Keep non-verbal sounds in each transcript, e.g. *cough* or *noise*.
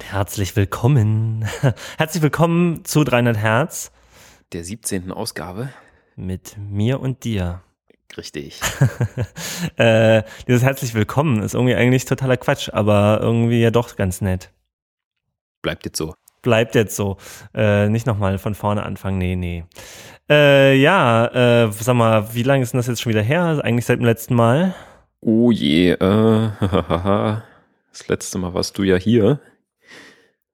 und herzlich willkommen. *laughs* Herzlich willkommen zu 300 Hertz. Der 17. Ausgabe. Mit mir und dir. Richtig. *laughs* äh, dieses herzlich willkommen ist irgendwie eigentlich totaler Quatsch, aber irgendwie ja doch ganz nett. Bleibt jetzt so. Bleibt jetzt so. Äh, nicht nochmal von vorne anfangen, nee, nee. Äh, ja, äh, sag mal, wie lange ist denn das jetzt schon wieder her? Eigentlich seit dem letzten Mal? Oh je, äh, *laughs* das letzte Mal warst du ja hier.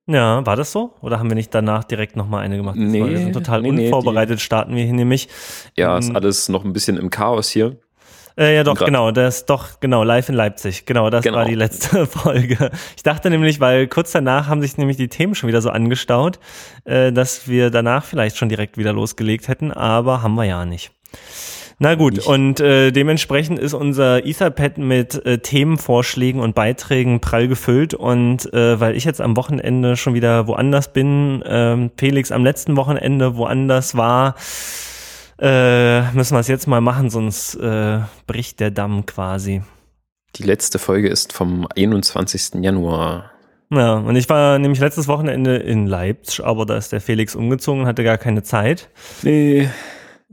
Ja, war das so? Oder haben wir nicht danach direkt nochmal eine gemacht? Nee, wir sind total nee, nee, unvorbereitet, starten wir hier nämlich. Ja, ist alles noch ein bisschen im Chaos hier. Äh, ja, doch, genau, das, doch, genau, live in Leipzig. Genau, das Genau. war die letzte *laughs* Folge. Ich dachte nämlich, weil kurz danach haben sich nämlich die Themen schon wieder so angestaut, äh, dass wir danach vielleicht schon direkt wieder losgelegt hätten, aber haben wir ja nicht. Na gut, Nicht. und äh, dementsprechend ist unser Etherpad mit äh, Themenvorschlägen und Beiträgen prall gefüllt und äh, weil ich jetzt am Wochenende schon wieder woanders bin, ähm, Felix am letzten Wochenende woanders war, äh, müssen wir es jetzt mal machen, sonst äh, bricht der Damm quasi. Die letzte Folge ist vom 21. Januar. Ja, und ich war nämlich letztes Wochenende in Leipzig, aber da ist der Felix umgezogen und hatte gar keine Zeit. Nee.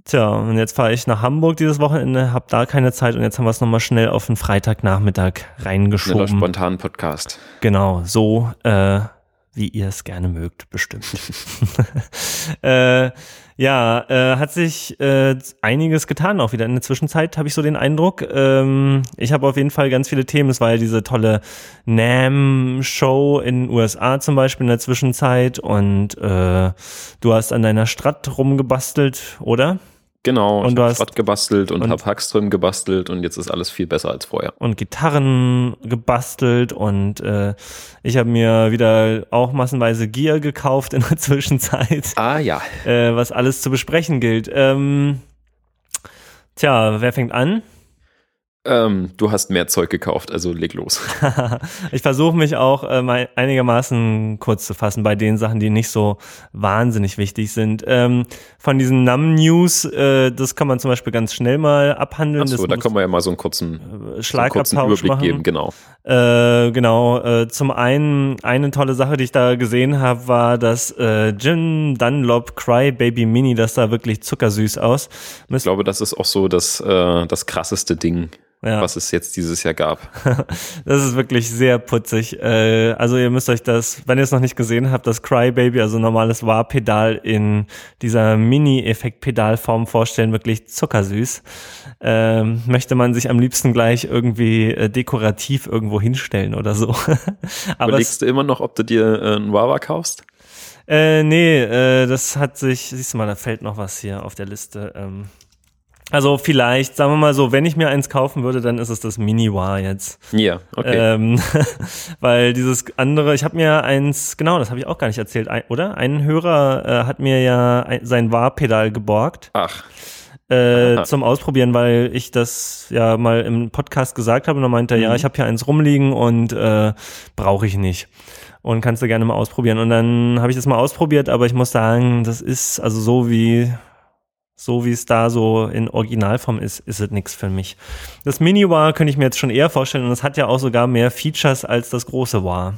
Tja, und jetzt fahre ich nach Hamburg dieses Wochenende, hab da keine Zeit und jetzt haben wir es nochmal schnell auf den Freitagnachmittag Schneller reingeschoben. spontanen Podcast. Genau, so äh, wie ihr es gerne mögt, bestimmt. *laughs* *laughs* äh, ja, äh, hat sich äh, einiges getan auch wieder in der Zwischenzeit, habe ich so den Eindruck. Ähm, ich habe auf jeden Fall ganz viele Themen. Es war ja diese tolle NAM-Show in den USA zum Beispiel in der Zwischenzeit und äh, du hast an deiner Strat rumgebastelt, oder? Genau, Und ich habe Schrott gebastelt und, und- hab Hackström gebastelt und jetzt ist alles viel besser als vorher. und Gitarren gebastelt und äh, ich habe mir wieder auch massenweise Gear gekauft in der *laughs* Zwischenzeit, Ah ja. äh, was alles zu besprechen gilt. Ähm, tja, wer fängt an? Ähm, du hast mehr Zeug gekauft, also leg los. *laughs* ich versuche mich auch äh, einigermaßen kurz zu fassen bei den Sachen, die nicht so wahnsinnig wichtig sind. Ähm, von diesen NAM-News, äh, das kann man zum Beispiel ganz schnell mal abhandeln. Achso, da können wir ja mal so einen kurzen, äh, so einen kurzen Überblick machen. geben, genau. Äh, genau, äh, zum einen eine tolle Sache, die ich da gesehen habe, war das äh, Jim Dunlop Cry Baby Mini, das sah wirklich zuckersüß aus. Ich glaube, das ist auch so das, das krasseste Ding, Ja. was es jetzt dieses Jahr gab. *laughs* Das ist wirklich sehr putzig. Äh, also ihr müsst euch das, wenn ihr es noch nicht gesehen habt, das Cry Baby, also normales Wah-Pedal in dieser Mini-Effekt-Pedalform vorstellen, wirklich zuckersüß. Ähm, möchte man sich am liebsten gleich irgendwie äh, dekorativ irgendwo hinstellen oder so. *laughs* Aber Überlegst du immer noch, ob du dir äh, einen Wawa kaufst? Äh, nee, äh, das hat sich, siehst du mal, da fällt noch was hier auf der Liste. Ähm, also vielleicht, sagen wir mal so, wenn ich mir eins kaufen würde, dann ist es das Mini-Wah jetzt. Ja, okay. Ähm, *laughs* weil dieses andere, ich habe mir eins, genau, das habe ich auch gar nicht erzählt, ein, oder? Ein Hörer äh, hat mir ja ein, sein Wah-Pedal geborgt Ach, äh, zum Ausprobieren, weil ich das ja mal im Podcast gesagt habe und dann meinte er, ja, Mhm. ich habe hier eins rumliegen und äh, brauche ich nicht. Und kannst du gerne mal ausprobieren. Und dann habe ich das mal ausprobiert, aber ich muss sagen, das ist also so wie so wie es da so in Originalform ist, ist es nichts für mich. Das Mini War könnte ich mir jetzt schon eher vorstellen und es hat ja auch sogar mehr Features als das große War.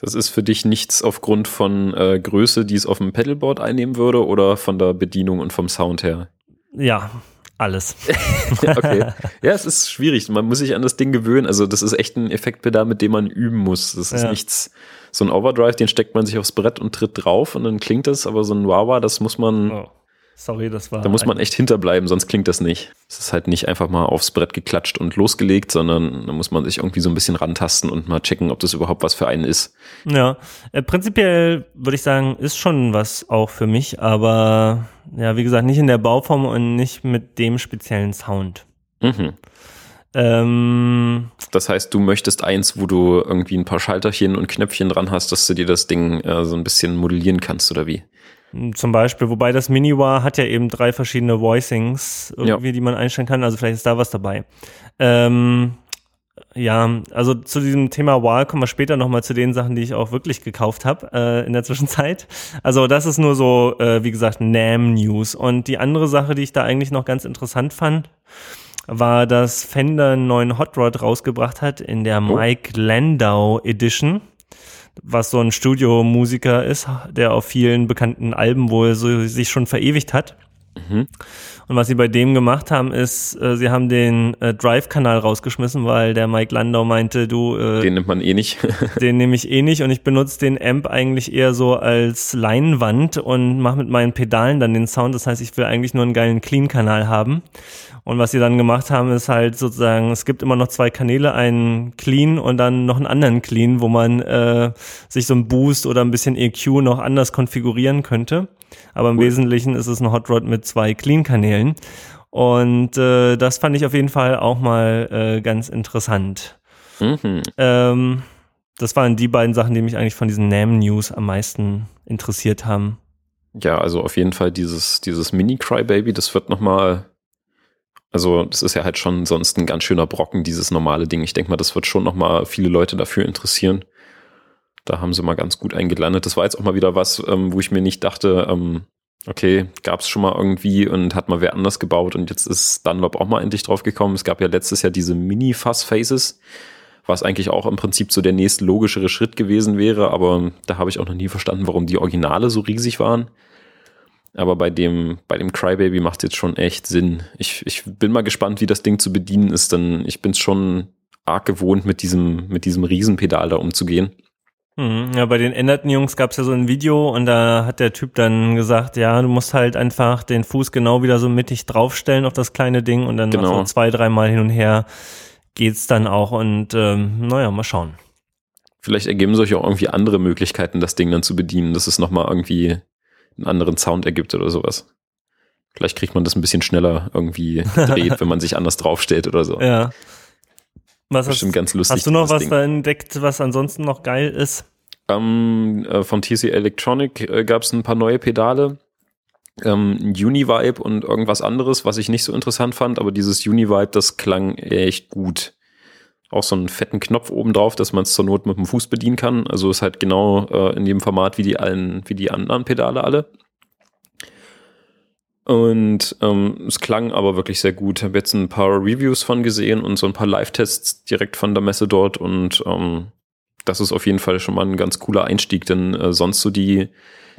das ist für dich nichts aufgrund von äh, Größe, die es auf dem Pedalboard einnehmen würde oder von der Bedienung und vom Sound her? Ja, alles. *laughs* okay. Ja, es ist schwierig. Man muss sich an das Ding gewöhnen. Also, das ist echt ein Effektpedal, mit dem man üben muss. Das ist Ja. nichts, so ein Overdrive, den steckt man sich aufs Brett und tritt drauf und dann klingt das, aber so ein Wawa, das muss man, Oh, sorry, das war. da muss man echt hinterbleiben, sonst klingt das nicht. Es ist halt nicht einfach mal aufs Brett geklatscht und losgelegt, sondern da muss man sich irgendwie so ein bisschen rantasten und mal checken, ob das überhaupt was für einen ist. Ja, äh, prinzipiell würde ich sagen, ist schon was auch für mich, aber ja, wie gesagt, nicht in der Bauform und nicht mit dem speziellen Sound. Mhm. Ähm, Das heißt, du möchtest eins, wo du irgendwie ein paar Schalterchen und Knöpfchen dran hast, dass du dir das Ding äh, so ein bisschen modellieren kannst oder wie? Zum Beispiel, wobei das Mini-War hat ja eben drei verschiedene Voicings irgendwie, die man einstellen kann, also vielleicht ist da was dabei. Ähm, ja, also zu diesem Thema Wah kommen wir später nochmal zu den Sachen, die ich auch wirklich gekauft habe äh, in der Zwischenzeit. Also das ist nur so, äh, wie gesagt, NAM-News. Und die andere Sache, die ich da eigentlich noch ganz interessant fand, war, dass Fender einen neuen Hot Rod rausgebracht hat in der Oh. Mike Landau Edition. Was so ein Studiomusiker ist, der auf vielen bekannten Alben wohl so sich schon verewigt hat. Mhm. Und was sie bei dem gemacht haben, ist, äh, sie haben den äh, Drive-Kanal rausgeschmissen, weil der Mike Landau meinte, du. Äh, den nimmt man eh nicht. *laughs* den nehme ich eh nicht und ich benutze den Amp eigentlich eher so als Leinwand und mache mit meinen Pedalen dann den Sound. Das heißt, ich will eigentlich nur einen geilen Clean-Kanal haben. Und was sie dann gemacht haben, ist halt sozusagen, es gibt immer noch zwei Kanäle, einen Clean und dann noch einen anderen Clean, wo man äh, sich so ein Boost oder ein bisschen EQ noch anders konfigurieren könnte. Aber im cool. Wesentlichen ist es ein Hot Rod mit zwei Clean-Kanälen. Und äh, das fand ich auf jeden Fall auch mal äh, ganz interessant. Mhm. Ähm, das waren die beiden Sachen, die mich eigentlich von diesen NAM-News am meisten interessiert haben. Ja, also auf jeden Fall dieses, dieses Mini-Crybaby, das wird nochmal also das ist ja halt schon sonst ein ganz schöner Brocken, dieses normale Ding. Ich denke mal, das wird schon nochmal viele Leute dafür interessieren. Da haben sie mal ganz gut eingelandet. Das war jetzt auch mal wieder was, ähm, wo ich mir nicht dachte, ähm, okay, gab es schon mal irgendwie und hat mal wer anders gebaut und jetzt ist Dunlop auch mal endlich drauf gekommen. Es gab ja letztes Jahr diese Mini-Fuss-Faces, was eigentlich auch im Prinzip so der nächst logischere Schritt gewesen wäre, aber da habe ich auch noch nie verstanden, warum die Originale so riesig waren. Aber bei dem, bei dem Crybaby macht es jetzt schon echt Sinn. Ich, ich bin mal gespannt, wie das Ding zu bedienen ist, denn ich bin es schon arg gewohnt, mit diesem, mit diesem Riesenpedal da umzugehen. Mhm. Ja, bei den änderten Jungs gab es ja so ein Video und da hat der Typ dann gesagt, ja, du musst halt einfach den Fuß genau wieder so mittig draufstellen auf das kleine Ding und dann genau. so zwei, dreimal hin und her geht's dann auch und ähm, naja, mal schauen. Vielleicht ergeben sich auch irgendwie andere Möglichkeiten, das Ding dann zu bedienen, dass es nochmal irgendwie einen anderen Sound ergibt oder sowas. Vielleicht kriegt man das ein bisschen schneller irgendwie gedreht, *laughs* wenn man sich anders draufstellt oder so. Ja. Was Bestimmt hast, ganz lustig. Hast du noch was Ding. da entdeckt, was ansonsten noch geil ist? Ähm, äh, von TC Electronic äh, gab es ein paar neue Pedale. Ähm, Univibe und irgendwas anderes, was ich nicht so interessant fand, aber dieses Univibe, das klang echt gut. Auch so einen fetten Knopf oben drauf, dass man es zur Not mit dem Fuß bedienen kann. Also ist halt genau äh, in dem Format wie die allen, wie die anderen Pedale alle. Und ähm, es klang aber wirklich sehr gut. Ich habe jetzt ein paar Reviews von gesehen und so ein paar Live-Tests direkt von der Messe dort und ähm, das ist auf jeden Fall schon mal ein ganz cooler Einstieg, denn äh, sonst so die,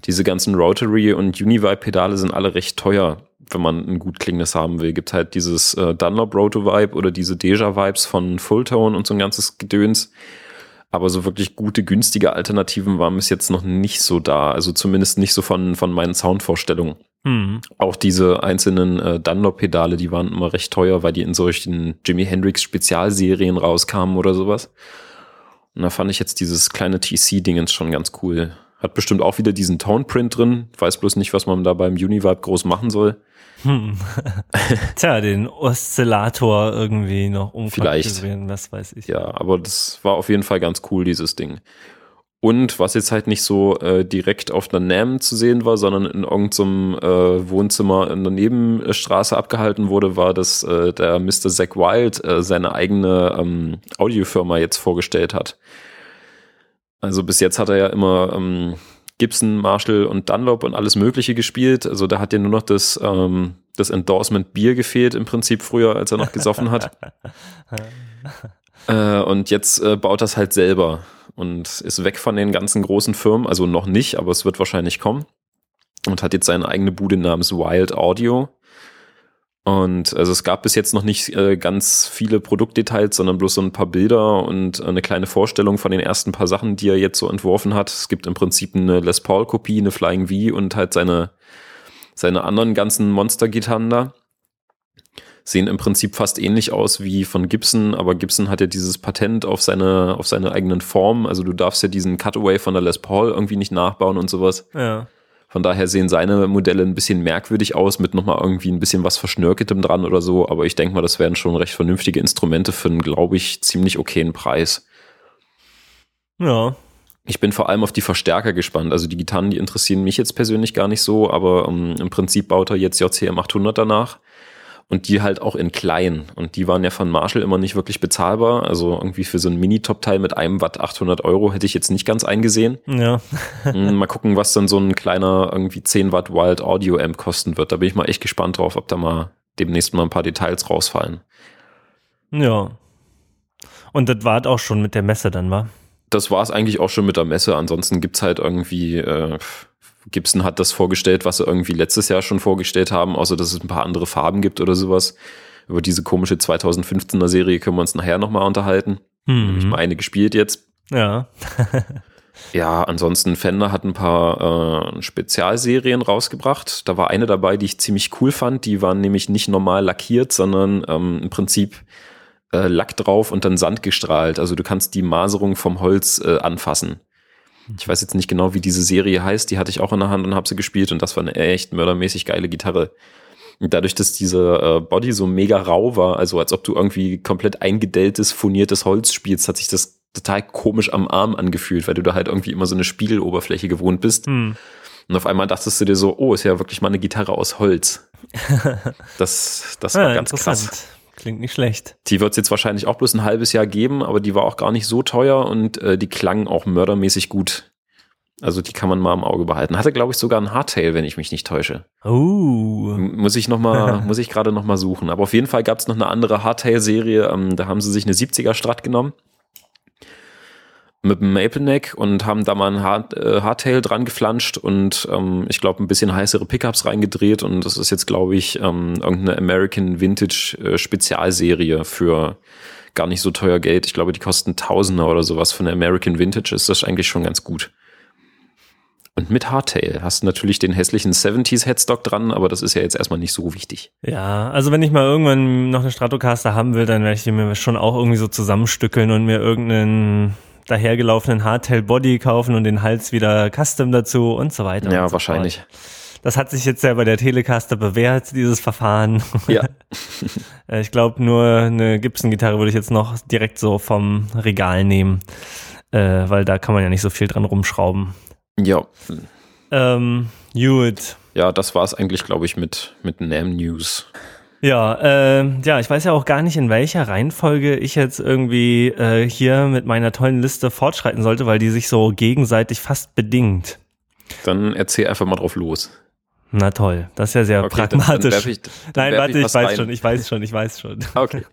diese ganzen Rotary und Univibe-Pedale sind alle recht teuer, wenn man ein gut klingendes haben will. Gibt halt dieses äh, Dunlop Roto-Vibe oder diese Deja-Vibes von Fulltone und so ein ganzes Gedöns. Aber so wirklich gute, günstige Alternativen waren bis jetzt noch nicht so da. Also zumindest nicht so von, von meinen Soundvorstellungen. Mhm. Auch diese einzelnen äh, Dunlop-Pedale, die waren immer recht teuer, weil die in solchen Jimi Hendrix Spezialserien rauskamen oder sowas. Und da fand ich jetzt dieses kleine TC-Dingens schon ganz cool. Hat bestimmt auch wieder diesen Tone-Print drin. Weiß bloß nicht, was man da beim Univibe groß machen soll. Hm. *laughs* Tja, den Oszillator irgendwie noch umkonfigurieren, was weiß ich. Ja, aber das war auf jeden Fall ganz cool, dieses Ding. Und was jetzt halt nicht so äh, direkt auf der NAM zu sehen war, sondern in irgendeinem äh, Wohnzimmer in der Nebenstraße abgehalten wurde, war, dass äh, der Mr. Zack Wild äh, seine eigene ähm, Audiofirma jetzt vorgestellt hat. Also bis jetzt hat er ja immer ähm, Gibson, Marshall und Dunlop und alles Mögliche gespielt. Also da hat ja nur noch das, ähm, das Endorsement Bier gefehlt im Prinzip früher, als er noch gesoffen hat. *laughs* äh, und jetzt äh, baut das halt selber und ist weg von den ganzen großen Firmen, also noch nicht, aber es wird wahrscheinlich kommen. Und hat jetzt seine eigene Bude namens Wild Audio. Und also es gab bis jetzt noch nicht äh, ganz viele Produktdetails, sondern bloß so ein paar Bilder und eine kleine Vorstellung von den ersten paar Sachen, die er jetzt so entworfen hat. Es gibt im Prinzip eine Les Paul-Kopie, eine Flying V und halt seine, seine anderen ganzen Monster-Gitarren da sehen im Prinzip fast ähnlich aus wie von Gibson, aber Gibson hat ja dieses Patent auf seine, auf seine eigenen Formen. Also du darfst ja diesen Cutaway von der Les Paul irgendwie nicht nachbauen und sowas. Ja. Von daher sehen seine Modelle ein bisschen merkwürdig aus, mit nochmal irgendwie ein bisschen was Verschnörkeltem dran oder so. Aber ich denke mal, das wären schon recht vernünftige Instrumente für einen, glaube ich, ziemlich okayen Preis. Ja. Ich bin vor allem auf die Verstärker gespannt. Also die Gitarren, die interessieren mich jetzt persönlich gar nicht so, aber um, ähm, im Prinzip baut er jetzt JCM 800 danach und die halt auch in klein. Und die waren ja von Marshall immer nicht wirklich bezahlbar. Also irgendwie für so ein Mini-Top-Teil mit einem Watt 800 Euro hätte ich jetzt nicht ganz eingesehen. Ja. *laughs* Hm, mal gucken, was dann so ein kleiner irgendwie 10 Watt Wild Audio Amp kosten wird. Da bin ich mal echt gespannt drauf, ob da mal demnächst mal ein paar Details rausfallen. Ja. Und das war auch schon mit der Messe dann, war? das war es eigentlich auch schon mit der Messe. Ansonsten gibt's halt irgendwie, äh, Gibson hat das vorgestellt, was sie irgendwie letztes Jahr schon vorgestellt haben, außer dass es ein paar andere Farben gibt oder sowas. Über diese komische 2015er Serie können wir uns nachher nochmal unterhalten. Mhm. Habe ich mal eine gespielt jetzt. Ja. *laughs* ja, ansonsten Fender hat ein paar äh, Spezialserien rausgebracht. Da war eine dabei, die ich ziemlich cool fand. Die waren nämlich nicht normal lackiert, sondern ähm, im Prinzip äh, Lack drauf und dann Sand gestrahlt. Also du kannst die Maserung vom Holz äh, anfassen. Ich weiß jetzt nicht genau, wie diese Serie heißt. Die hatte ich auch in der Hand und habe sie gespielt und das war eine echt mördermäßig geile Gitarre. Und dadurch, dass diese äh, Body so mega rau war, also als ob du irgendwie komplett eingedelltes, furniertes Holz spielst, hat sich das total komisch am Arm angefühlt, weil du da halt irgendwie immer so eine Spiegeloberfläche gewohnt bist. Hm. Und auf einmal dachtest du dir so, oh, ist ja wirklich mal eine Gitarre aus Holz. *laughs* Das, das war ja, ganz krass. Klingt nicht schlecht. Die wird es jetzt wahrscheinlich auch bloß ein halbes Jahr geben, aber die war auch gar nicht so teuer und äh, die klang auch mördermäßig gut. Also die kann man mal im Auge behalten. Hatte, glaube ich, sogar ein Hardtail, wenn ich mich nicht täusche. Oh. Muss ich noch mal, *laughs* muss ich gerade noch mal suchen. Aber auf jeden Fall gab es noch eine andere Hardtail-Serie. Ähm, da haben sie sich eine 70er Strat genommen mit dem Maple Neck und haben da mal ein Hard, äh, Hardtail dran geflanscht und ähm, ich glaube ein bisschen heißere Pickups reingedreht und das ist jetzt glaube ich ähm, irgendeine American Vintage äh, Spezialserie für gar nicht so teuer Geld. Ich glaube, die kosten Tausender oder sowas von der American Vintage ist das eigentlich schon ganz gut. Und mit Hardtail hast du natürlich den hässlichen 70s Headstock dran, aber das ist ja jetzt erstmal nicht so wichtig. Ja, also wenn ich mal irgendwann noch eine Stratocaster haben will, dann werde ich die mir schon auch irgendwie so zusammenstückeln und mir irgendeinen dahergelaufenen Hardtail Body kaufen und den Hals wieder Custom dazu und so weiter. Ja, so wahrscheinlich. Fort. Das hat sich jetzt ja bei der Telecaster bewährt, dieses Verfahren. Ja. *laughs* Äh, ich glaube, nur eine Gibson-Gitarre würde ich jetzt noch direkt so vom Regal nehmen, äh, weil da kann man ja nicht so viel dran rumschrauben. Ja. Ähm, gut. Ja, das war es eigentlich, glaube ich, mit, mit NAM News. Ja, äh, ja, ich weiß ja auch gar nicht, in welcher Reihenfolge ich jetzt irgendwie äh, hier mit meiner tollen Liste fortschreiten sollte, weil die sich so gegenseitig fast bedingt. Dann erzähl einfach mal drauf los. Na toll, das ist ja sehr okay, pragmatisch. Dann, dann ich, Nein, warte, ich, ich weiß rein. schon, ich weiß schon, ich weiß schon. *laughs* Okay.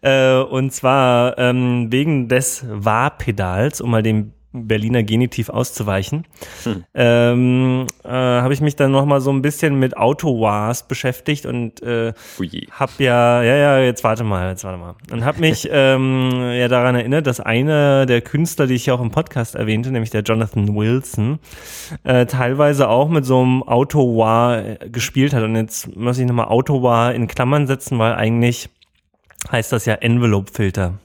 äh, und zwar ähm, wegen des Wahrpedals, um mal den Berliner Genitiv auszuweichen, hm. ähm, äh, habe ich mich dann noch mal so ein bisschen mit Autowars beschäftigt und äh, habe ja, ja, ja, jetzt warte mal, jetzt warte mal, und habe mich *laughs* ähm, ja daran erinnert, dass einer der Künstler, die ich ja auch im Podcast erwähnte, nämlich der Jonathan Wilson, äh, teilweise auch mit so einem Autowar gespielt hat und jetzt muss ich noch mal Autowar in Klammern setzen, weil eigentlich heißt das ja Envelope-Filter.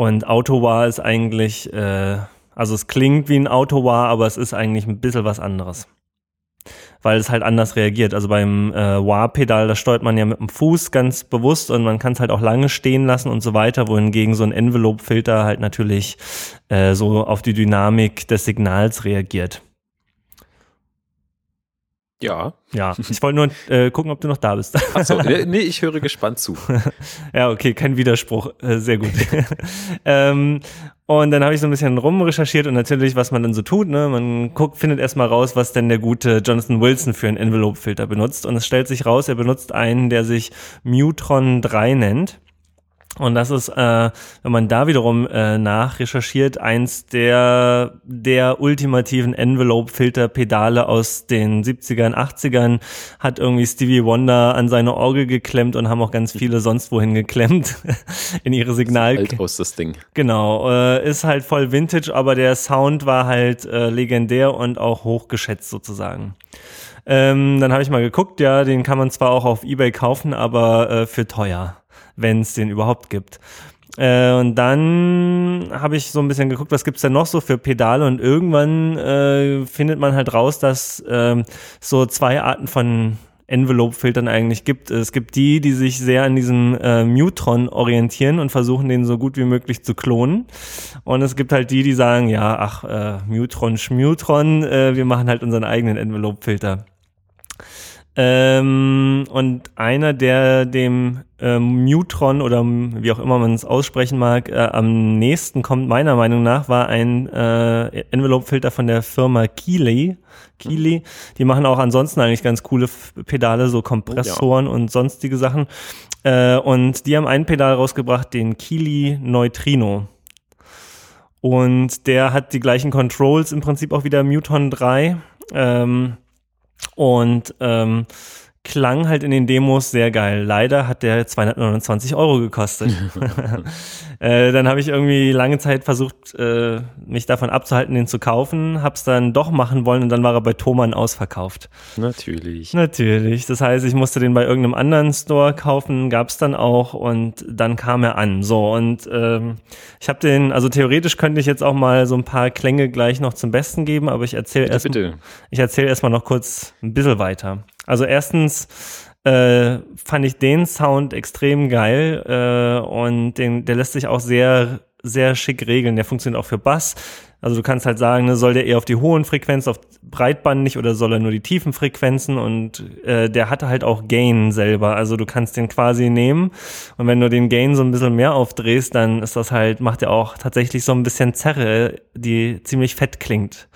Und Autowar ist eigentlich, äh, also es klingt wie ein Autowar, aber es ist eigentlich ein bisschen was anderes. Weil es halt anders reagiert. Also beim äh, Wah-Pedal, da steuert man ja mit dem Fuß ganz bewusst und man kann es halt auch lange stehen lassen und so weiter, wohingegen so ein Envelope-Filter halt natürlich äh, so auf die Dynamik des Signals reagiert. Ja. Ja, ich wollte nur äh, gucken, ob du noch da bist. Achso, *laughs* nee, ich höre gespannt zu. *laughs* ja, okay, kein Widerspruch. Äh, sehr gut. *laughs* ähm, und dann habe ich so ein bisschen rumrecherchiert und natürlich, was man dann so tut, ne? Man guckt, findet erstmal raus, was denn der gute Jonathan Wilson für einen Envelope-Filter benutzt. Und es stellt sich raus, er benutzt einen, der sich Mutron 3 nennt. Und das ist, äh, wenn man da wiederum äh, nachrecherchiert, eins der, der ultimativen Envelope-Filter-Pedale aus den 70ern, 80ern, hat irgendwie Stevie Wonder an seine Orgel geklemmt und haben auch ganz viele sonst wohin geklemmt *laughs* in ihre Signal. Alt aus das Ding. Genau, äh, ist halt voll Vintage, aber der Sound war halt äh, legendär und auch hochgeschätzt sozusagen. Ähm, dann habe ich mal geguckt, ja, den kann man zwar auch auf Ebay kaufen, aber äh, für teuer wenn es den überhaupt gibt. Äh, und dann habe ich so ein bisschen geguckt, was gibt's denn noch so für Pedale und irgendwann äh, findet man halt raus, dass äh, so zwei Arten von Envelope-Filtern eigentlich gibt. Es gibt die, die sich sehr an diesem äh, Mutron orientieren und versuchen, den so gut wie möglich zu klonen. Und es gibt halt die, die sagen, ja, ach, äh, Mutron, Schmutron, äh, wir machen halt unseren eigenen Envelope-Filter. Ähm, und einer, der dem ähm, Mutron oder wie auch immer man es aussprechen mag, äh, am nächsten kommt, meiner Meinung nach, war ein äh, Envelope-Filter von der Firma Keeley. Keeley, die machen auch ansonsten eigentlich ganz coole Pedale, so Kompressoren oh, ja. und sonstige Sachen. Äh, und die haben ein Pedal rausgebracht, den Keeley Neutrino. Und der hat die gleichen Controls im Prinzip auch wie der Muton 3. Ähm, und ähm, klang halt in den Demos sehr geil. Leider hat der 229 Euro gekostet. *laughs* *laughs* äh, dann habe ich irgendwie lange Zeit versucht, äh, mich davon abzuhalten, den zu kaufen, hab's dann doch machen wollen und dann war er bei Thomann ausverkauft. Natürlich. Natürlich. Das heißt, ich musste den bei irgendeinem anderen Store kaufen, gab's dann auch und dann kam er an. So und ähm, ich habe den, also theoretisch könnte ich jetzt auch mal so ein paar Klänge gleich noch zum Besten geben, aber ich erzähle erst, ich erzähle erstmal noch kurz ein bisschen weiter. Also erstens äh, fand ich den Sound extrem geil äh, und den, der lässt sich auch sehr, sehr schick regeln. Der funktioniert auch für Bass. Also du kannst halt sagen, ne, soll der eher auf die hohen Frequenzen, auf breitbandig oder soll er nur die tiefen Frequenzen und äh, der hatte halt auch Gain selber. Also du kannst den quasi nehmen und wenn du den Gain so ein bisschen mehr aufdrehst, dann ist das halt, macht er auch tatsächlich so ein bisschen Zerre, die ziemlich fett klingt.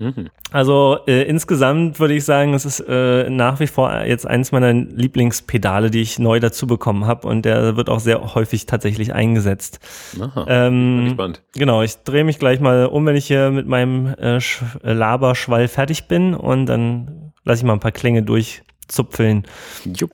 Mhm. Also äh, insgesamt würde ich sagen, es ist äh, nach wie vor jetzt eines meiner Lieblingspedale, die ich neu dazu bekommen habe und der wird auch sehr häufig tatsächlich eingesetzt. Aha, ähm, spannend. Genau, ich drehe mich gleich mal um, wenn ich hier mit meinem äh, Laberschwall fertig bin und dann lasse ich mal ein paar Klänge durch zupfeln.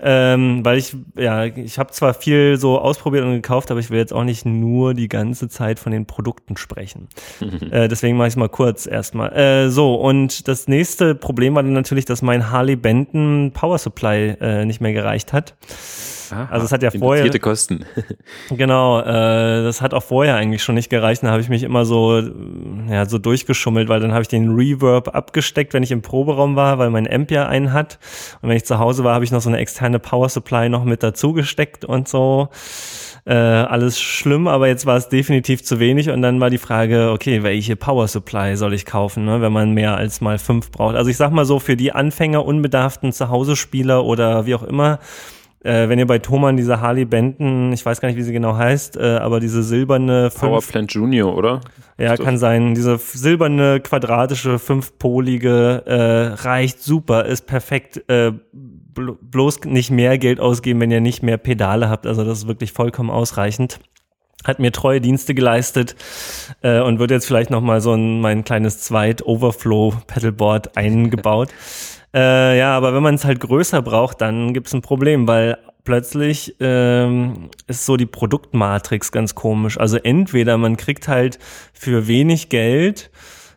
Ähm, weil ich, ja, ich habe zwar viel so ausprobiert und gekauft, aber ich will jetzt auch nicht nur die ganze Zeit von den Produkten sprechen. *laughs* äh, deswegen mache ich es mal kurz erstmal. Äh, so, und das nächste Problem war dann natürlich, dass mein Harley Benton Power Supply äh, nicht mehr gereicht hat. Aha, also es hat ja vorher Kosten. *laughs* genau, äh, das hat auch vorher eigentlich schon nicht gereicht. Da habe ich mich immer so ja so durchgeschummelt, weil dann habe ich den Reverb abgesteckt, wenn ich im Proberaum war, weil mein Amp ja einen hat. Und wenn ich zu Hause war, habe ich noch so eine externe Power Supply noch mit dazu gesteckt und so. Äh, alles schlimm, aber jetzt war es definitiv zu wenig und dann war die Frage, okay, welche Power Supply soll ich kaufen, ne, wenn man mehr als mal fünf braucht. Also ich sag mal so, für die Anfänger, unbedarften Zuhause-Spieler oder wie auch immer, äh, wenn ihr bei Thomann diese Harley Benton, ich weiß gar nicht, wie sie genau heißt, äh, aber diese silberne Powerplant Junior, oder? Ja, kann sein. Diese silberne, quadratische, fünfpolige äh, reicht super, ist perfekt. Äh, bloß nicht mehr Geld ausgeben, wenn ihr nicht mehr Pedale habt. Also das ist wirklich vollkommen ausreichend hat mir treue Dienste geleistet äh, und wird jetzt vielleicht noch mal so ein mein kleines Zweit Overflow Pedalboard eingebaut. *laughs* Äh, ja, aber wenn man es halt größer braucht, dann gibt es ein Problem, weil plötzlich ähm, ist so die Produktmatrix ganz komisch. Also entweder man kriegt halt für wenig Geld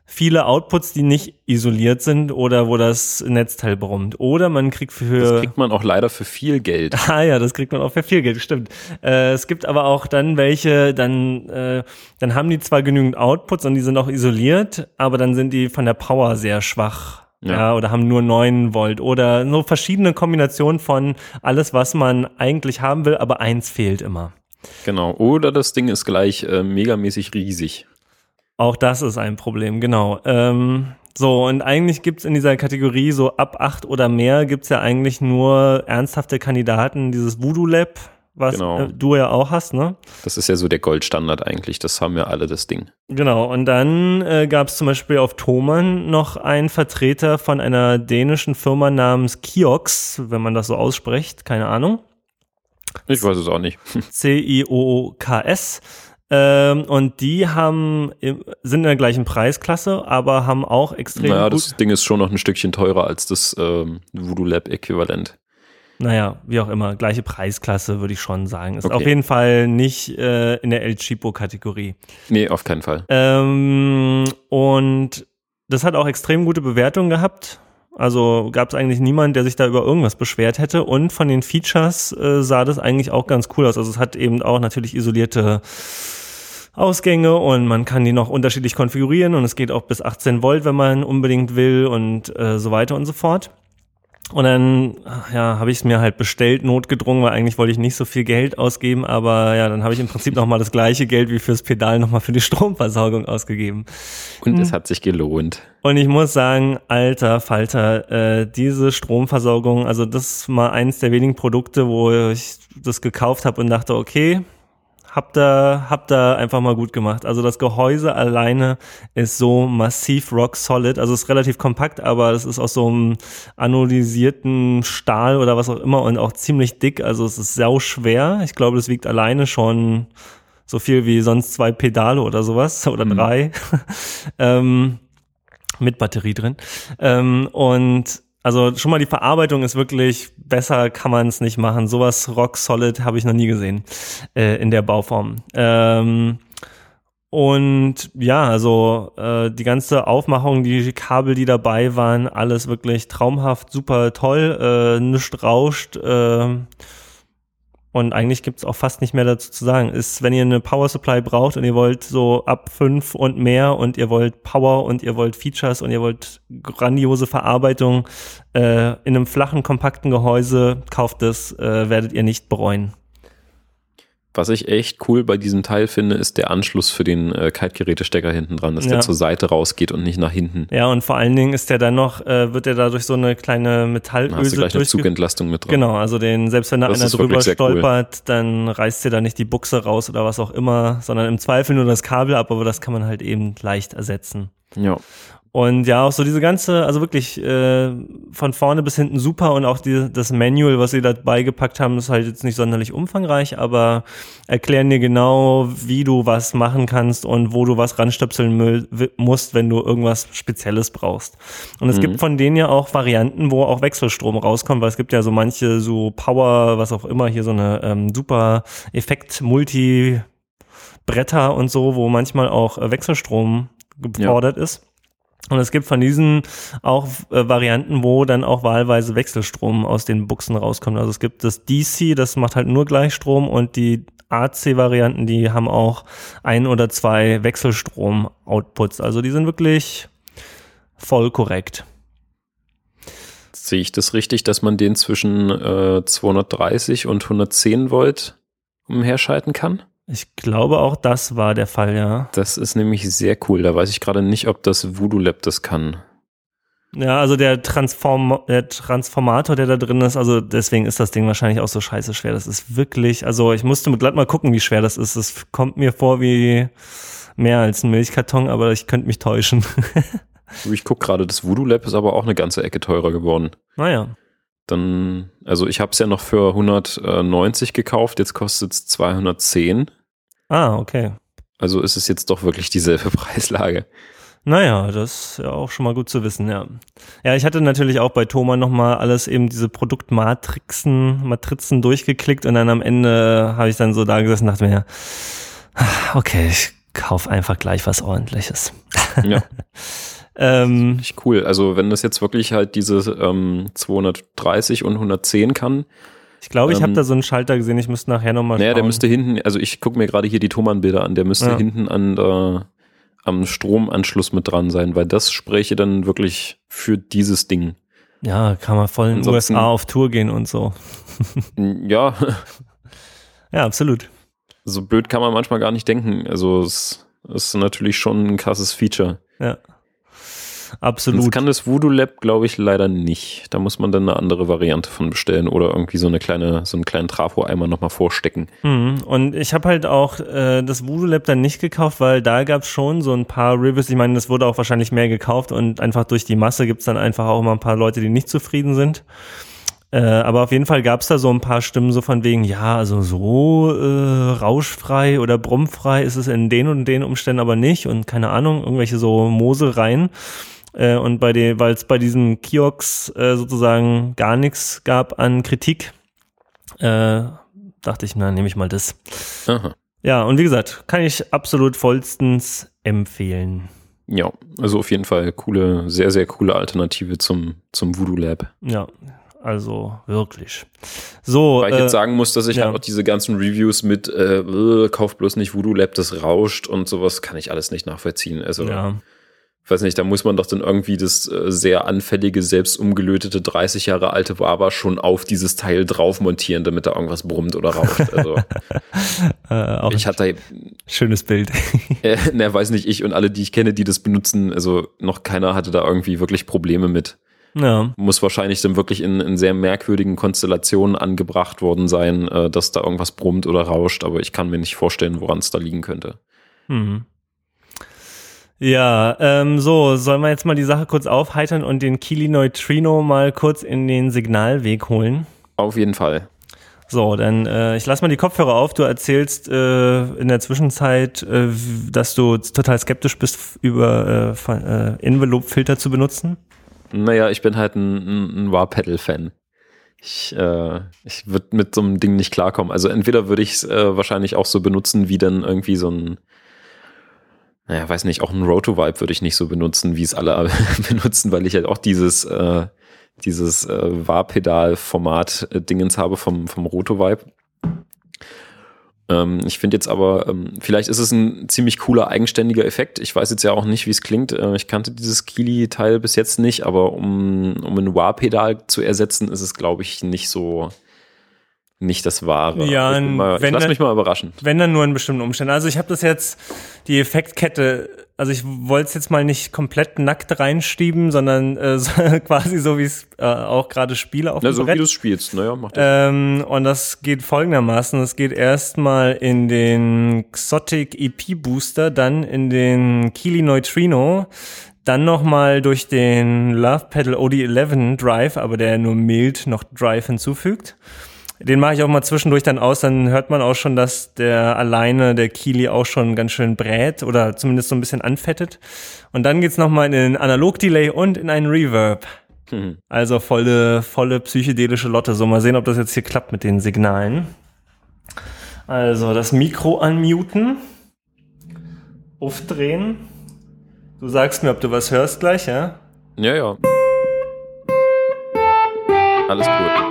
viele Outputs, die nicht isoliert sind oder wo das Netzteil brummt. Oder man kriegt für. Das kriegt man auch leider für viel Geld. *laughs* Ah ja, das kriegt man auch für viel Geld, stimmt. Äh, es gibt aber auch dann welche, dann, äh, dann haben die zwar genügend Outputs und die sind auch isoliert, aber dann sind die von der Power sehr schwach. Ja. ja. oder haben nur 9 Volt oder so verschiedene Kombinationen von alles, was man eigentlich haben will, aber eins fehlt immer. Genau, oder das Ding ist gleich äh, megamäßig riesig. Auch das ist ein Problem, genau. Ähm, so, und eigentlich gibt's in dieser Kategorie so ab 8 oder mehr gibt's ja eigentlich nur ernsthafte Kandidaten, dieses Voodoo Lab, was genau. äh, du ja auch hast, ne? Das ist ja so der Goldstandard eigentlich, das haben wir alle, das Ding. Genau, und dann äh, gab es zum Beispiel auf Thomann noch einen Vertreter von einer dänischen Firma namens Kiox, wenn man das so ausspricht, keine Ahnung. Ich weiß es auch nicht. *laughs* C-I-O-K-S. Ähm, und die haben, sind in der gleichen Preisklasse, aber haben auch extrem. Naja, das Ding ist schon noch ein Stückchen teurer als das ähm, Voodoo Lab Äquivalent. Naja, wie auch immer, gleiche Preisklasse würde ich schon sagen. Ist okay. auf jeden Fall nicht äh, in der El Chipo-Kategorie. Nee, auf keinen Fall. Ähm, und das hat auch extrem gute Bewertungen gehabt. Also gab es eigentlich niemanden, der sich da über irgendwas beschwert hätte. Und von den Features äh, sah das eigentlich auch ganz cool aus. Also es hat eben auch natürlich isolierte Ausgänge und man kann die noch unterschiedlich konfigurieren und es geht auch bis 18 Volt, wenn man unbedingt will und äh, so weiter und so fort. Und dann, ja, habe ich es mir halt bestellt, notgedrungen, weil eigentlich wollte ich nicht so viel Geld ausgeben, aber ja, dann habe ich im Prinzip nochmal das gleiche Geld wie fürs Pedal nochmal für die *laughs* Stromversorgung ausgegeben. Und hm. es hat sich gelohnt. Und ich muss sagen, alter Falter, äh, diese Stromversorgung, also das ist mal eins der wenigen Produkte, wo ich das gekauft habe und dachte, okay, habt ihr, habt ihr einfach mal gut gemacht. Also das Gehäuse alleine ist so massiv rock solid. Also es ist relativ kompakt, aber es ist aus so einem anodisierten Stahl oder was auch immer und auch ziemlich dick. Also es ist sau schwer. Ich glaube, das wiegt alleine schon So viel wie sonst zwei Pedale oder sowas *laughs* oder Mhm. drei. *laughs* ähm, mit Batterie drin. Ähm, und also schon mal die Verarbeitung ist wirklich besser, kann man es nicht machen. Sowas rock solid habe ich noch nie gesehen äh, in der Bauform. Ähm, und ja, also äh, die ganze Aufmachung, die Kabel, die dabei waren, alles wirklich traumhaft, super toll, äh, nichts rauscht. Äh, und eigentlich gibt's auch fast nicht mehr dazu zu sagen. Ist, wenn ihr eine Power Supply braucht und ihr wollt so ab fünf und mehr und ihr wollt Power und ihr wollt Features und ihr wollt grandiose Verarbeitung äh, in einem flachen, kompakten Gehäuse, kauft es, äh, werdet ihr nicht bereuen. Was ich echt cool bei diesem Teil finde, ist der Anschluss für den äh, Kaltgerätestecker hinten dran, dass Ja. der zur Seite rausgeht und nicht nach hinten. Ja, und vor allen Dingen ist der dann noch, äh, wird der da durch so eine kleine Dann hast du Metallöse gleich eine Zugentlastung mit dran. Genau, also den, selbst wenn da Das einer drüber sehr cool. stolpert, dann reißt dir da nicht die Buchse raus oder was auch immer, sondern im Zweifel nur das Kabel ab, aber das kann man halt eben leicht ersetzen. Ja. Und ja, auch so diese ganze, also wirklich äh, von vorne bis hinten super und auch die, das Manual, was sie dabei gepackt haben, ist halt jetzt nicht sonderlich umfangreich, aber erklären dir genau, wie du was machen kannst und wo du was ranstöpseln musst, wenn du irgendwas Spezielles brauchst. Und es Mhm. gibt von denen ja auch Varianten, wo auch Wechselstrom rauskommt, weil es gibt ja so manche so Power, was auch immer, hier so eine ähm, super Effekt-Multi- Bretter und so, wo manchmal auch äh, Wechselstrom gefordert ist. Und es gibt von diesen auch äh, Varianten, wo dann auch wahlweise Wechselstrom aus den Buchsen rauskommt. Also es gibt das DC, das macht halt nur Gleichstrom und die AC-Varianten, die haben auch ein oder zwei Wechselstrom-Outputs. Also die sind wirklich voll korrekt. Sehe ich das richtig, dass man den zwischen äh, 230 und 110 Volt umherschalten kann? Ich glaube auch das war der Fall, ja. Das ist nämlich sehr cool. Da weiß ich gerade nicht, ob das Voodoo Lab das kann. Ja, also der, Transform der Transformator, der da drin ist, also deswegen ist das Ding wahrscheinlich auch so scheiße schwer. Das ist wirklich, also ich musste glatt mal gucken, wie schwer das ist. Es kommt mir vor wie mehr als ein Milchkarton, aber ich könnte mich täuschen. *laughs* Ich gucke gerade, das Voodoo Lab ist aber auch eine ganze Ecke teurer geworden. naja. Dann, also ich habe es ja noch für 190 gekauft, jetzt kostet es 210. Ah, okay. Also ist es jetzt doch wirklich dieselbe *laughs* Preislage. Naja, das ist ja auch schon mal gut zu wissen, ja. Ja, ich hatte natürlich auch bei Thomann nochmal alles eben diese Produktmatrixen, Matrizen durchgeklickt und dann am Ende habe ich dann so da gesessen und dachte mir, ah, okay, ich kauf einfach gleich was ordentliches. Ja, *laughs* Ähm, cool. Also wenn das jetzt wirklich halt diese ähm, 230 und 110 kann, ich glaube, ich habe Ähm, da so einen Schalter gesehen, ich müsste nachher nochmal naja, schauen. der müsste hinten, also ich gucke mir gerade hier die Thomann-Bilder an, der müsste Ja. hinten an der, am Stromanschluss mit dran sein, weil das spräche dann wirklich für dieses Ding. ja, kann man voll in den USA auf Tour gehen und so. *laughs* Ja, Ja, absolut. so blöd kann man manchmal gar nicht denken. Also es ist natürlich schon ein krasses Feature. Ja. Das Absolut. kann das Voodoo Lab, glaube ich, leider nicht. Da muss man dann eine andere Variante von bestellen oder irgendwie so eine kleine, so einen kleinen Trafo-Eimer nochmal vorstecken. Mhm. Und ich habe halt auch äh, das Voodoo Lab dann nicht gekauft, weil da gab es schon so ein paar Reviews. Ich meine, das wurde auch wahrscheinlich mehr gekauft und einfach durch die Masse gibt es dann einfach auch immer ein paar Leute, die nicht zufrieden sind. Äh, aber auf jeden Fall gab es da so ein paar Stimmen so von wegen, ja, also so äh, rauschfrei oder brummfrei ist es in den und den Umständen aber nicht und keine Ahnung, irgendwelche so Moselreihen. Äh, und bei den, weil es bei diesen Kiox äh, sozusagen gar nichts gab an Kritik, äh, dachte ich, na, nehme ich mal das. Aha. Ja, und wie gesagt, kann ich absolut vollstens empfehlen. Ja, also auf jeden Fall coole, sehr, sehr coole Alternative zum, zum Voodoo Lab. Ja, also wirklich. So, Weil ich äh, jetzt sagen muss, dass ich ja. halt auch diese ganzen Reviews mit äh, kauf bloß nicht Voodoo Lab, das rauscht und sowas kann ich alles nicht nachvollziehen. Also ja, ich weiß nicht, da muss man doch dann irgendwie das äh, sehr anfällige, selbst umgelötete 30 Jahre alte Wawa schon auf dieses Teil drauf montieren, damit da irgendwas brummt oder rauscht. Also *laughs* äh, auch ich ein hatte, schönes Bild. *laughs* äh, ne, weiß nicht, ich und alle, die ich kenne, die das benutzen, also noch keiner hatte da irgendwie wirklich Probleme mit. ja, Muss wahrscheinlich dann wirklich in, in sehr merkwürdigen Konstellationen angebracht worden sein, äh, dass da irgendwas brummt oder rauscht, aber ich kann mir nicht vorstellen, woran es da liegen könnte. hm. Ja, ähm, so, sollen wir jetzt mal die Sache kurz aufheitern und den Kili Neutrino mal kurz in den Signalweg holen? Auf jeden Fall. So, dann äh, ich lass mal die Kopfhörer auf. Du erzählst äh, in der Zwischenzeit, äh, dass du total skeptisch bist, über äh, äh, Envelope-Filter zu benutzen. Naja, ich bin halt ein, ein, ein War-Pedal-Fan. Ich, äh, ich würde mit so einem Ding nicht klarkommen. Also entweder würde ich es äh, wahrscheinlich auch so benutzen, wie dann irgendwie so ein, naja, weiß nicht, auch ein Roto-Vibe würde ich nicht so benutzen, wie es alle *laughs* benutzen, weil ich halt auch dieses, äh, dieses äh, War-Pedal-Format-Dingens habe vom, vom Roto-Vibe. Ähm, ich finde jetzt aber, ähm, vielleicht ist es ein ziemlich cooler, eigenständiger Effekt. Ich weiß jetzt ja auch nicht, wie es klingt. Äh, ich kannte dieses Kili-Teil bis jetzt nicht, aber um, um ein Wah-Pedal zu ersetzen, ist es, glaube ich, nicht so, nicht das Wahre. Ja, ich, mal, ich lass mich mal überraschen. Wenn dann nur in bestimmten Umständen. Also ich habe das jetzt, die Effektkette, also ich wollte es jetzt mal nicht komplett nackt reinschieben, sondern äh, *laughs* so, quasi so, wie es äh, auch gerade spiele auf Na, dem so Brett. wie du es spielst, naja, mach das. Ähm, und das geht folgendermaßen. Es geht erstmal in den Xotic EP Booster, dann in den Kili Neutrino, dann nochmal durch den Love Pedal OD11 Drive, aber der nur mild noch Drive hinzufügt. Den mache ich auch mal zwischendurch dann aus, dann hört man auch schon, dass der alleine, der Kili auch schon ganz schön brät oder zumindest so ein bisschen anfettet. Und dann geht's nochmal in den Analog-Delay und in einen Reverb. Mhm. Also volle, volle psychedelische Lotte. So, mal sehen, ob das jetzt hier klappt mit den Signalen. Also das Mikro unmuten. Aufdrehen. Du sagst mir, ob du was hörst gleich, ja? Ja, ja. Alles cool.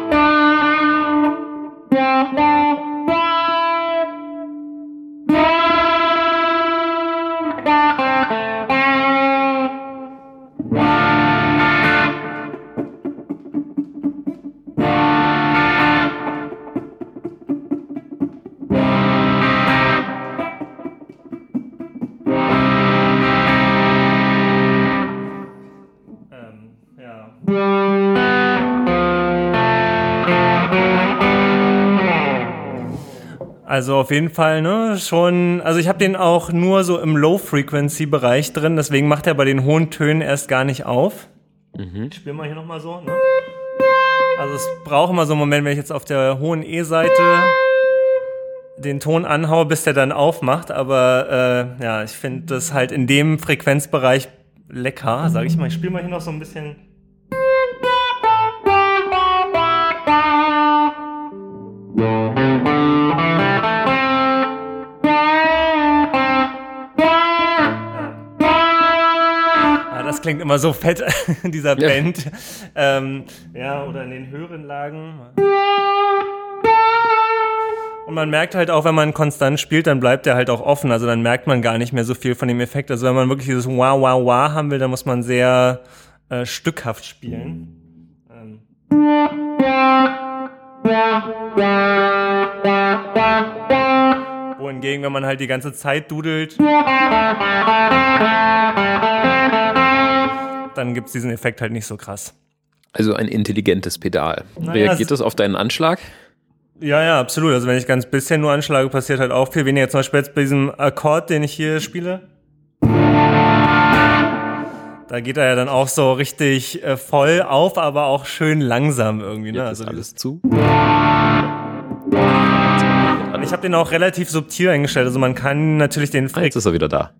Also auf jeden Fall, ne, schon, also ich habe den auch nur so im Low-Frequency-Bereich drin, deswegen macht er bei den hohen Tönen erst gar nicht auf. Mhm. Ich spiele mal hier nochmal so, ne? Also es braucht immer so einen Moment, wenn ich jetzt auf der hohen E-Seite den Ton anhaue, bis der dann aufmacht, aber äh, ja, ich finde das halt in dem Frequenzbereich lecker, sage ich mal. Ich spiele mal hier noch so ein bisschen. Klingt immer so fett in *laughs* dieser. Band. Ähm, ja, oder in den höheren Lagen. Und man merkt halt auch, wenn man konstant spielt, dann bleibt der halt auch offen. Also dann merkt man gar nicht mehr so viel von dem Effekt. Also wenn man wirklich dieses Wah, Wah, Wah haben will, dann muss man sehr äh, stückhaft spielen. Ähm. Wohingegen, wenn man halt die ganze Zeit dudelt, dann gibt's diesen Effekt halt nicht so krass. Also ein intelligentes Pedal. Naja, Reagiert es- das auf deinen Anschlag? Ja, ja, absolut. Also wenn ich ganz bisschen nur anschlage, passiert halt auch viel weniger. Zum Beispiel jetzt bei diesem Akkord, den ich hier spiele. Da geht er ja dann auch so richtig äh, voll auf, aber auch schön langsam irgendwie. Ne? Jetzt Also ist alles zu. Und ich habe den auch relativ subtil eingestellt. Also man kann natürlich den Ah, Frick. jetzt ist er wieder da.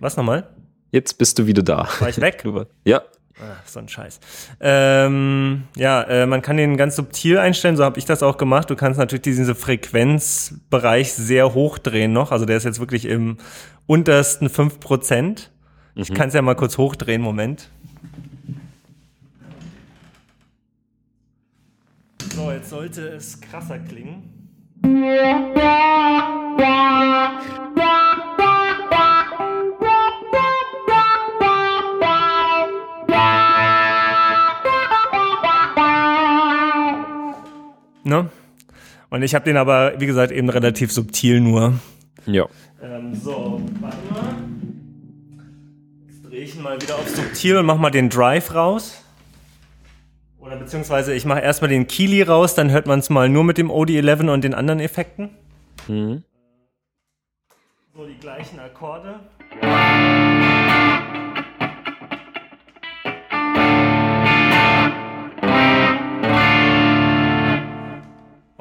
Was nochmal? Jetzt bist du wieder da. War ich weg? Ja. Ach, so ein Scheiß. Ähm, ja, äh, man kann den ganz subtil einstellen, so habe ich das auch gemacht. Du kannst natürlich diesen Frequenzbereich sehr hoch drehen noch. Also der ist jetzt wirklich im untersten 5%. Ich kann es ja mal kurz hochdrehen, Moment. So, jetzt sollte es krasser klingen. Ne? Und ich habe den aber, wie gesagt, eben relativ subtil nur. Ja. Ähm, so, warte mal. Jetzt drehe ich ihn mal wieder auf subtil und mach mal den Drive raus. Oder beziehungsweise ich mache erstmal den Kili raus, dann hört man es mal nur mit dem OD11 und den anderen Effekten. Mhm. So die gleichen Akkorde.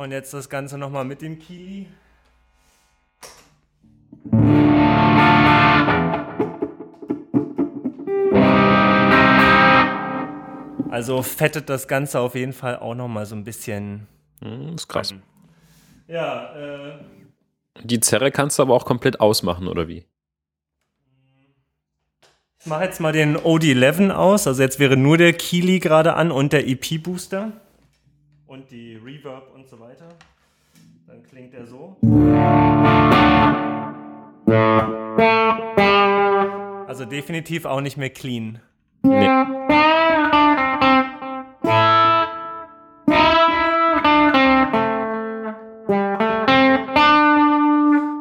Und jetzt das Ganze nochmal mit dem Kili. Also fettet das Ganze auf jeden Fall auch nochmal so ein bisschen. Hm, ist krass. Ja, äh. Die Zerre kannst du aber auch komplett ausmachen, oder wie? Ich mache jetzt mal den OD11 aus. Also jetzt wäre nur der Kili gerade an und der EP-Booster. Und die Reverb und so weiter. Dann klingt er so. Also definitiv auch nicht mehr clean. Nee.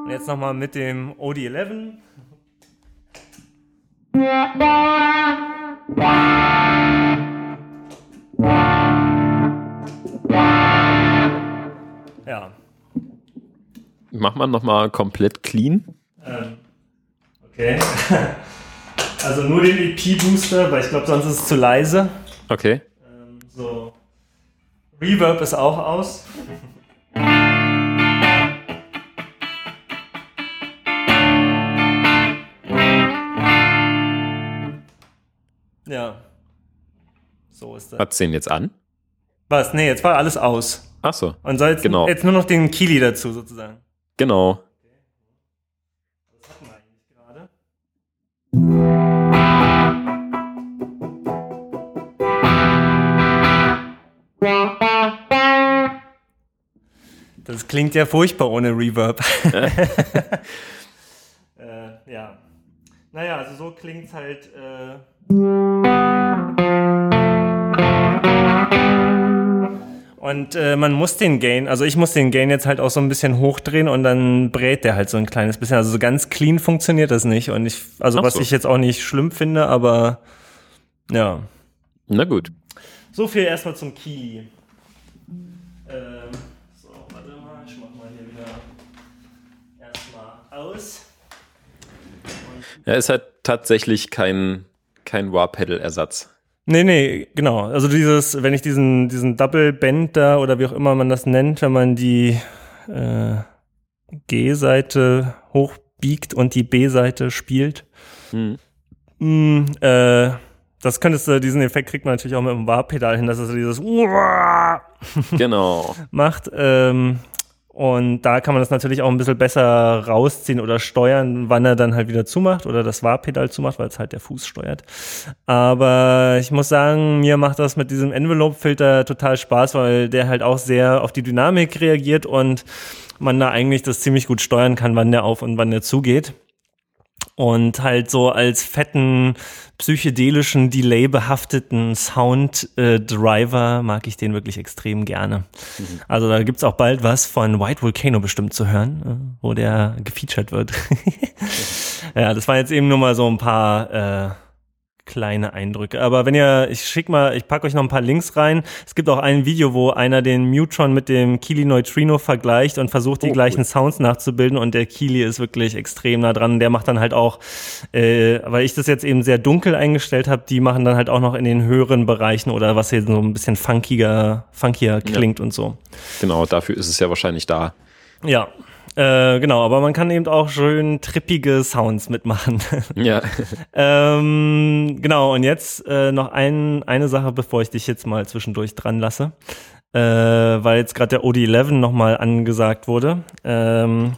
Und jetzt nochmal mit dem OD11. Ja. Mach mal nochmal komplett clean. Ähm, okay. *laughs* Also nur den EP-Booster, weil ich glaube, sonst ist es zu leise. Okay. Ähm, so. Reverb ist auch aus. *laughs* Ja. So ist das. Hat's den jetzt an? Was? Nee, jetzt war alles aus. Ach so. Und soll jetzt, Genau. jetzt nur noch den Kili dazu sozusagen. Genau. Was hatten wir eigentlich gerade? Das klingt ja furchtbar ohne Reverb. *laughs* äh, ja. Naja, also so klingt's halt. Äh und äh, man muss den Gain, also ich muss den Gain jetzt halt auch so ein bisschen hochdrehen und dann brät der halt so ein kleines bisschen. Also so ganz clean funktioniert das nicht. Und ich, also Ach was so. ich jetzt auch nicht schlimm finde, aber ja. Na gut. So viel erstmal zum Key. Ähm, so, warte mal, ich mach mal hier wieder erstmal aus. Er ist halt tatsächlich kein, kein War-Pedal-Ersatz. Nee, nee, genau. Also dieses, wenn ich diesen, diesen Double Bend da oder wie auch immer man das nennt, wenn man die äh, G-Seite hochbiegt und die B-Seite spielt, Hm. Mm, äh, das könntest du, diesen Effekt kriegt man natürlich auch mit dem Warpedal hin, dass es so dieses *laughs* Genau. macht. Ähm, und da kann man das natürlich auch ein bisschen besser rausziehen oder steuern, wann er dann halt wieder zumacht oder das Warpedal zumacht, weil es halt der Fuß steuert. Aber ich muss sagen, mir macht das mit diesem Envelope-Filter total Spaß, weil der halt auch sehr auf die Dynamik reagiert und man da eigentlich das ziemlich gut steuern kann, wann der auf und wann der zugeht. Und halt so als fetten, psychedelischen, delay-behafteten Sound-Driver mag ich den wirklich extrem gerne. Also da gibt's auch bald was von White Volcano bestimmt zu hören, äh, wo der gefeatured wird. *laughs* ja, das waren jetzt eben nur mal so ein paar äh, kleine Eindrücke. Aber wenn ihr, ich schick mal, ich packe euch noch ein paar Links rein. Es gibt auch ein Video, wo einer den Mutron mit dem Kili Neutrino vergleicht und versucht, die Oh, gleichen cool. Sounds nachzubilden. Und der Kili ist wirklich extrem nah dran. Der macht dann halt auch, äh, weil ich das jetzt eben sehr dunkel eingestellt habe, die machen dann halt auch noch in den höheren Bereichen oder was hier so ein bisschen funkiger, funkier klingt und so. Genau, dafür ist es ja wahrscheinlich da. Ja. Äh, genau, aber man kann eben auch schön trippige Sounds mitmachen. *laughs* Ja. Ähm, genau, und jetzt äh, noch ein, eine Sache, bevor ich dich jetzt mal zwischendurch dran lasse. Äh, weil jetzt gerade der OD11 nochmal angesagt wurde. Ähm,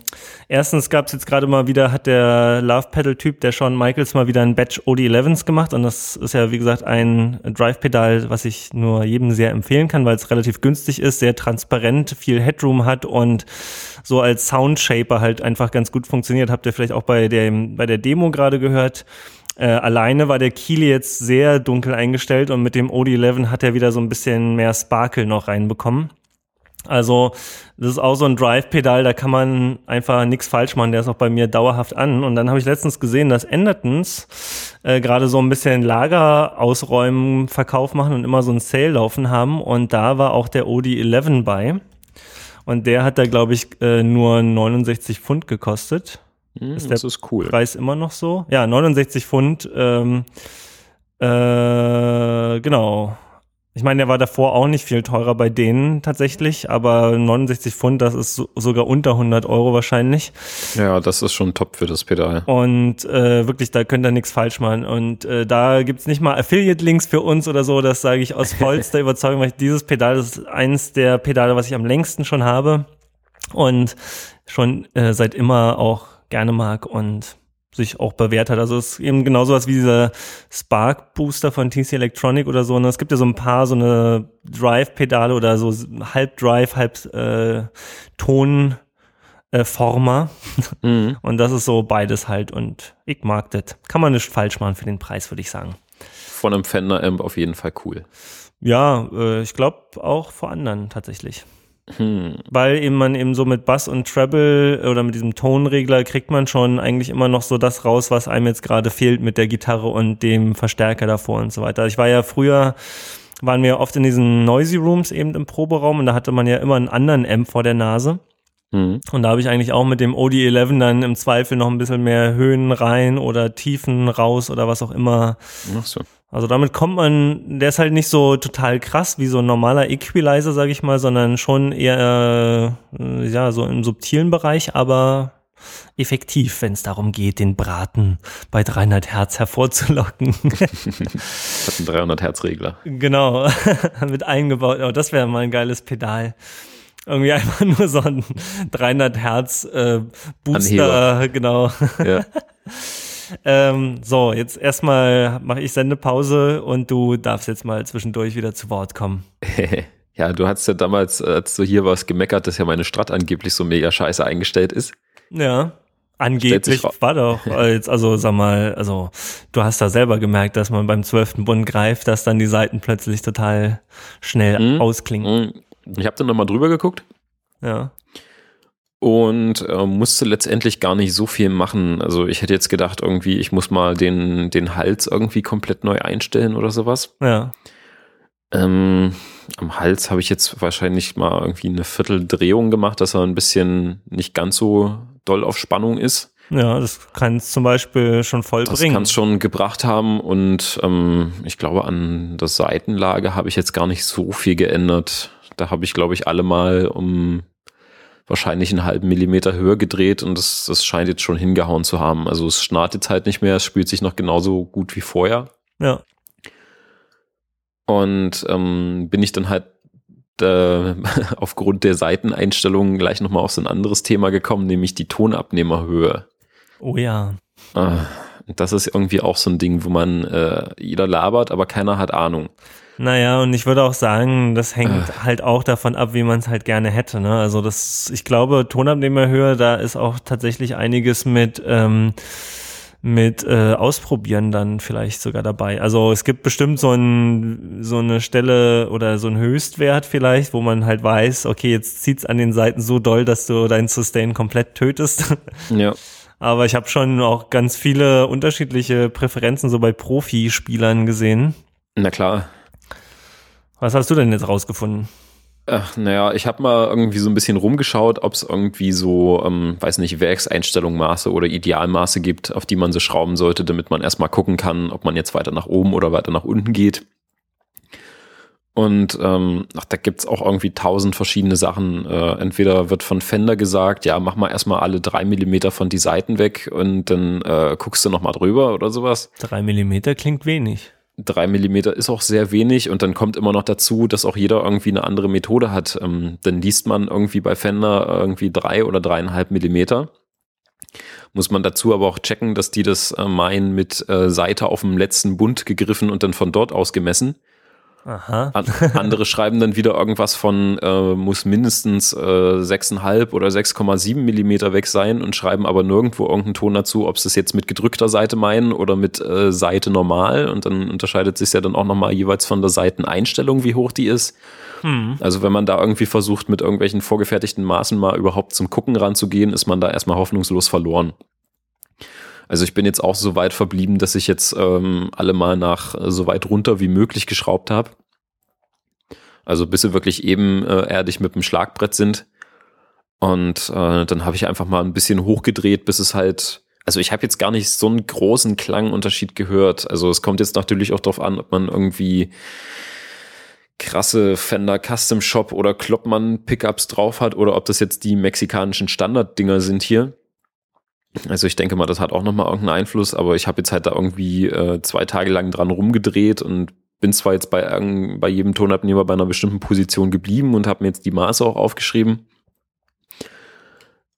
erstens gab es jetzt gerade mal wieder, hat der Love Pedal-Typ, der Shawn Michaels, mal wieder ein Batch OD11s gemacht. Und das ist ja, wie gesagt, ein Drive-Pedal, was ich nur jedem sehr empfehlen kann, weil es relativ günstig ist, sehr transparent, viel Headroom hat und so als Soundshaper halt einfach ganz gut funktioniert. Habt ihr vielleicht auch bei, dem, bei der Demo gerade gehört. Äh, alleine war der Kili jetzt sehr dunkel eingestellt und mit dem OD11 hat er wieder so ein bisschen mehr Sparkle noch reinbekommen. Also, das ist auch so ein Drive-Pedal, da kann man einfach nichts falsch machen. Der ist auch bei mir dauerhaft an. Und dann habe ich letztens gesehen, dass Endertons äh, gerade so ein bisschen Lager ausräumen, Verkauf machen und immer so ein Sale laufen haben. Und da war auch der OD11 bei. Und der hat da, glaube ich, äh, nur 69 Pfund gekostet. Hm, Ist das ist cool. Preis immer noch so? Ja, 69 Pfund. Ähm, äh, genau. Ich meine, der war davor auch nicht viel teurer bei denen tatsächlich, aber 69 Pfund, das ist so, sogar unter 100 Euro wahrscheinlich. Ja, das ist schon top für das Pedal. Und äh, wirklich, da könnt ihr nichts falsch machen. Und äh, da gibt's nicht mal Affiliate-Links für uns oder so, das sage ich aus *laughs* vollster Überzeugung, weil ich dieses Pedal das ist eins der Pedale, was ich am längsten schon habe und schon äh, seit immer auch gerne mag und sich auch bewährt hat. Also es ist eben genau sowas wie dieser Spark Booster von TC Electronic oder so. Und es gibt ja so ein paar so eine Drive-Pedale oder so halb Drive, halb äh, Ton. Äh, Former. *laughs* Mhm. Und das ist so beides halt. Und ich mag das. Kann man nicht falsch machen für den Preis, würde ich sagen. Von einem Fender Amp auf jeden Fall cool. Ja, äh, ich glaube auch vor anderen tatsächlich. Hm. Weil eben man eben so mit Bass und Treble oder mit diesem Tonregler kriegt man schon eigentlich immer noch so das raus, was einem jetzt gerade fehlt mit der Gitarre und dem Verstärker davor und so weiter. Ich war ja früher, waren wir oft in diesen Noisy Rooms eben im Proberaum und da hatte man ja immer einen anderen Amp vor der Nase. Hm. Und da habe ich eigentlich auch mit dem OD11 dann im Zweifel noch ein bisschen mehr Höhen rein oder Tiefen raus oder was auch immer. Ach so. Also damit kommt man, der ist halt nicht so total krass wie so ein normaler Equalizer, sage ich mal, sondern schon eher äh, ja so im subtilen Bereich, aber effektiv, wenn es darum geht, den Braten bei 300 Hertz hervorzulocken. Hat einen 300 Hertz Regler. Genau, *laughs* mit eingebaut. Oh, das wäre mal ein geiles Pedal. Irgendwie *laughs* einfach nur so ein 300 Hertz äh, Booster, Anheber. genau. Ja. *laughs* Ähm, so, jetzt erstmal mache ich Sendepause und du darfst jetzt mal zwischendurch wieder zu Wort kommen. *laughs* ja, du hast ja damals, als du hier warst, gemeckert, dass ja meine Strat angeblich so mega scheiße eingestellt ist. Ja. Angeblich war doch, also sag mal, also du hast da selber gemerkt, dass man beim zwölften Bund greift, dass dann die Seiten plötzlich total schnell mhm. ausklingen. Mhm. Ich habe dann nochmal drüber geguckt. Ja und äh, musste letztendlich gar nicht so viel machen. Also ich hätte jetzt gedacht, irgendwie, ich muss mal den, den Hals irgendwie komplett neu einstellen oder sowas. Ja. Ähm, am Hals habe ich jetzt wahrscheinlich mal irgendwie eine Vierteldrehung gemacht, dass er ein bisschen nicht ganz so doll auf Spannung ist. Ja, das kann es zum Beispiel schon voll das bringen. Das kann es schon gebracht haben und ähm, ich glaube, an der Seitenlage habe ich jetzt gar nicht so viel geändert. Da habe ich, glaube ich, alle mal um wahrscheinlich einen halben Millimeter höher gedreht und das, das scheint jetzt schon hingehauen zu haben. Also es schnarrt jetzt halt nicht mehr, es spielt sich noch genauso gut wie vorher. Ja. Und ähm, bin ich dann halt äh, *laughs* aufgrund der Seiteneinstellungen gleich nochmal auf so ein anderes Thema gekommen, nämlich die Tonabnehmerhöhe. Oh ja. Äh, das ist irgendwie auch so ein Ding, wo man äh, jeder labert, aber keiner hat Ahnung. Naja, und ich würde auch sagen, das hängt äh. halt auch davon ab, wie man es halt gerne hätte. Ne? Also das, ich glaube, Tonabnehmerhöhe, da ist auch tatsächlich einiges mit ähm, mit äh, Ausprobieren dann vielleicht sogar dabei. Also es gibt bestimmt so, ein, so eine Stelle oder so einen Höchstwert vielleicht, wo man halt weiß, okay, jetzt zieht's an den Seiten so doll, dass du dein Sustain komplett tötest. *laughs* Ja. Aber ich habe schon auch ganz viele unterschiedliche Präferenzen so bei Profispielern gesehen. Na klar. Was hast du denn jetzt rausgefunden? Ach, naja, ich habe mal irgendwie so ein bisschen rumgeschaut, ob es irgendwie so, ähm, weiß nicht, Werkseinstellungsmaße oder Idealmaße gibt, auf die man so schrauben sollte, damit man erstmal gucken kann, ob man jetzt weiter nach oben oder weiter nach unten geht. Und ähm, ach, da gibt's auch irgendwie tausend verschiedene Sachen. Äh, entweder wird von Fender gesagt, ja, mach mal erstmal alle drei Millimeter von die Seiten weg und dann äh, guckst du nochmal drüber oder sowas. Drei Millimeter klingt wenig drei Millimeter ist auch sehr wenig und dann kommt immer noch dazu, dass auch jeder irgendwie eine andere Methode hat. Ähm, dann liest man irgendwie bei Fender irgendwie drei oder dreieinhalb Millimeter. Muss man dazu aber auch checken, dass die das äh, meinen mit äh, Seite auf dem letzten Bund gegriffen und dann von dort aus gemessen. Aha. An, andere schreiben dann wieder irgendwas von, äh, muss mindestens äh, 6,5 oder 6,7 Millimeter weg sein und schreiben aber nirgendwo irgendeinen Ton dazu, ob sie es jetzt mit gedrückter Seite meinen oder mit äh, Seite normal. Und dann unterscheidet sich ja dann auch nochmal jeweils von der Seiteneinstellung, wie hoch die ist. Hm. Also wenn man da irgendwie versucht, mit irgendwelchen vorgefertigten Maßen mal überhaupt zum Gucken ranzugehen, ist man da erstmal hoffnungslos verloren. Also ich bin jetzt auch so weit verblieben, dass ich jetzt ähm, alle mal nach äh, so weit runter wie möglich geschraubt habe. Also bis sie wirklich eben äh, erdig mit dem Schlagbrett sind. Und äh, dann habe ich einfach mal ein bisschen hochgedreht, bis es halt, also ich habe jetzt gar nicht so einen großen Klangunterschied gehört. Also es kommt jetzt natürlich auch darauf an, ob man irgendwie krasse Fender Custom Shop oder Kloppmann Pickups drauf hat oder ob das jetzt die mexikanischen Standarddinger sind hier. Also ich denke mal, das hat auch nochmal irgendeinen Einfluss, aber ich habe jetzt halt da irgendwie äh, zwei Tage lang dran rumgedreht und bin zwar jetzt bei, bei jedem Tonabnehmer bei einer bestimmten Position geblieben und habe mir jetzt die Maße auch aufgeschrieben.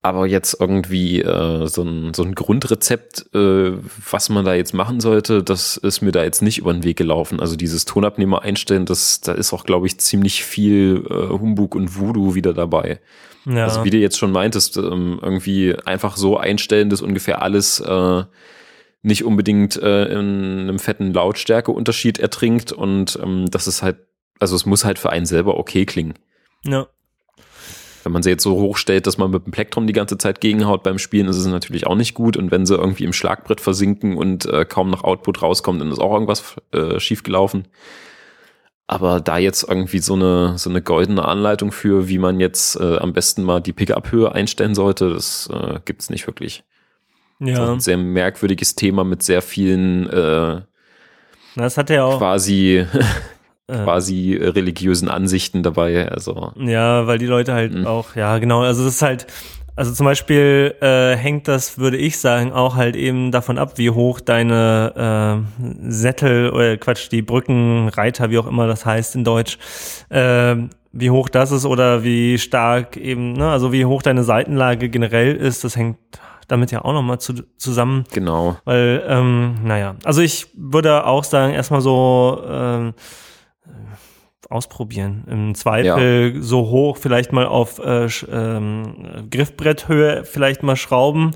Aber jetzt irgendwie äh, so, ein, so ein Grundrezept, äh, was man da jetzt machen sollte, das ist mir da jetzt nicht über den Weg gelaufen. Also dieses Tonabnehmer einstellen, das, da ist auch, glaube ich, ziemlich viel äh, Humbug und Voodoo wieder dabei. Ja. Also wie du jetzt schon meintest, ähm, irgendwie einfach so einstellen, dass ungefähr alles äh, nicht unbedingt äh, in einem fetten Lautstärkeunterschied ertrinkt und ähm, das ist halt, also es muss halt für einen selber okay klingen. Ja. Wenn man sie jetzt so hochstellt, dass man mit dem Plektrum die ganze Zeit gegenhaut beim Spielen, ist es natürlich auch nicht gut. Und wenn sie irgendwie im Schlagbrett versinken und äh, kaum noch Output rauskommt, dann ist auch irgendwas äh, schiefgelaufen. Aber da jetzt irgendwie so eine, so eine goldene Anleitung für, wie man jetzt äh, am besten mal die Pickup-Höhe einstellen sollte, das äh, gibt's nicht wirklich. Ja. ein sehr merkwürdiges Thema mit sehr vielen äh, das hat er auch quasi *laughs* äh. quasi religiösen Ansichten dabei. Also ja, weil die Leute halt mhm. auch ja genau. Also das ist halt also zum Beispiel äh, hängt das, würde ich sagen, auch halt eben davon ab, wie hoch deine äh, Sättel oder Quatsch, die Brückenreiter, wie auch immer das heißt in Deutsch, äh, wie hoch das ist oder wie stark eben, ne, also wie hoch deine Seitenlage generell ist, das hängt damit ja auch nochmal zu, zusammen. Genau. Weil, ähm, naja, also ich würde auch sagen, erstmal so ähm, ausprobieren. Im Zweifel ja. so hoch vielleicht mal auf äh, ähm, Griffbretthöhe vielleicht mal schrauben.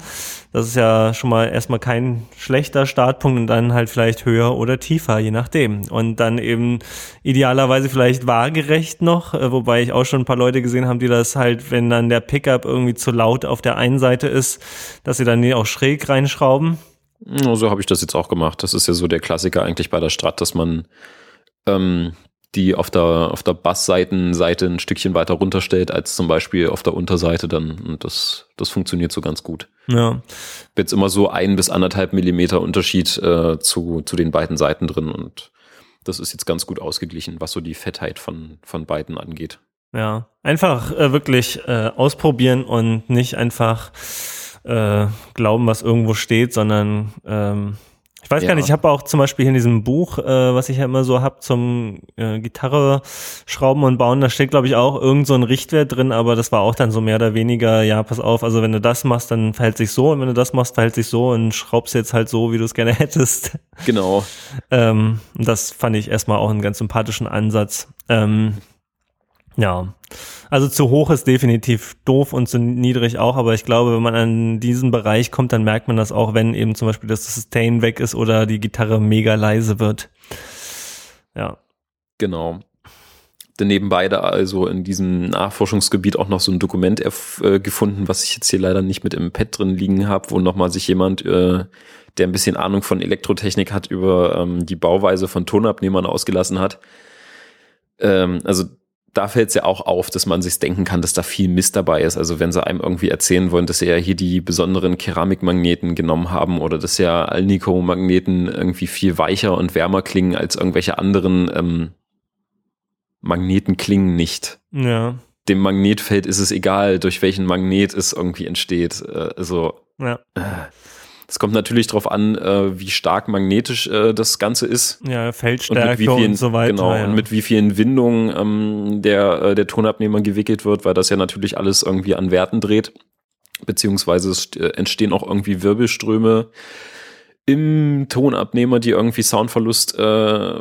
Das ist ja schon mal erstmal kein schlechter Startpunkt und dann halt vielleicht höher oder tiefer, je nachdem. Und dann eben idealerweise vielleicht waagerecht noch, äh, wobei ich auch schon ein paar Leute gesehen habe, die das halt, wenn dann der Pickup irgendwie zu laut auf der einen Seite ist, dass sie dann den auch schräg reinschrauben. So habe ich das jetzt auch gemacht. Das ist ja so der Klassiker eigentlich bei der Strat, dass man ähm, die auf der, auf der Bassseitenseite ein Stückchen weiter runterstellt, als zum Beispiel auf der Unterseite dann. Und das, das funktioniert so ganz gut. Ja. Jetzt immer so ein bis anderthalb Millimeter Unterschied äh, zu, zu den beiden Seiten drin. Und das ist jetzt ganz gut ausgeglichen, was so die Fettheit von, von beiden angeht. Ja, einfach äh, wirklich äh, ausprobieren und nicht einfach äh, glauben, was irgendwo steht, sondern ähm, ich weiß ja. gar nicht, ich habe auch zum Beispiel hier in diesem Buch, äh, was ich ja immer so hab zum äh, Gitarre schrauben und bauen, da steht glaube ich auch irgend so ein Richtwert drin, aber das war auch dann so mehr oder weniger, ja, pass auf, also wenn du das machst, dann verhält sich so und wenn du das machst, verhält sich so und schraubst jetzt halt so, wie du es gerne *laughs* hättest. Genau. ähm, das fand ich erstmal auch einen ganz sympathischen Ansatz. Ähm, ja, also zu hoch ist definitiv doof und zu niedrig auch, aber ich glaube, wenn man an diesen Bereich kommt, dann merkt man das auch, wenn eben zum Beispiel das Sustain weg ist oder die Gitarre mega leise wird. Ja. Genau. Denn nebenbei da also in diesem Nachforschungsgebiet auch noch so ein Dokument äh, gefunden, was ich jetzt hier leider nicht mit im Pad drin liegen habe, wo nochmal sich jemand, äh, der ein bisschen Ahnung von Elektrotechnik hat, über ähm, die Bauweise von Tonabnehmern ausgelassen hat. Ähm, also da fällt es ja auch auf, dass man sich denken kann, dass da viel Mist dabei ist. Also wenn sie einem irgendwie erzählen wollen, dass sie ja hier die besonderen Keramikmagneten genommen haben oder dass ja Alnico-Magneten irgendwie viel weicher und wärmer klingen als irgendwelche anderen ähm, Magneten klingen nicht. Ja. Dem Magnetfeld ist es egal, durch welchen Magnet es irgendwie entsteht. Äh, also ja. Äh, es kommt natürlich darauf an, äh, wie stark magnetisch äh, das Ganze ist. Ja, Feldstärke und, vielen, und so weiter. Genau, ja. und mit wie vielen Windungen ähm, der, äh, der Tonabnehmer gewickelt wird, weil das ja natürlich alles irgendwie an Werten dreht. Beziehungsweise es äh, entstehen auch irgendwie Wirbelströme im Tonabnehmer, die irgendwie Soundverlust äh,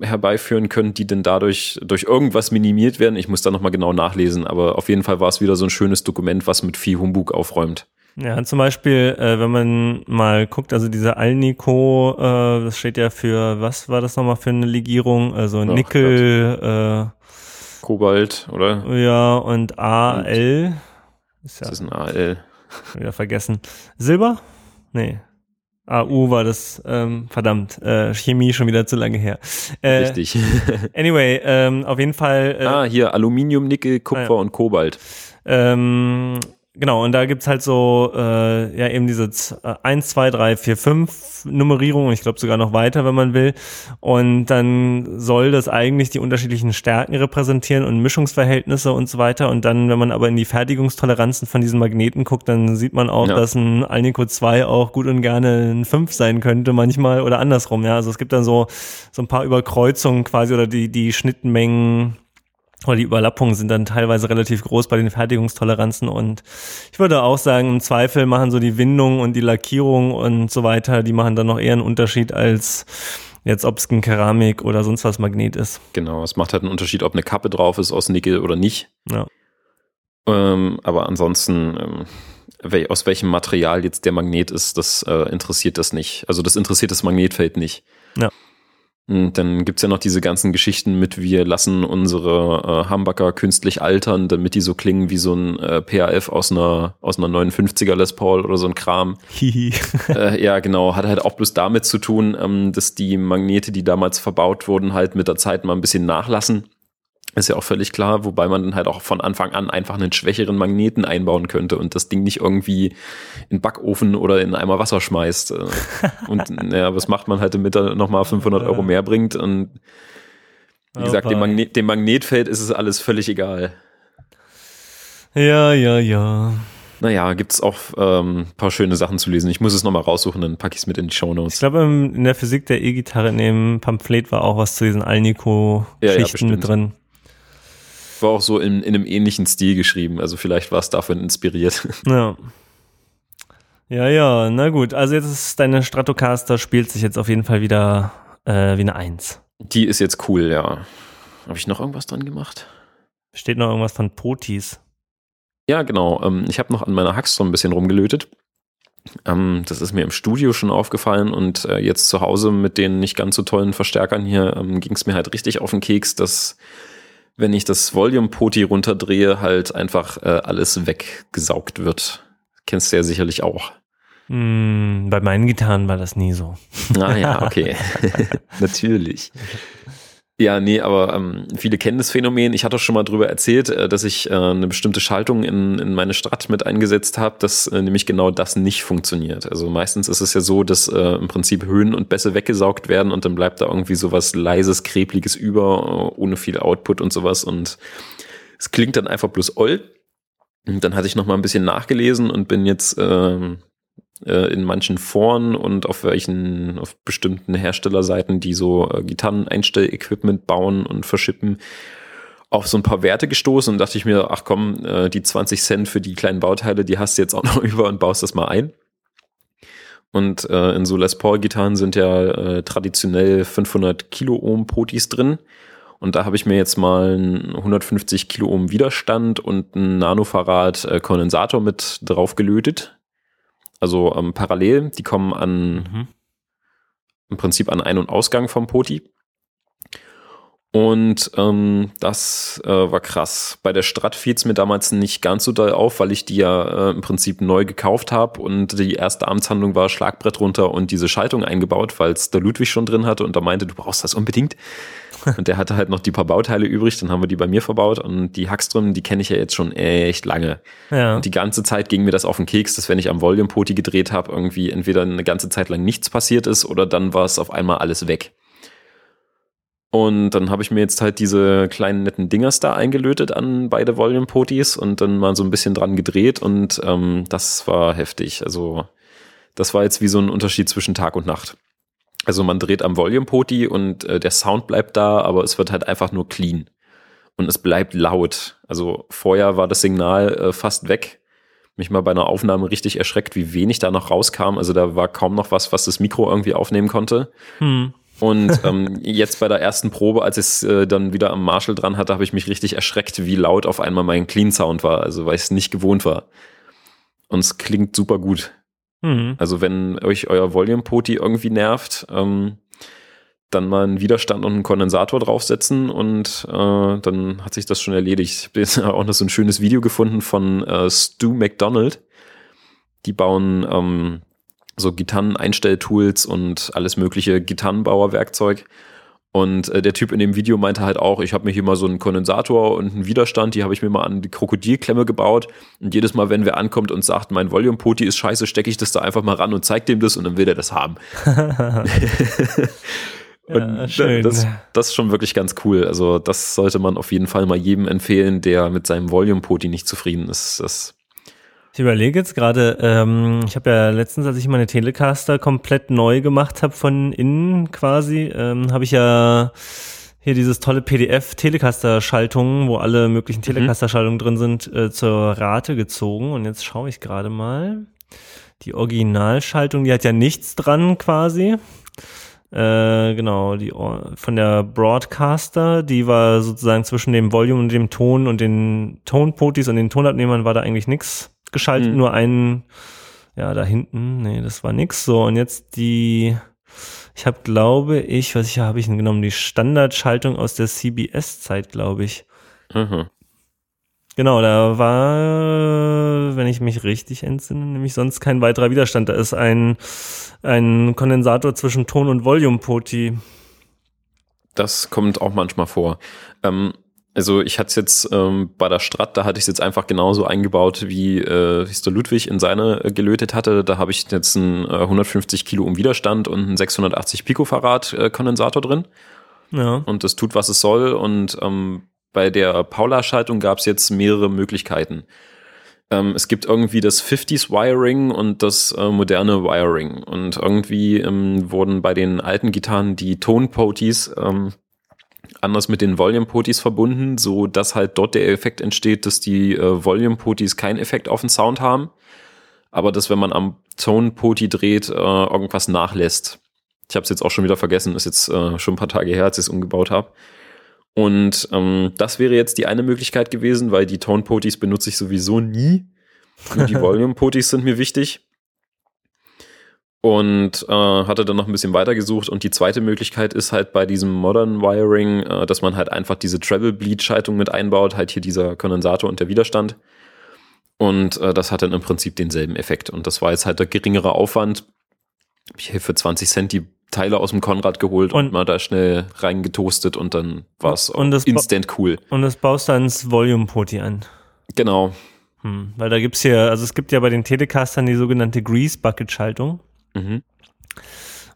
herbeiführen können, die denn dadurch durch irgendwas minimiert werden. Ich muss da nochmal genau nachlesen, aber auf jeden Fall war es wieder so ein schönes Dokument, was mit viel Humbug aufräumt. Ja, zum Beispiel, äh, wenn man mal guckt, also diese Alnico, äh, das steht ja für, was war das nochmal für eine Legierung? Also Ach, Nickel, äh, Kobalt, oder? Ja, und AL. Ist ja, das ist ein AL. *laughs* Wieder vergessen. Silber? Nee. AU war das, ähm, verdammt, äh, Chemie schon wieder zu lange her. Äh, Richtig. *laughs* anyway, ähm, auf jeden Fall. Äh, ah, hier Aluminium, Nickel, Kupfer ah, ja. und Kobalt. Ähm, Genau, und da gibt's halt so, äh, ja, eben diese 1, 2, 3, 4, 5 Nummerierung, ich glaube sogar noch weiter, wenn man will. Und dann soll das eigentlich die unterschiedlichen Stärken repräsentieren und Mischungsverhältnisse und so weiter. Und dann, wenn man aber in die Fertigungstoleranzen von diesen Magneten guckt, dann sieht man auch, ja. dass ein Alnico 2 auch gut und gerne ein 5 sein könnte manchmal oder andersrum, ja. Also es gibt dann so, so ein paar Überkreuzungen quasi oder die, die Schnittmengen oder die Überlappungen sind dann teilweise relativ groß bei den Fertigungstoleranzen und ich würde auch sagen, im Zweifel machen so die Windung und die Lackierung und so weiter, die machen dann noch eher einen Unterschied als jetzt, ob es ein Keramik oder sonst was Magnet ist. Genau, es macht halt einen Unterschied, ob eine Kappe drauf ist aus Nickel oder nicht. Ja. Ähm, aber ansonsten, ähm, aus welchem Material jetzt der Magnet ist, das äh, interessiert das nicht. Also das interessiert das Magnetfeld nicht. Ja. Und dann gibt's ja noch diese ganzen Geschichten mit, wir lassen unsere äh, Humbucker künstlich altern, damit die so klingen wie so ein äh, PAF aus einer, aus einer 59er Les Paul oder so ein Kram. *laughs* äh, ja, genau. Hat halt auch bloß damit zu tun, ähm, dass die Magnete, die damals verbaut wurden, halt mit der Zeit mal ein bisschen nachlassen. Ist ja auch völlig klar, wobei man dann halt auch von Anfang an einfach einen schwächeren Magneten einbauen könnte und das Ding nicht irgendwie in Backofen oder in Eimer Wasser schmeißt. Äh. *laughs* Und ja, was macht man halt, damit er nochmal 500 Euro mehr bringt? Und wie gesagt, dem, Magnet, dem Magnetfeld ist es alles völlig egal. Ja, ja, ja. Naja, gibt's auch ähm, paar schöne Sachen zu lesen. Ich muss es nochmal raussuchen, dann packe ich es mit in die Show Notes. Ich glaube, in der Physik der E-Gitarre in dem Pamphlet war auch was zu diesen Alnico-Schichten ja, ja, mit drin war auch so in, in einem ähnlichen Stil geschrieben. Also vielleicht war es davon inspiriert. *laughs* Ja. Ja, ja, na gut. Also jetzt ist deine Stratocaster spielt sich jetzt auf jeden Fall wieder äh, wie eine Eins. Die ist jetzt cool, ja. Habe ich noch irgendwas dran gemacht? Steht noch irgendwas von Potis? Ja, genau. Ähm, ich habe noch an meiner Haxstrom ein bisschen rumgelötet. Ähm, das ist mir im Studio schon aufgefallen und äh, jetzt zu Hause mit den nicht ganz so tollen Verstärkern hier ähm, ging es mir halt richtig auf den Keks, dass wenn ich das Volume-Poti runterdrehe, halt einfach äh, alles weggesaugt wird. Kennst du ja sicherlich auch. Mm, bei meinen Gitarren war das nie so. Ah ja, okay. *laughs* *laughs* Natürlich. *laughs* Ja, nee, aber ähm, viele kennen das Phänomen. Ich hatte auch schon mal drüber erzählt, äh, dass ich äh, eine bestimmte Schaltung in, in meine Strat mit eingesetzt habe, dass äh, nämlich genau das nicht funktioniert. Also meistens ist es ja so, dass äh, im Prinzip Höhen und Bässe weggesaugt werden und dann bleibt da irgendwie sowas leises, krebliges über, äh, ohne viel Output und sowas. Und es klingt dann einfach bloß oll. Und dann hatte ich noch mal ein bisschen nachgelesen und bin jetzt ähm, äh, in manchen Foren und auf welchen, auf bestimmten Herstellerseiten, die so äh, Gitarren-Einstell-Equipment bauen und verschippen, auf so ein paar Werte gestoßen und dachte ich mir, ach komm, äh, die 20 Cent für die kleinen Bauteile, die hast du jetzt auch noch *laughs* über und baust das mal ein. Und in so Les Paul-Gitarren sind ja traditionell 500 Kiloohm Potis drin. Und da habe ich mir jetzt mal einen 150 Kiloohm Widerstand und einen Nanofarad Kondensator mit drauf gelötet. Also ähm, parallel, die kommen an mhm. im Prinzip an Ein- und Ausgang vom Poti. Und ähm, das äh, war krass. Bei der Strat fiel es mir damals nicht ganz so doll auf, weil ich die ja äh, im Prinzip neu gekauft habe und die erste Amtshandlung war Schlagbrett runter und diese Schaltung eingebaut, weil es der Ludwig schon drin hatte und da meinte, du brauchst das unbedingt. *laughs* Und der hatte halt noch die paar Bauteile übrig, dann haben wir die bei mir verbaut und die Hackström, die kenne ich ja jetzt schon echt lange. Ja. Und die ganze Zeit ging mir das auf den Keks, dass wenn ich am Volume-Poti gedreht habe, irgendwie entweder eine ganze Zeit lang nichts passiert ist oder dann war es auf einmal alles weg. Und dann habe ich mir jetzt halt diese kleinen netten Dingers da eingelötet an beide Volume-Potis und dann mal so ein bisschen dran gedreht und ähm, das war heftig. Also das war jetzt wie so ein Unterschied zwischen Tag und Nacht. Also man dreht am Volume-Poti und äh, der Sound bleibt da, aber es wird halt einfach nur clean. Und es bleibt laut. Also vorher war das Signal äh, fast weg. Mich mal bei einer Aufnahme richtig erschreckt, wie wenig da noch rauskam. Also da war kaum noch was, was das Mikro irgendwie aufnehmen konnte. Hm. Und *laughs* ähm, jetzt bei der ersten Probe, als ich es äh, dann wieder am Marshall dran hatte, habe ich mich richtig erschreckt, wie laut auf einmal mein Clean Sound war. Also weil ich es nicht gewohnt war. Und es klingt super gut. Mhm. Also wenn euch euer Volume-Poti irgendwie nervt, ähm, dann mal einen Widerstand und einen Kondensator draufsetzen und äh, dann hat sich das schon erledigt. Ich habe *laughs* auch noch so ein schönes Video gefunden von äh, Stu McDonald. Die bauen ähm, so Gitarren-Einstelltools und alles mögliche Gitarrenbauerwerkzeug. Und äh, der Typ in dem Video meinte halt auch, ich habe mir hier mal so einen Kondensator und einen Widerstand, die habe ich mir mal an die Krokodilklemme gebaut. Und jedes Mal, wenn wer ankommt und sagt, mein Volume-Poti ist scheiße, stecke ich das da einfach mal ran und zeig dem das und dann will er das haben. *laughs* *laughs* ja, schön. Das, das ist schon wirklich ganz cool. Also das sollte man auf jeden Fall mal jedem empfehlen, der mit seinem Volume-Poti nicht zufrieden ist. Das ich überlege jetzt gerade, ähm, ich habe ja letztens, als ich meine Telecaster komplett neu gemacht habe von innen quasi, ähm, habe ich ja hier dieses tolle PDF Telecaster-Schaltungen, wo alle möglichen mhm. Telecaster-Schaltungen drin sind, äh, zur Rate gezogen. Und jetzt schaue ich gerade mal. Die Originalschaltung, die hat ja nichts dran quasi. Äh, genau, die von der Broadcaster, die war sozusagen zwischen dem Volume und dem Ton und den Tonpotis und den Tonabnehmern war da eigentlich nichts geschaltet, mhm. nur einen, ja, da hinten, nee, das war nix. So, und jetzt die, ich habe, glaube ich, was ich habe ich denn genommen, die Standardschaltung aus der CBS-Zeit, glaube ich. Mhm. Genau, da war, wenn ich mich richtig entsinne, nämlich sonst kein weiterer Widerstand. Da ist ein, ein Kondensator zwischen Ton- und Volume-Poti. Das kommt auch manchmal vor. Ähm, also ich hatte es jetzt ähm, bei der Strat, da hatte ich es jetzt einfach genauso eingebaut, wie äh, es der Ludwig in seine äh, gelötet hatte. Da habe ich jetzt einen äh, 150 Kilo um Widerstand und einen 680 Picofarad äh, Kondensator drin. Ja. Und das tut, was es soll. Und ähm, bei der Paula-Schaltung gab es jetzt mehrere Möglichkeiten. Ähm, es gibt irgendwie das 50s Wiring und das äh, moderne Wiring. Und irgendwie ähm, wurden bei den alten Gitarren die Tonpoties ähm, anders mit den Volume-Potis verbunden, so dass halt dort der Effekt entsteht, dass die äh, Volume-Potis keinen Effekt auf den Sound haben, aber dass wenn man am Tone-Poti dreht, äh, irgendwas nachlässt. Ich habe es jetzt auch schon wieder vergessen, ist jetzt äh, schon ein paar Tage her, als ich es umgebaut habe. Und ähm, das wäre jetzt die eine Möglichkeit gewesen, weil die Tone-Potis benutze ich sowieso nie. Nur die *laughs* Volume-Potis sind mir wichtig und äh, hatte dann noch ein bisschen weitergesucht und die zweite Möglichkeit ist halt bei diesem Modern Wiring, äh, dass man halt einfach diese Travel Bleed Schaltung mit einbaut, halt hier dieser Kondensator und der Widerstand und äh, das hat dann im Prinzip denselben Effekt und das war jetzt halt der geringere Aufwand. Hab ich hier für 20 Cent die Teile aus dem Konrad geholt und, und mal da schnell reingetoastet und dann war es instant cool. Und das baust du ans Volume Poti an. Genau. Hm, weil da gibt's hier, also es gibt ja bei den Telecastern die sogenannte Grease Bucket Schaltung. Mhm.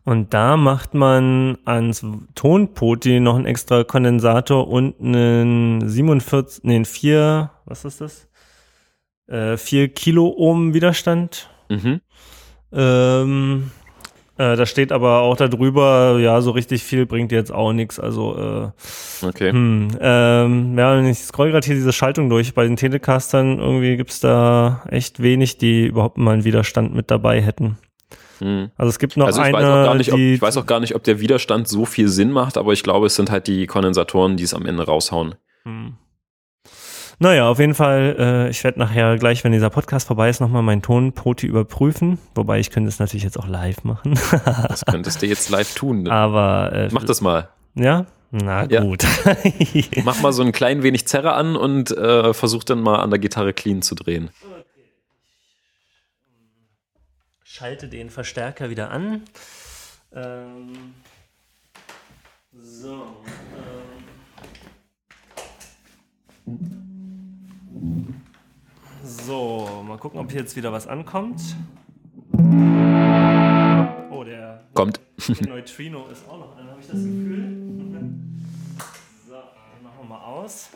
Und da macht man ans Tonpoti noch einen extra Kondensator und einen 47, nee, 4, was ist das? Äh, 4 Kilo Ohm Widerstand. Mhm. Ähm, äh, da steht aber auch darüber, ja, so richtig viel bringt jetzt auch nichts. Also, äh, okay. Hm, ähm, ja, ich scroll gerade hier diese Schaltung durch. Bei den Telecastern irgendwie gibt's da echt wenig, die überhaupt mal einen Widerstand mit dabei hätten. Hm. Also es gibt noch also ich eine, weiß nicht, ob, ich weiß auch gar nicht, ob der Widerstand so viel Sinn macht, aber ich glaube, es sind halt die Kondensatoren, die es am Ende raushauen. Hm. Naja, auf jeden Fall, äh, ich werde nachher gleich, wenn dieser Podcast vorbei ist, nochmal meinen Tonpoti überprüfen. Wobei ich könnte es natürlich jetzt auch live machen. *laughs* das könntest du jetzt live tun. Ne? Aber äh, Mach das mal. Ja? Na gut. Ja. Mach mal so ein klein wenig Zerre an und äh, versuch dann mal an der Gitarre clean zu drehen. Schalte den Verstärker wieder an. Ähm, so. Ähm, so, mal gucken, ob hier jetzt wieder was ankommt. Oh, der, Kommt. der Neutrino ist auch noch an, habe ich das Gefühl. So, den machen wir mal aus.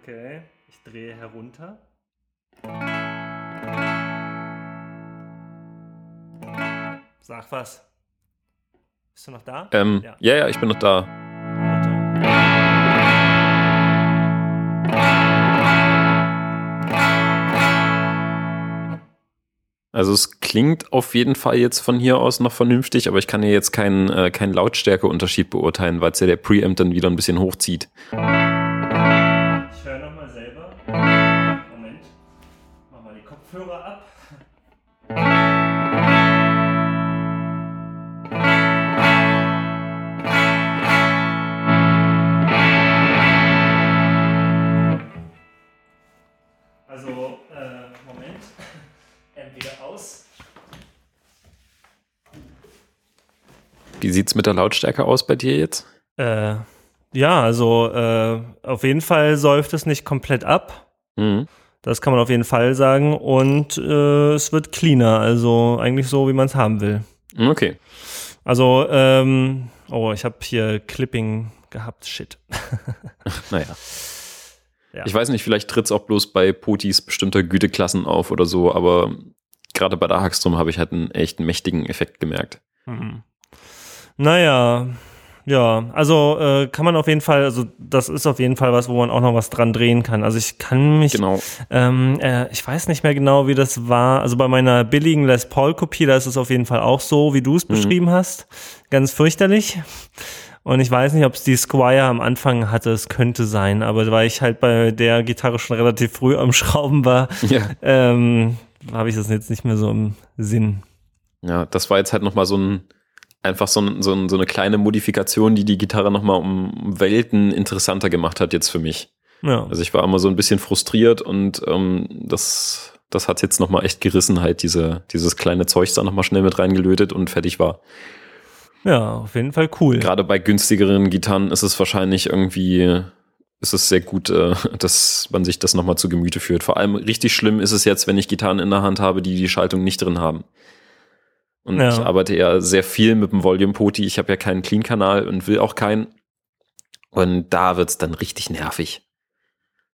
Okay drehe herunter. Sag was. Bist du noch da? Ähm, ja. ja, ja, ich bin noch da. Also es klingt auf jeden Fall jetzt von hier aus noch vernünftig, aber ich kann ja jetzt keinen äh, keinen Lautstärkeunterschied beurteilen, weil es ja der Preamp dann wieder ein bisschen hochzieht. Sieht's mit der Lautstärke aus bei dir jetzt? Äh, ja, also äh, auf jeden Fall säuft es nicht komplett ab. Mhm. Das kann man auf jeden Fall sagen. Und äh, es wird cleaner, also eigentlich so, wie man es haben will. Okay. Also, ähm, oh, ich habe hier Clipping gehabt. Shit. *laughs* Naja. Ja. Ich weiß nicht, vielleicht tritt's auch bloß bei Potis bestimmter Güteklassen auf oder so, aber gerade bei der Hackstrom habe ich halt einen echt mächtigen Effekt gemerkt. Mhm. Naja, ja, also äh, kann man auf jeden Fall, also das ist auf jeden Fall was, wo man auch noch was dran drehen kann. Also ich kann mich, Genau. ähm, äh, ich weiß nicht mehr genau, wie das war. Also bei meiner billigen Les Paul Kopie, da ist es auf jeden Fall auch so, wie du es beschrieben hast. Ganz fürchterlich. Und ich weiß nicht, ob es die Squire am Anfang hatte, es könnte sein, aber weil ich halt bei der Gitarre schon relativ früh am *laughs* Schrauben war, Ja. ähm, habe ich das jetzt nicht mehr so im Sinn. Ja, das war jetzt halt nochmal so ein, einfach so, ein, so, ein, so eine kleine Modifikation, die die Gitarre nochmal um Welten interessanter gemacht hat jetzt für mich. Ja. Also ich war immer so ein bisschen frustriert und ähm, das, das hat jetzt nochmal echt gerissen, halt diese, dieses kleine Zeug da nochmal schnell mit reingelötet und fertig war. Ja, auf jeden Fall cool. Gerade bei günstigeren Gitarren ist es wahrscheinlich irgendwie, ist es sehr gut, äh, dass man sich das nochmal zu Gemüte führt. Vor allem richtig schlimm ist es jetzt, wenn ich Gitarren in der Hand habe, die die Schaltung nicht drin haben. Und Ja. ich arbeite ja sehr viel mit dem Volume Poti. Ich habe ja keinen Clean-Kanal und will auch keinen. Und da wird's dann richtig nervig.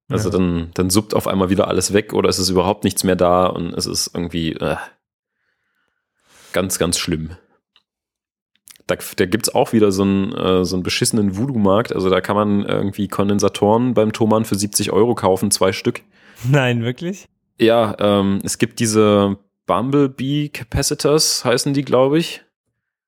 Also Ja. dann, dann suppt auf einmal wieder alles weg oder es ist überhaupt nichts mehr da und es ist irgendwie äh, ganz, ganz schlimm. Da, da gibt's auch wieder so einen, äh, so einen beschissenen Voodoo-Markt. Also da kann man irgendwie Kondensatoren beim Thomann für 70 Euro kaufen, zwei Stück. Nein, wirklich? Ja, ähm, es gibt diese Bumblebee Capacitors, heißen die, glaube ich.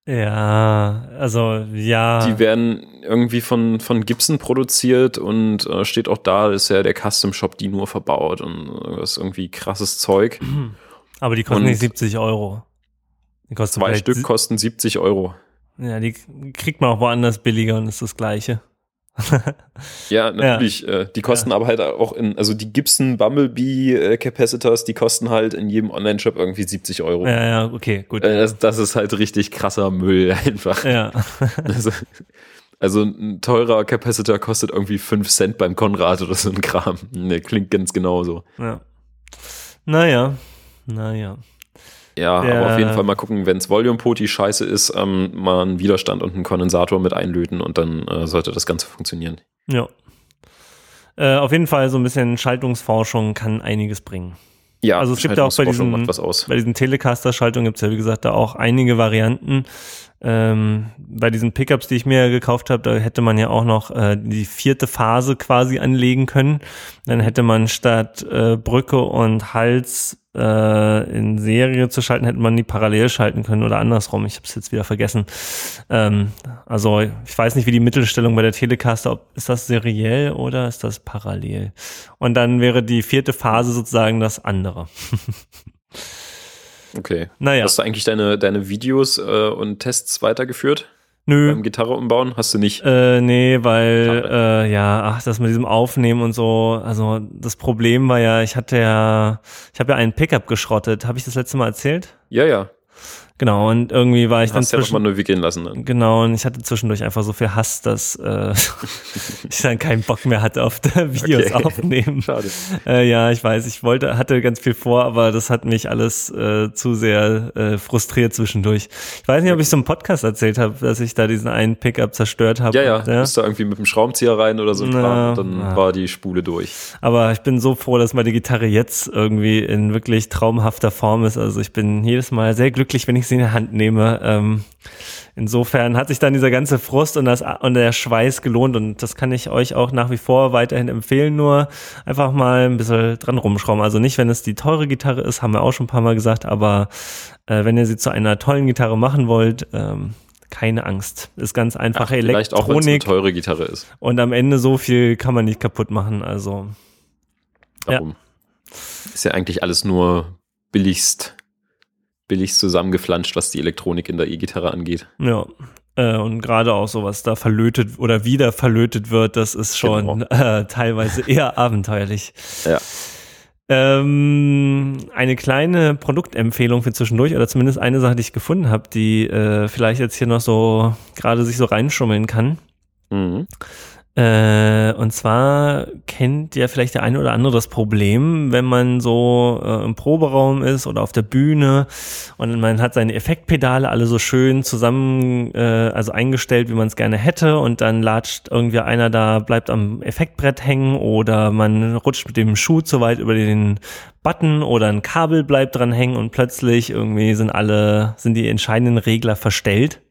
Ja, also ja. Die werden irgendwie von, von Gibson produziert und äh, steht auch da, ist ja der Custom Shop, die nur verbaut und äh, das ist irgendwie krasses Zeug. *clears throat* aber die kosten und- nicht 70 Euro. Die kosten Zwei Stück kosten 70 Euro. Ja, die kriegt man auch woanders billiger und ist das gleiche. *laughs* Ja, natürlich. Äh, die kosten aber halt auch in, also die Gibson Bumblebee äh, Capacitors, die kosten halt in jedem Online-Shop irgendwie 70 Euro. Ja, ja, okay, gut. Äh, das, das ist halt richtig krasser Müll *laughs* einfach. ja. *laughs* Also, also ein teurer Capacitor kostet irgendwie 5 Cent beim Konrad oder so ein Kram. Ne, klingt ganz genauso. ja. Naja, naja. Ja, Der- aber auf jeden Fall mal gucken, wenns Volume Poti scheiße ist, ähm, mal einen Widerstand und einen Kondensator mit einlöten und dann äh, sollte das Ganze funktionieren. Ja. Äh, auf jeden Fall so ein bisschen Schaltungsforschung kann einiges bringen. Ja, Also es gibt ja auch bei diesen-. Bei diesen Telecaster-Schaltungen gibt es ja, wie gesagt, da auch einige Varianten. Ähm, bei diesen Pickups, die ich mir gekauft habe, da hätte man ja auch noch äh, die vierte Phase quasi anlegen können. Dann hätte man statt äh, Brücke und Hals äh, in Serie zu schalten, hätte man die parallel schalten können oder andersrum. Ich habe es jetzt wieder vergessen. Ähm, also ich weiß nicht, wie die Mittelstellung bei der Telecaster, ob ist das seriell oder ist das parallel? Und dann wäre die vierte Phase sozusagen das andere. *laughs* Okay. Naja. Hast du eigentlich deine, deine Videos äh, und Tests weitergeführt Nö. beim Gitarre umbauen? Hast du nicht? Äh, nee, weil, äh, ja, ach, das mit diesem Aufnehmen und so, also das Problem war ja, ich hatte ja, ich habe ja einen Pickup geschrottet. Habe ich das letzte Mal erzählt? Ja, ja. Genau, und irgendwie war ich dann Hast ja doch mal zwischen, navigieren lassen dann. genau, und ich hatte zwischendurch einfach so viel Hass, dass äh, *laughs* ich dann keinen Bock mehr hatte auf *laughs* Videos Okay. aufnehmen. Schade. Äh, ja, ich weiß, ich wollte, hatte ganz viel vor, aber das hat mich alles äh, zu sehr äh, frustriert zwischendurch. Ich weiß nicht, ob ich so im Podcast erzählt habe, dass ich da diesen einen Pickup zerstört habe. Ja, ja, du bist da irgendwie mit dem Schraubenzieher rein oder so ein Na, dann na. war die Spule durch. Aber ich bin so froh, dass meine Gitarre jetzt irgendwie in wirklich traumhafter Form ist. Also ich bin jedes Mal sehr glücklich, wenn ich sie in der Hand nehme. Ähm, insofern hat sich dann dieser ganze Frust und, das, und der Schweiß gelohnt und das kann ich euch auch nach wie vor weiterhin empfehlen. Nur einfach mal ein bisschen dran rumschrauben. Also nicht, wenn es die teure Gitarre ist, haben wir auch schon ein paar Mal gesagt, aber äh, wenn ihr sie zu einer tollen Gitarre machen wollt, ähm, keine Angst. Ist ganz einfach vielleicht auch, wenn es eine Elektronik teure Gitarre ist. und am Ende so viel kann man nicht kaputt machen. Also Darum. Ist ja eigentlich alles nur billigst, billigst zusammengeflanscht, was die Elektronik in der E-Gitarre angeht. Ja. Äh, und gerade auch so, was da verlötet oder wieder verlötet wird, das ist schon Genau. *laughs* äh, teilweise eher *laughs* abenteuerlich. Ja. Ähm, eine kleine Produktempfehlung für zwischendurch oder zumindest eine Sache, die ich gefunden habe, die äh, vielleicht jetzt hier noch so gerade sich so reinschummeln kann. Mhm. Äh, und zwar kennt ja vielleicht der eine oder andere das Problem, wenn man so äh, im Proberaum ist oder auf der Bühne und man hat seine Effektpedale alle so schön zusammen, äh, also eingestellt, wie man es gerne hätte und dann latscht irgendwie einer da, bleibt am Effektbrett hängen oder man rutscht mit dem Schuh zu weit über den Button oder ein Kabel bleibt dran hängen und plötzlich irgendwie sind alle, sind die entscheidenden Regler verstellt.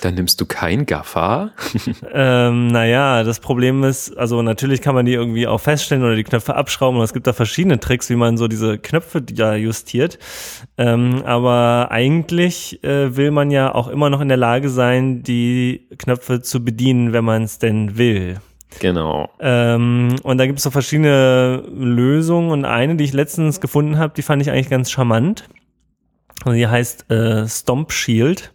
Dann nimmst du kein Gaffer? ähm, naja, das Problem ist, also natürlich kann man die irgendwie auch feststellen oder die Knöpfe abschrauben und es gibt da verschiedene Tricks, wie man so diese Knöpfe da justiert. Ähm, aber eigentlich äh, will man ja auch immer noch in der Lage sein, die Knöpfe zu bedienen, wenn man es denn will. Genau. Ähm, und da gibt es so verschiedene Lösungen und eine, die ich letztens gefunden habe, die fand ich eigentlich ganz charmant. Und die heißt äh, Stomp Shield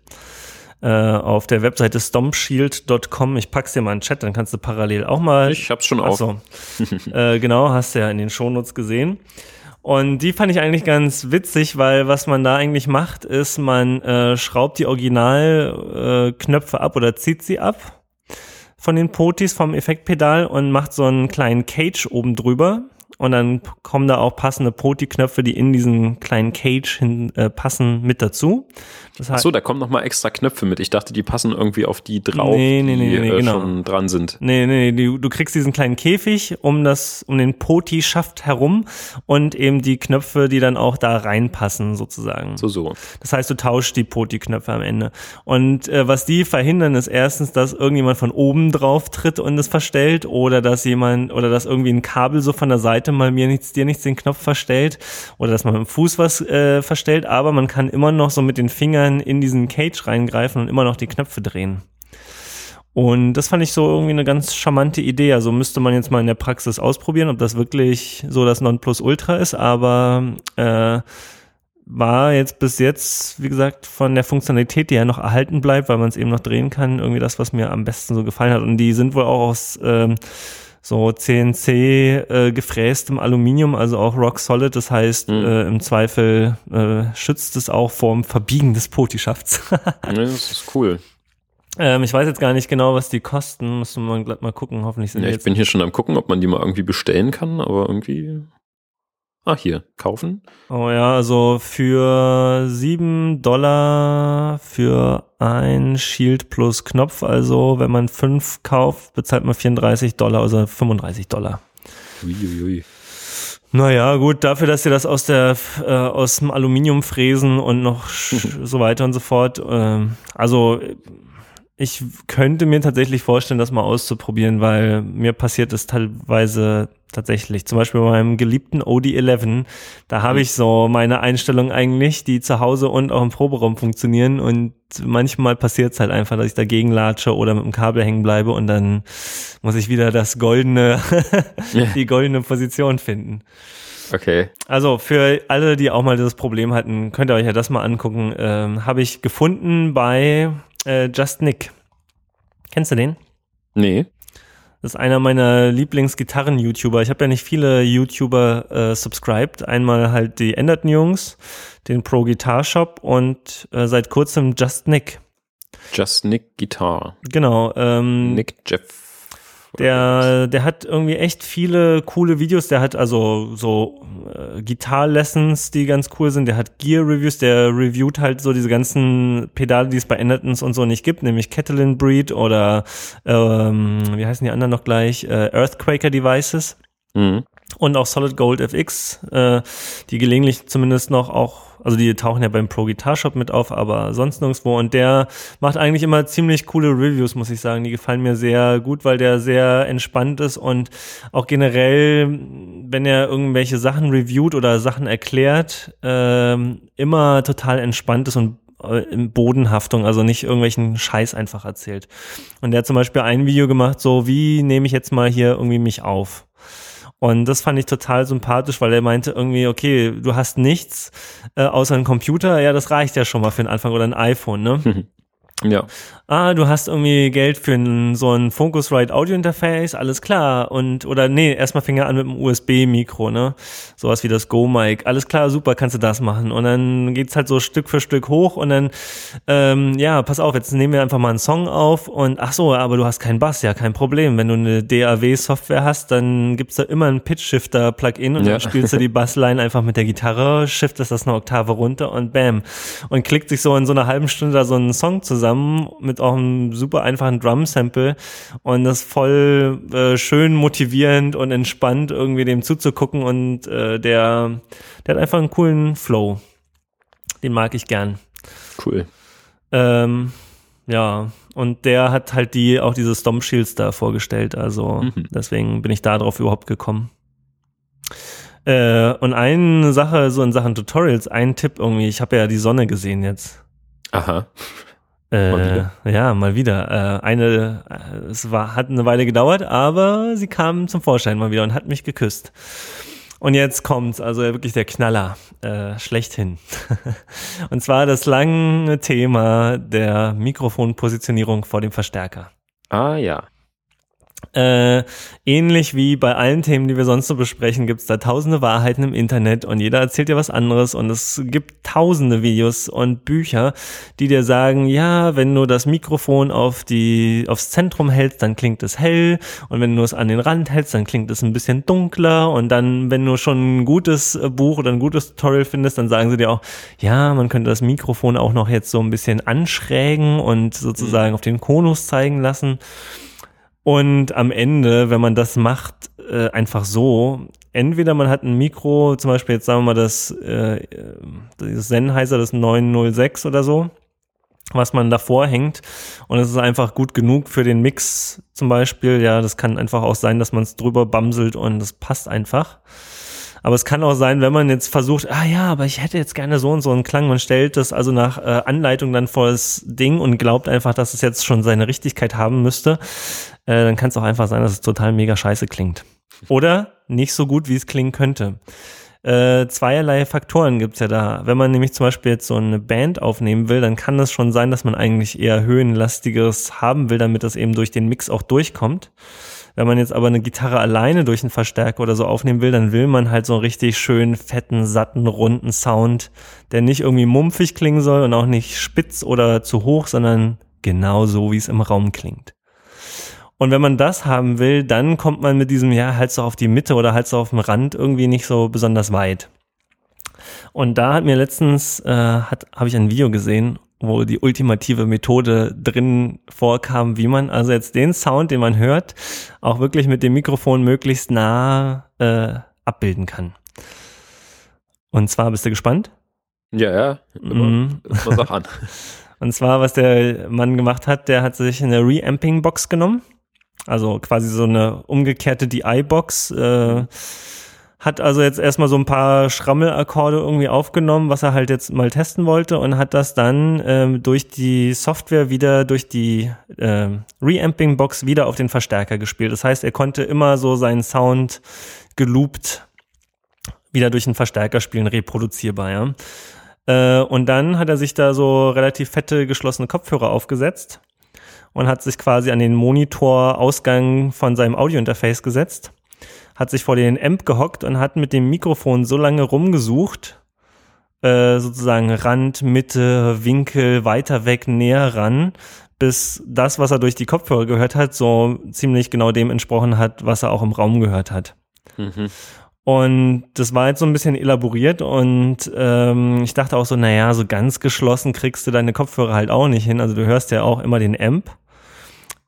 äh, auf der Webseite stompshield.com. Ich pack's dir mal in den Chat, dann kannst du parallel auch mal. Ich hab's schon auf. So. *laughs* äh, genau, hast du ja in den Shownotes gesehen. Und die fand ich eigentlich ganz witzig, weil was man da eigentlich macht, ist, man äh, schraubt die Originalknöpfe äh, ab oder zieht sie ab von den Potis vom Effektpedal und macht so einen kleinen Cage oben drüber und dann kommen da auch passende Poti-Knöpfe, die in diesen kleinen Cage hin, äh, passen, mit dazu. Das heißt, Ach so, da kommen nochmal extra Knöpfe mit. Ich dachte, die passen irgendwie auf die drauf, nee, nee, nee, die nee, äh, genau. schon dran sind. Nee, nee, du, du kriegst diesen kleinen Käfig um das, um den Poti-Schaft herum und eben die Knöpfe, die dann auch da reinpassen, sozusagen. So, so. Das heißt, du tauschst die Poti-Knöpfe am Ende. Und äh, was die verhindern, ist erstens, dass irgendjemand von oben drauf tritt und es verstellt oder dass jemand oder dass irgendwie ein Kabel so von der Seite Seite mal mir nichts, dir nichts den Knopf verstellt oder dass man mit dem Fuß was äh, verstellt, aber man kann immer noch so mit den Fingern in diesen Cage reingreifen und immer noch die Knöpfe drehen. Und das fand ich so irgendwie eine ganz charmante Idee. Also müsste man jetzt mal in der Praxis ausprobieren, ob das wirklich so das Nonplusultra ist, aber äh, war jetzt bis jetzt, wie gesagt, von der Funktionalität, die ja noch erhalten bleibt, weil man es eben noch drehen kann, irgendwie das, was mir am besten so gefallen hat. Und die sind wohl auch aus ähm, so CNC äh, gefrästem Aluminium, also auch rock solid. Das heißt, mhm. äh, im Zweifel äh, schützt es auch vorm Verbiegen des Potischafts. *laughs* ja, das ist cool. Ähm, ich weiß jetzt gar nicht genau, was die kosten. Müssen wir mal, mal gucken. Hoffentlich sind ja, die Ich bin hier schon am gucken, ob man die mal irgendwie bestellen kann, aber irgendwie Ah, hier, kaufen. Oh ja, also für sieben Dollar für ein Shield plus Knopf, also wenn man fünf kauft, bezahlt man 34 Dollar, also 35 Dollar. Uiuiui. Naja, gut, dafür, dass sie das aus der äh, aus dem Aluminium fräsen und noch *laughs* so weiter und so fort. Äh, also ich könnte mir tatsächlich vorstellen, das mal auszuprobieren, weil mir passiert es teilweise tatsächlich. Zum Beispiel bei meinem geliebten OD11, da habe ich so meine Einstellungen eigentlich, die zu Hause und auch im Proberaum funktionieren und manchmal passiert es halt einfach, dass ich dagegen latsche oder mit dem Kabel hängen bleibe und dann muss ich wieder das goldene, *laughs* die goldene Position finden. Okay. Also für alle, die auch mal dieses Problem hatten, könnt ihr euch ja das mal angucken. Ähm, habe ich gefunden bei äh, Just Nick. Kennst du den? Nee. Das ist einer meiner Lieblingsgitarren-YouTuber. Ich habe ja nicht viele YouTuber äh, subscribed. Einmal halt die Enderton Jungs, den Pro Guitar Shop und äh, seit kurzem Just Nick. Just Nick Guitar. Genau. Ähm, Nick Jeff der, der hat irgendwie echt viele coole Videos. Der hat also so äh, Gitar-Lessons, die ganz cool sind. Der hat Gear-Reviews. Der reviewt halt so diese ganzen Pedale, die es bei Endertons und so nicht gibt, nämlich Catalin Breed oder ähm, wie heißen die anderen noch gleich? Äh, Earthquaker Devices. Mhm. Und auch Solid Gold FX, äh, die gelegentlich zumindest noch auch also die tauchen ja beim Pro Guitar Shop mit auf, aber sonst nirgendwo. Und der macht eigentlich immer ziemlich coole Reviews, muss ich sagen. Die gefallen mir sehr gut, weil der sehr entspannt ist und auch generell, wenn er irgendwelche Sachen reviewt oder Sachen erklärt, ähm, immer total entspannt ist und äh, in Bodenhaftung, also nicht irgendwelchen Scheiß einfach erzählt. Und der hat zum Beispiel ein Video gemacht, so wie nehme ich jetzt mal hier irgendwie mich auf? Und das fand ich total sympathisch, weil er meinte irgendwie, okay, du hast nichts äh, außer einen Computer, ja, das reicht ja schon mal für den Anfang oder ein iPhone, ne? *laughs* Ja. Ah, du hast irgendwie Geld für ein, so ein Focusrite Audio Interface, alles klar. Und, oder nee, erstmal fing er an mit einem USB-Mikro, ne? Sowas wie das Go-Mic. Alles klar, super, kannst du das machen. Und dann geht's halt so Stück für Stück hoch und dann, ähm, ja, pass auf, jetzt nehmen wir einfach mal einen Song auf und ach so, aber du hast keinen Bass, ja, kein Problem. Wenn du eine DAW-Software hast, dann gibt's da immer ein Pitch-Shifter-Plugin und ja. dann spielst du die *laughs* Bassline einfach mit der Gitarre, shiftest das eine Oktave runter und bam. Und klickt sich so in so einer halben Stunde da so einen Song zusammen mit auch einem super einfachen Drum-Sample und das voll äh, schön motivierend und entspannt irgendwie dem zuzugucken und äh, der, der hat einfach einen coolen Flow. Den mag ich gern. Cool. Ähm, ja, und der hat halt die auch diese Stomp Shields da vorgestellt, also mhm. deswegen bin ich da drauf überhaupt gekommen. Äh, und eine Sache, so in Sachen Tutorials, ein Tipp irgendwie, ich habe ja die Sonne gesehen jetzt. Aha. Äh, mal ja, mal wieder. Äh, eine, äh, es war, hat eine Weile gedauert, aber sie kam zum Vorschein mal wieder und hat mich geküsst. Und jetzt kommt's, also wirklich der Knaller, äh, schlechthin. *laughs* und zwar das lange Thema der Mikrofonpositionierung vor dem Verstärker. Ah ja. Äh, ähnlich wie bei allen Themen, die wir sonst so besprechen, gibt es da tausende Wahrheiten im Internet und jeder erzählt dir was anderes und es gibt tausende Videos und Bücher, die dir sagen, ja, wenn du das Mikrofon auf die, aufs Zentrum hältst, dann klingt es hell und wenn du es an den Rand hältst, dann klingt es ein bisschen dunkler und dann, wenn du schon ein gutes Buch oder ein gutes Tutorial findest, dann sagen sie dir auch, ja, man könnte das Mikrofon auch noch jetzt so ein bisschen anschrägen und sozusagen mhm. auf den Konus zeigen lassen. Und am Ende, wenn man das macht, äh, einfach so, entweder man hat ein Mikro, zum Beispiel jetzt sagen wir mal das, äh, das Sennheiser, das 906 oder so, was man davor hängt und es ist einfach gut genug für den Mix zum Beispiel. Ja, das kann einfach auch sein, dass man es drüber bamselt und das passt einfach. Aber es kann auch sein, wenn man jetzt versucht, ah ja, aber ich hätte jetzt gerne so und so einen Klang, man stellt das also nach äh, Anleitung dann vor das Ding und glaubt einfach, dass es jetzt schon seine Richtigkeit haben müsste, äh, dann kann es auch einfach sein, dass es total mega scheiße klingt. Oder nicht so gut, wie es klingen könnte. Äh, zweierlei Faktoren gibt's ja da. Wenn man nämlich zum Beispiel jetzt so eine Band aufnehmen will, dann kann es schon sein, dass man eigentlich eher höhenlastiges haben will, damit das eben durch den Mix auch durchkommt. Wenn man jetzt aber eine Gitarre alleine durch einen Verstärker oder so aufnehmen will, dann will man halt so einen richtig schön fetten, satten, runden Sound, der nicht irgendwie mumpfig klingen soll und auch nicht spitz oder zu hoch, sondern genau so, wie es im Raum klingt. Und wenn man das haben will, dann kommt man mit diesem, ja, halt so auf die Mitte oder halt so auf dem Rand irgendwie nicht so besonders weit. Und da hat mir letztens, äh, habe ich ein Video gesehen wo die ultimative Methode drin vorkam, wie man also jetzt den Sound, den man hört, auch wirklich mit dem Mikrofon möglichst nah äh, abbilden kann. Und zwar, bist du gespannt? Ja, ja. Mhm. Was auch an. *laughs* Und zwar, was der Mann gemacht hat, der hat sich eine Reamping-Box genommen. Also quasi so eine umgekehrte DI-Box. Äh, hat also jetzt erstmal so ein paar Schrammelakkorde irgendwie aufgenommen, was er halt jetzt mal testen wollte und hat das dann ähm, durch die Software wieder, durch die äh, Reamping-Box wieder auf den Verstärker gespielt. Das heißt, er konnte immer so seinen Sound geloopt wieder durch den Verstärker spielen, reproduzierbar, ja. Äh, und dann hat er sich da so relativ fette geschlossene Kopfhörer aufgesetzt und hat sich quasi an den Monitorausgang von seinem Audiointerface gesetzt hat sich vor den Amp gehockt und hat mit dem Mikrofon so lange rumgesucht, äh, sozusagen Rand, Mitte, Winkel, weiter weg, näher ran, bis das, was er durch die Kopfhörer gehört hat, so ziemlich genau dem entsprochen hat, was er auch im Raum gehört hat. Mhm. Und das war jetzt so ein bisschen elaboriert und ähm, ich dachte auch so, naja, so ganz geschlossen kriegst du deine Kopfhörer halt auch nicht hin. Also du hörst ja auch immer den Amp.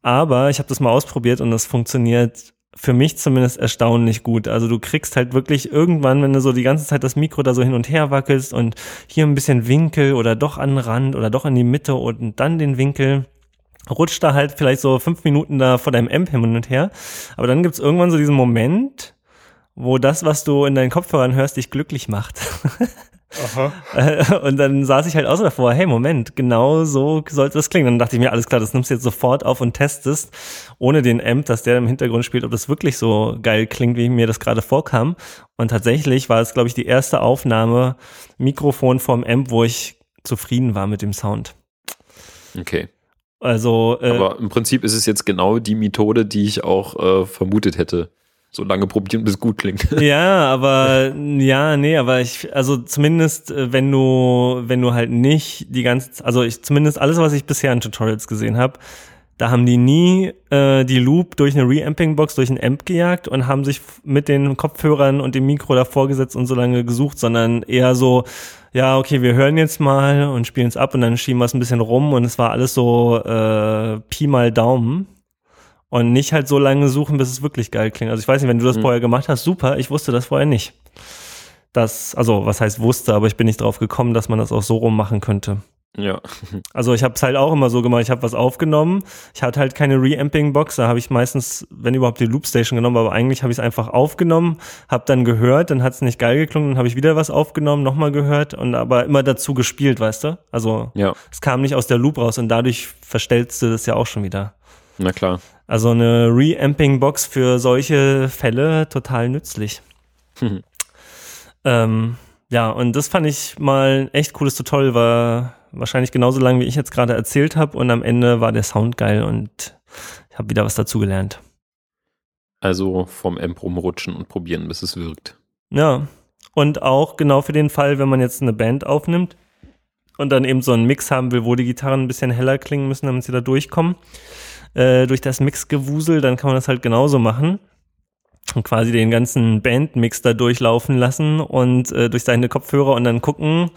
Aber ich habe das mal ausprobiert und das funktioniert für mich zumindest erstaunlich gut. Also du kriegst halt wirklich irgendwann, wenn du so die ganze Zeit das Mikro da so hin und her wackelst und hier ein bisschen Winkel oder doch an den Rand oder doch in die Mitte und dann den Winkel, rutscht da halt vielleicht so fünf Minuten da vor deinem Amp hin und her. Aber dann gibt's irgendwann so diesen Moment, wo das, was du in deinen Kopfhörern hörst, dich glücklich macht. *laughs* Aha. *laughs* Und dann saß ich halt auch so davor, hey, Moment, genau so sollte das klingen. Dann dachte ich mir, alles klar, das nimmst du jetzt sofort auf und testest, ohne den Amp, dass der im Hintergrund spielt, ob das wirklich so geil klingt, wie mir das gerade vorkam. Und tatsächlich war es, glaube ich, die erste Aufnahme Mikrofon vom Amp, wo ich zufrieden war mit dem Sound. Okay. Also, äh, Aber im Prinzip ist es jetzt genau die Methode, die ich auch äh, vermutet hätte. So lange probieren, bis es gut klingt. *laughs* Ja, aber ja, nee, aber ich, also zumindest, äh, wenn du, wenn du halt nicht die ganze, also ich zumindest alles, was ich bisher in Tutorials gesehen habe, da haben die nie äh, die Loop durch eine Reamping-Box, durch ein Amp gejagt und haben sich mit den Kopfhörern und dem Mikro davor gesetzt und so lange gesucht, sondern eher so, ja, okay, wir hören jetzt mal und spielen es ab und dann schieben wir es ein bisschen rum und es war alles so äh, Pi mal Daumen. Und nicht halt so lange suchen, bis es wirklich geil klingt. Also ich weiß nicht, wenn du das mhm. vorher gemacht hast, super, ich wusste das vorher nicht. Das, also was heißt wusste, aber ich bin nicht drauf gekommen, dass man das auch so rum machen könnte. Ja. *laughs* Also ich habe es halt auch immer so gemacht, ich habe was aufgenommen, ich hatte halt keine Reamping-Box, da habe ich meistens, wenn überhaupt, die Loopstation genommen, aber eigentlich habe ich es einfach aufgenommen, habe dann gehört, dann hat es nicht geil geklungen, dann habe ich wieder was aufgenommen, nochmal gehört und aber immer dazu gespielt, weißt du? Also ja. es kam nicht aus der Loop raus und dadurch verstellst du das ja auch schon wieder. Na klar. Also eine Reamping-Box für solche Fälle total nützlich. Mhm. Ähm, ja, und das fand ich mal ein echt cooles Tutorial, war wahrscheinlich genauso lang, wie ich jetzt gerade erzählt habe. Und am Ende war der Sound geil und ich habe wieder was dazugelernt. Also vom Amp rumrutschen und probieren, bis es wirkt. Ja, und auch genau für den Fall, wenn man jetzt eine Band aufnimmt und dann eben so einen Mix haben will, wo die Gitarren ein bisschen heller klingen müssen, damit sie da durchkommen, äh, durch das Mixgewusel, dann kann man das halt genauso machen und quasi den ganzen Bandmix da durchlaufen lassen und äh, durch seine Kopfhörer und dann gucken,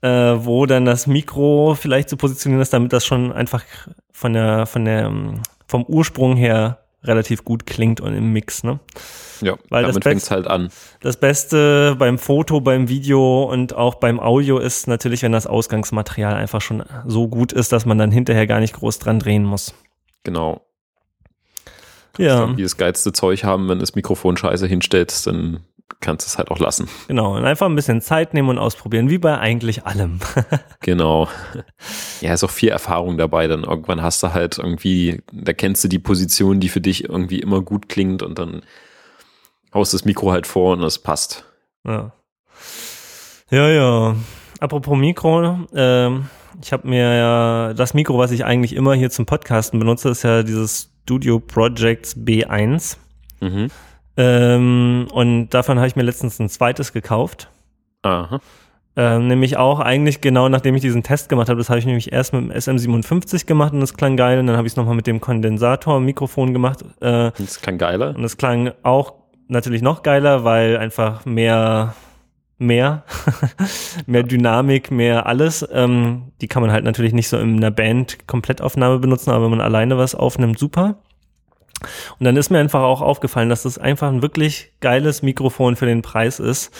äh, wo dann das Mikro vielleicht zu so positionieren ist, damit das schon einfach von der, von der, ähm, vom Ursprung her relativ gut klingt und im Mix, ne? Ja, Weil damit fängt es halt an. Das Beste beim Foto, beim Video und auch beim Audio ist natürlich, wenn das Ausgangsmaterial einfach schon so gut ist, dass man dann hinterher gar nicht groß dran drehen muss. Genau. Ja. Wenn die das geilste Zeug haben, wenn das Mikrofon scheiße hinstellst, dann kannst du es halt auch lassen. Genau, und einfach ein bisschen Zeit nehmen und ausprobieren, wie bei eigentlich allem. *laughs* genau. Ja, ist auch viel Erfahrung dabei. Dann irgendwann hast du halt irgendwie, da kennst du die Position, die für dich irgendwie immer gut klingt und dann haust das Mikro halt vor und es passt. Ja. Ja, ja. Apropos Mikro, ähm, ich habe mir ja das Mikro, was ich eigentlich immer hier zum Podcasten benutze, ist ja dieses Studio Projects B1. Mhm. Ähm, und davon habe ich mir letztens ein zweites gekauft. Aha. Ähm, nämlich auch eigentlich genau nachdem ich diesen Test gemacht habe. Das habe ich nämlich erst mit dem SM57 gemacht und das klang geil. Und dann habe ich es nochmal mit dem Kondensator-Mikrofon gemacht. Äh, das klang geiler. Und das klang auch natürlich noch geiler, weil einfach mehr mehr, *laughs* mehr Dynamik, mehr alles. Ähm, die kann man halt natürlich nicht so in einer Band Komplettaufnahme benutzen, aber wenn man alleine was aufnimmt, super. Und dann ist mir einfach auch aufgefallen, dass das einfach ein wirklich geiles Mikrofon für den Preis ist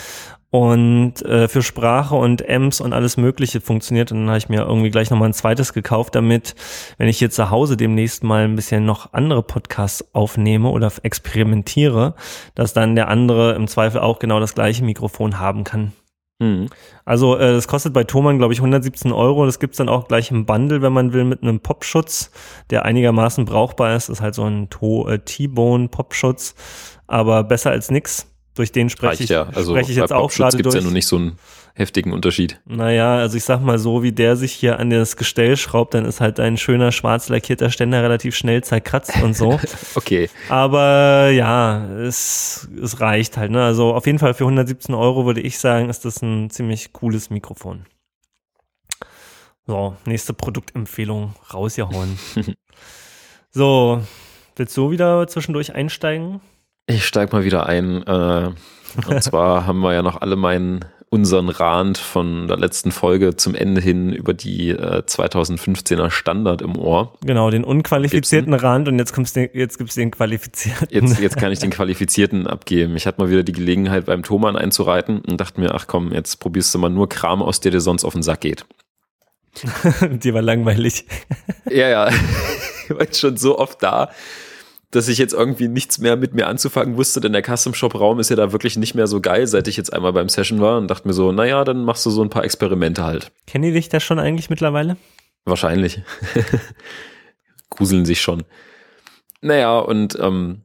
und äh, für Sprache und Amps und alles Mögliche funktioniert. Und dann habe ich mir irgendwie gleich nochmal ein zweites gekauft, damit, wenn ich hier zu Hause demnächst mal ein bisschen noch andere Podcasts aufnehme oder experimentiere, dass dann der andere im Zweifel auch genau das gleiche Mikrofon haben kann. Mhm. Also äh, das kostet bei Thomann, glaube ich, 117 Euro. Das gibt's dann auch gleich im Bundle, wenn man will, mit einem Popschutz, der einigermaßen brauchbar ist. Das ist halt so ein äh, T-Bone-Popschutz, aber besser als nix durch den spreche ich, ja. also spreche ich jetzt auch gerade durch. gibt ja noch nicht so einen heftigen Unterschied. Naja, also ich sag mal so, wie der sich hier an das Gestell schraubt, dann ist halt ein schöner schwarz lackierter Ständer relativ schnell zerkratzt und so. *laughs* okay. Aber ja, es, es reicht halt. Ne? Also auf jeden Fall für 117 Euro würde ich sagen, ist das ein ziemlich cooles Mikrofon. So, nächste Produktempfehlung rausgehauen. *laughs* so, willst du wieder zwischendurch einsteigen? Ich steig mal wieder ein. Äh, und *laughs* zwar haben wir ja noch alle meinen unseren Rand von der letzten Folge zum Ende hin über die äh, 2015er Standard im Ohr. Genau, den unqualifizierten Gibson. Rand und jetzt, kommst du, jetzt gibt's den qualifizierten. Jetzt, jetzt *laughs* kann ich den qualifizierten abgeben. Ich hatte mal wieder die Gelegenheit beim Thomann einzureiten und dachte mir, ach komm, jetzt probierst du mal nur Kram aus, der dir sonst auf den Sack geht. *laughs* die war langweilig. ja, ja. Ich war jetzt schon so oft da dass ich jetzt irgendwie nichts mehr mit mir anzufangen wusste, denn der Custom Shop Raum ist ja da wirklich nicht mehr so geil, seit ich jetzt einmal beim Session war und dachte mir so, naja, dann machst du so ein paar Experimente halt. Kennen die dich da schon eigentlich mittlerweile? Wahrscheinlich. *laughs* Gruseln sich schon. Naja, und ähm,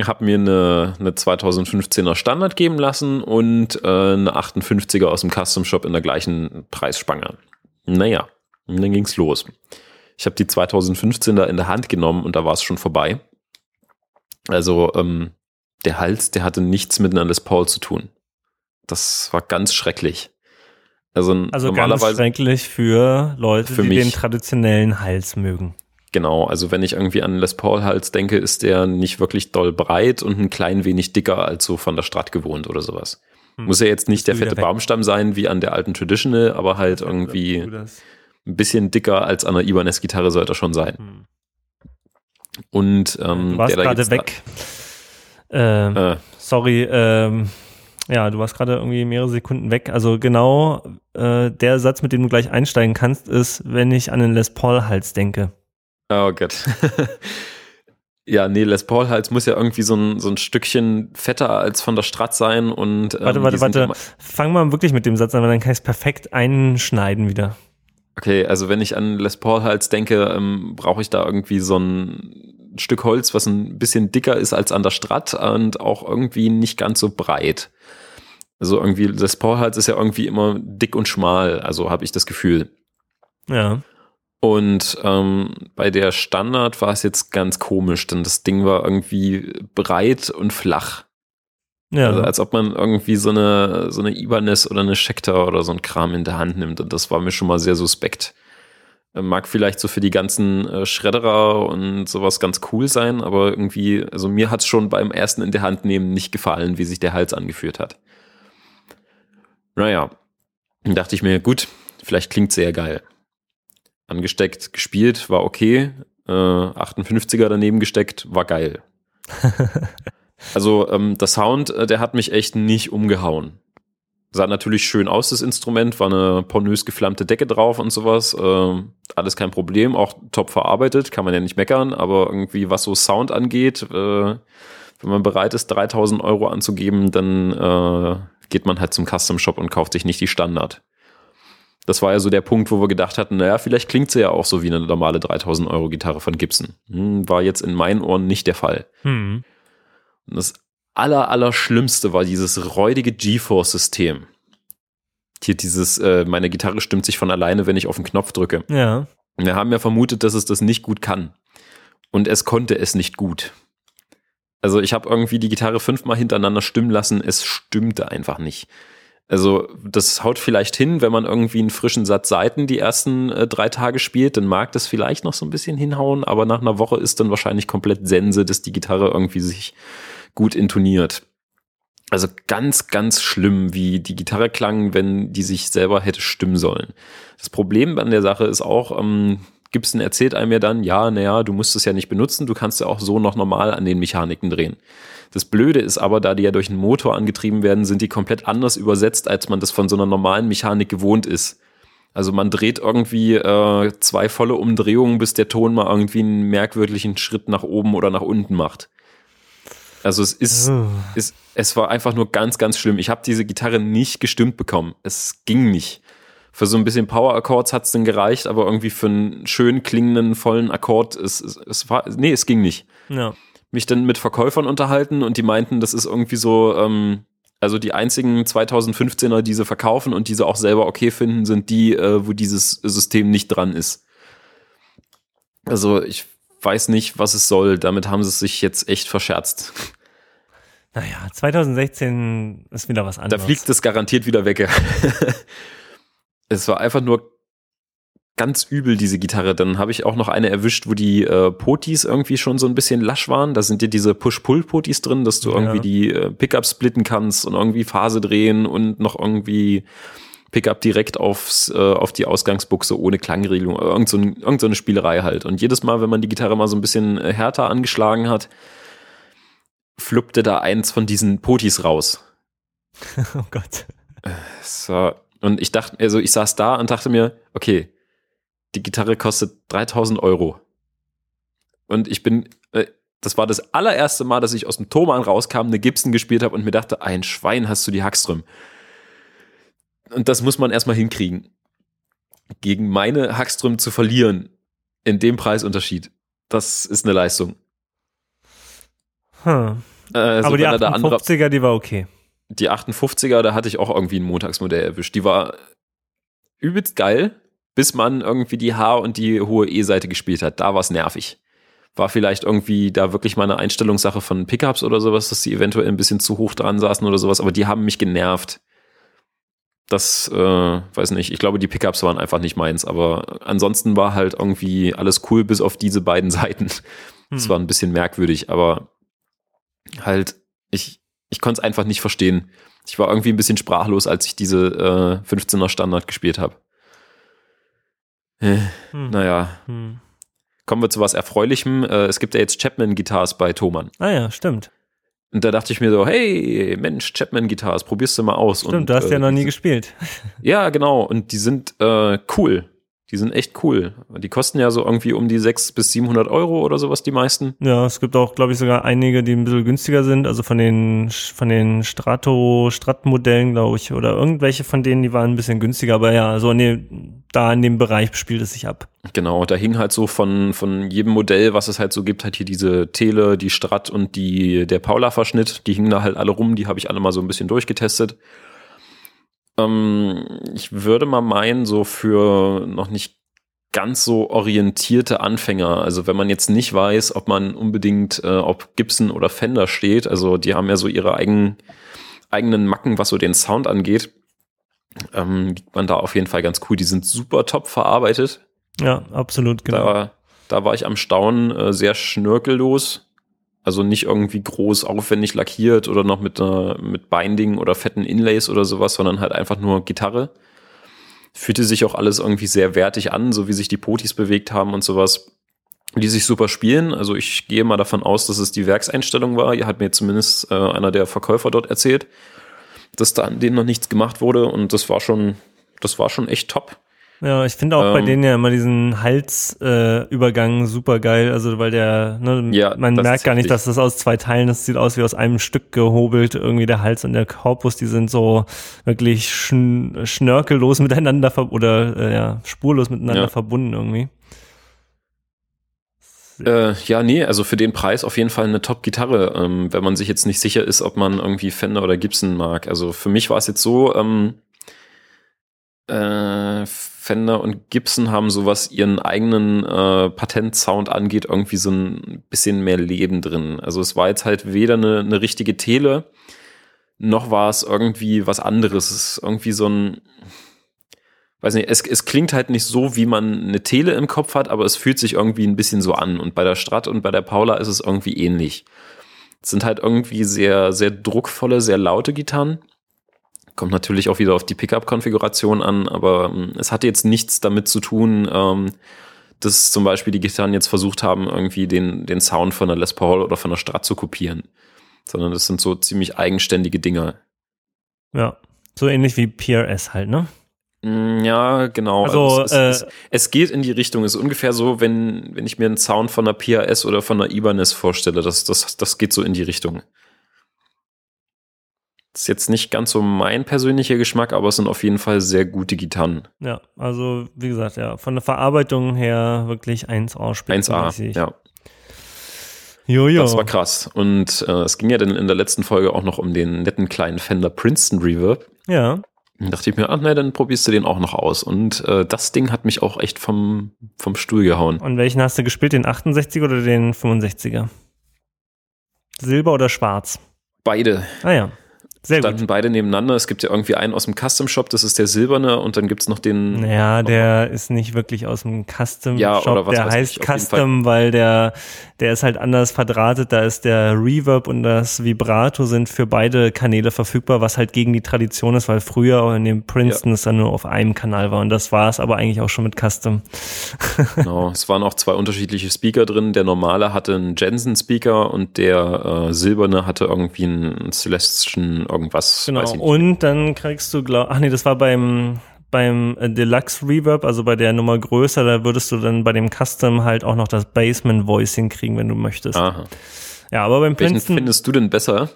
habe mir eine, eine 2015er Standard geben lassen und äh, eine 58er aus dem Custom Shop in der gleichen Preisspange. Naja, und dann ging's los. Ich habe die 2015er in der Hand genommen und da war es schon vorbei. Also ähm, der Hals, der hatte nichts mit einer Les Paul zu tun. Das war ganz schrecklich. Also, also normalerweise ganz schrecklich für Leute, für die mich, den traditionellen Hals mögen. Genau, also wenn ich irgendwie an Les Paul Hals denke, ist der nicht wirklich doll breit und ein klein wenig dicker als so von der Strat gewohnt oder sowas. Hm. Muss ja jetzt nicht der fette Baumstamm sein wie an der alten Traditional, aber halt irgendwie ein bisschen dicker als an der Ibanez-Gitarre sollte er schon sein. Hm. Und ähm, du warst gerade weg. Ähm, äh. Sorry, ähm, ja, du warst gerade irgendwie mehrere Sekunden weg. Also genau äh, der Satz, mit dem du gleich einsteigen kannst, ist, wenn ich an den Les Paul-Hals denke. Oh Gott. *laughs* ja, nee, Les Paul-Hals muss ja irgendwie so ein, so ein Stückchen fetter als von der Strat sein und. Ähm, warte, warte, warte. Fang mal wirklich mit dem Satz an, weil dann kann ich es perfekt einschneiden wieder. Okay, also wenn ich an Les Paul-Hals denke, ähm, brauche ich da irgendwie so ein Stück Holz, was ein bisschen dicker ist als an der Strat und auch irgendwie nicht ganz so breit. Also irgendwie, Les Paul-Hals ist ja irgendwie immer dick und schmal, also habe ich das Gefühl. Ja. Und ähm, bei der Standard war es jetzt ganz komisch, denn das Ding war irgendwie breit und flach. Ja. Also als ob man irgendwie so eine, so eine Ibanez oder eine Schecter oder so ein Kram in der Hand nimmt. Und das war mir schon mal sehr suspekt. Äh, mag vielleicht so für die ganzen äh, Schredderer und sowas ganz cool sein, aber irgendwie, also mir hat es schon beim ersten in der Hand nehmen nicht gefallen, wie sich der Hals angeführt hat. Naja, dann dachte ich mir, gut, vielleicht klingt sehr geil. Angesteckt, gespielt, war okay. Äh, 58er daneben gesteckt, war geil. *laughs* Also ähm, der Sound, äh, der hat mich echt nicht umgehauen. Sah natürlich schön aus, das Instrument, war eine pornös geflammte Decke drauf und sowas. Äh, alles kein Problem, auch top verarbeitet, kann man ja nicht meckern, aber irgendwie was so Sound angeht, äh, wenn man bereit ist, 3000 Euro anzugeben, dann äh, geht man halt zum Custom Shop und kauft sich nicht die Standard. Das war ja so der Punkt, wo wir gedacht hatten, naja, vielleicht klingt sie ja auch so wie eine normale 3000 Euro Gitarre von Gibson. Hm, war jetzt in meinen Ohren nicht der Fall. Hm. Und das aller, aller Schlimmste war dieses räudige GeForce-System. Hier dieses, äh, meine Gitarre stimmt sich von alleine, wenn ich auf den Knopf drücke. Ja. Wir haben ja vermutet, dass es das nicht gut kann. Und es konnte es nicht gut. Also ich habe irgendwie die Gitarre fünfmal hintereinander stimmen lassen, es stimmte einfach nicht. Also das haut vielleicht hin, wenn man irgendwie einen frischen Satz Seiten die ersten äh, drei Tage spielt, dann mag das vielleicht noch so ein bisschen hinhauen, aber nach einer Woche ist dann wahrscheinlich komplett Sense, dass die Gitarre irgendwie sich gut intoniert. Also ganz, ganz schlimm, wie die Gitarre klang, wenn die sich selber hätte stimmen sollen. Das Problem an der Sache ist auch, ähm, Gibson erzählt einem ja dann, ja, naja, du musst es ja nicht benutzen, du kannst ja auch so noch normal an den Mechaniken drehen. Das Blöde ist aber, da die ja durch einen Motor angetrieben werden, sind die komplett anders übersetzt, als man das von so einer normalen Mechanik gewohnt ist. Also man dreht irgendwie äh, zwei volle Umdrehungen, bis der Ton mal irgendwie einen merkwürdigen Schritt nach oben oder nach unten macht. Also es ist, oh. ist es war einfach nur ganz, ganz schlimm. Ich habe diese Gitarre nicht gestimmt bekommen. Es ging nicht. Für so ein bisschen Power Accords hat's dann gereicht, aber irgendwie für einen schön klingenden vollen Akkord es, es, es war nee, es ging nicht. Ja. Mich dann mit Verkäufern unterhalten und die meinten, das ist irgendwie so ähm, also die einzigen 2015er, die sie verkaufen und die sie auch selber okay finden, sind die, äh, wo dieses System nicht dran ist. Also ich weiß nicht, was es soll. Damit haben sie sich jetzt echt verscherzt. Naja, 2016 ist wieder was anderes. Da fliegt es garantiert wieder weg. *laughs* es war einfach nur ganz übel, diese Gitarre. Dann habe ich auch noch eine erwischt, wo die äh, Potis irgendwie schon so ein bisschen lasch waren. Da sind ja diese Push-Pull-Potis drin, dass du ja. irgendwie die äh, Pickups splitten kannst und irgendwie Phase drehen und noch irgendwie Pickup direkt aufs, äh, auf die Ausgangsbuchse ohne Klangregelung. Irgend so, ein, irgend so eine Spielerei halt. Und jedes Mal, wenn man die Gitarre mal so ein bisschen äh, härter angeschlagen hat, fluppte da eins von diesen Potis raus. *laughs* oh Gott. So. Und ich dachte, also ich saß da und dachte mir, okay, die Gitarre kostet 3000 Euro. Und ich bin, äh, das war das allererste Mal, dass ich aus dem Thomann rauskam, eine Gibson gespielt habe und mir dachte, ein Schwein hast du die Hackström. Und das muss man erstmal hinkriegen. Gegen meine Hackström zu verlieren, in dem Preisunterschied, das ist eine Leistung. Hm. Also Aber die 58er, die war okay. Die 58er, da hatte ich auch irgendwie ein Montagsmodell erwischt. Die war übelst geil. Bis man irgendwie die H- und die hohe E-Seite gespielt hat. Da war es nervig. War vielleicht irgendwie da wirklich mal eine Einstellungssache von Pickups oder sowas, dass die eventuell ein bisschen zu hoch dran saßen oder sowas, aber die haben mich genervt. Das, äh, weiß nicht, ich glaube, die Pickups waren einfach nicht meins, aber ansonsten war halt irgendwie alles cool, bis auf diese beiden *laughs* Seiten. Das Hm. war ein bisschen merkwürdig, aber halt, ich, ich konnte es einfach nicht verstehen. Ich war irgendwie ein bisschen sprachlos, als ich diese äh, 15er Standard gespielt habe. Äh, Hm. naja, Hm. kommen wir zu was Erfreulichem. Äh, es gibt ja jetzt Chapman-Guitars bei Thomann. Ah ja, stimmt. Und da dachte ich mir so, hey, Mensch, Chapman-Guitars, probierst du mal aus. Stimmt, und, du hast äh, ja noch nie gespielt. *laughs* Ja, genau. Und die sind äh, cool. Die sind echt cool. Die kosten ja so irgendwie um die 600 bis 700 Euro oder sowas, die meisten. Ja, es gibt auch, glaube ich, sogar einige, die ein bisschen günstiger sind. Also von den von den Strato Strat-Modellen, glaube ich, oder irgendwelche von denen, die waren ein bisschen günstiger. Aber ja, so nee, da in dem Bereich spielt es sich ab. Genau, da hing halt so von, von jedem Modell, was es halt so gibt, halt hier diese Tele, die Strat und die, der Paula-Verschnitt, die hingen da halt alle rum, die habe ich alle mal so ein bisschen durchgetestet. Ähm, ich würde mal meinen, so für noch nicht ganz so orientierte Anfänger, also wenn man jetzt nicht weiß, ob man unbedingt äh, auf Gibson oder Fender steht, also die haben ja so ihre eigenen, eigenen Macken, was so den Sound angeht, ähm, liegt man da auf jeden Fall ganz cool. Die sind super top verarbeitet. Ja, absolut, genau. Da, da war ich am Staunen äh, sehr schnörkellos. Also nicht irgendwie groß aufwendig lackiert oder noch mit, äh, mit Binding oder fetten Inlays oder sowas, sondern halt einfach nur Gitarre. Fühlte sich auch alles irgendwie sehr wertig an, so wie sich die Potis bewegt haben und sowas. Die sich super spielen. Also ich gehe mal davon aus, dass es die Werkseinstellung war. Hier hat mir zumindest äh, einer der Verkäufer dort erzählt, dass da an denen noch nichts gemacht wurde und das war schon, das war schon echt top. Ja, ich finde auch bei Ähm, denen ja immer diesen Halsübergang äh, Übergang super geil. Also weil der, ne, Ja, man merkt gar nicht, dass das aus zwei Teilen, das sieht aus wie aus einem Stück gehobelt. Irgendwie der Hals und der Korpus, die sind so wirklich schn schnörkellos miteinander ver oder äh, ja, spurlos miteinander Ja. verbunden irgendwie. Äh, ja, nee, also für den Preis auf jeden Fall eine Top-Gitarre, ähm, wenn man sich jetzt nicht sicher ist, ob man irgendwie Fender oder Gibson mag. Also für mich war es jetzt so, ähm, äh, Fender und Gibson haben so, was ihren eigenen äh, Patentsound angeht, irgendwie so ein bisschen mehr Leben drin. Also es war jetzt halt weder eine, eine richtige Tele, noch war es irgendwie was anderes. Es ist irgendwie so ein, weiß nicht, es, es klingt halt nicht so, wie man eine Tele im Kopf hat, aber es fühlt sich irgendwie ein bisschen so an. Und bei der Strat und bei der Paula ist es irgendwie ähnlich. Es sind halt irgendwie sehr, sehr druckvolle, sehr laute Gitarren. Kommt natürlich auch wieder auf die Pickup-Konfiguration an, aber ähm, es hatte jetzt nichts damit zu tun, ähm, dass zum Beispiel die Gitarren jetzt versucht haben, irgendwie den, den Sound von der Les Paul oder von der Strat zu kopieren. Sondern das sind so ziemlich eigenständige Dinger. Ja, so ähnlich wie PRS halt, ne? Mm, Ja, genau. Also, es, äh, es, es geht in die Richtung. Es ist ungefähr so, wenn, wenn ich mir einen Sound von einer PRS oder von einer Ibanez vorstelle. Das, das, das geht so in die Richtung. Das ist jetzt nicht ganz so mein persönlicher Geschmack, aber es sind auf jeden Fall sehr gute Gitarren. Ja, also wie gesagt, ja, von der Verarbeitung her wirklich 1A 1A, spitzenmäßig. ja. Jojo. Das war krass. Und äh, es ging ja dann in der letzten Folge auch noch um den netten kleinen Fender Princeton Reverb. Ja, Dann dachte ich mir, ach nein, dann probierst du den auch noch aus. Und äh, das Ding hat mich auch echt vom, vom Stuhl gehauen. und welchen hast du gespielt, den 68er oder den 65er? Silber oder schwarz? Beide. Ah ja, sehr gut. standen beide nebeneinander. Es gibt ja irgendwie einen aus dem Custom Shop, das ist der silberne, und dann gibt's noch den. Naja, der ist nicht wirklich aus dem Custom Ja, Shop. oder was der heißt ich, Custom, weil der, der ist halt anders verdrahtet. Da ist der Reverb und das Vibrato sind für beide Kanäle verfügbar, was halt gegen die Tradition ist, weil früher in dem Princeton es dann nur auf einem Kanal war. Und das war es aber eigentlich auch schon mit Custom. Genau, *laughs* es waren auch zwei unterschiedliche Speaker drin. Der normale hatte einen Jensen-Speaker und der äh, silberne hatte irgendwie einen Celestian irgendwas. Genau. Und dann kriegst du, glaub, ach nee, das war beim beim äh, Deluxe Reverb, also bei der Nummer größer, da würdest du dann bei dem Custom halt auch noch das Basement Voicing kriegen, wenn du möchtest. Aha. Ja, aber beim Welchen Princeton, findest du denn besser?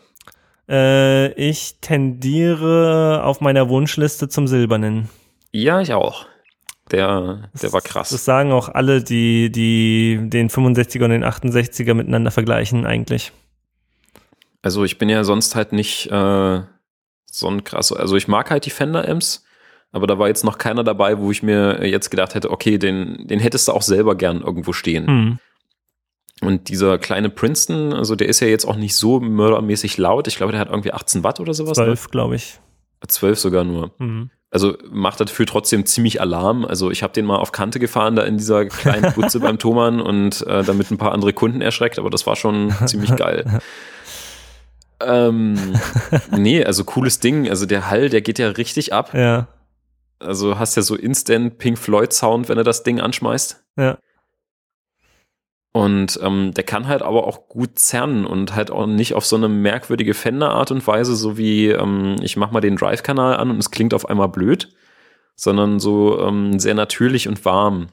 äh, ich tendiere auf meiner Wunschliste zum Silbernen. Ja, ich auch. Der, der war krass. Das sagen auch alle, die, die den 65er und den 68er miteinander vergleichen eigentlich. Also ich bin ja sonst halt nicht äh, so ein krass. Also ich mag halt die Fender Amps, Aber da war jetzt noch keiner dabei, wo ich mir jetzt gedacht hätte, okay, den, den hättest du auch selber gern irgendwo stehen. Hm. Und dieser kleine Princeton, also der ist ja jetzt auch nicht so mördermäßig laut. Ich glaube, der hat irgendwie 18 Watt oder sowas. 12, glaube ich. 12 sogar nur. Hm. Also macht dafür trotzdem ziemlich Alarm. Also ich habe den mal auf Kante gefahren, da in dieser kleinen *laughs* Butze beim Thomann und äh, damit ein paar andere Kunden erschreckt, aber das war schon *laughs* ziemlich geil. Ähm, *laughs* nee, also cooles Ding. Also der Hall, der geht ja richtig ab. Ja, Also hast ja so instant Pink Floyd Sound, wenn du das Ding anschmeißt. ja. Und ähm, der kann halt aber auch gut zerren und halt auch nicht auf so eine merkwürdige Fender-Art und Weise, so wie ähm, ich mach mal den Drive-Kanal an und es klingt auf einmal blöd, sondern so ähm, sehr natürlich und warm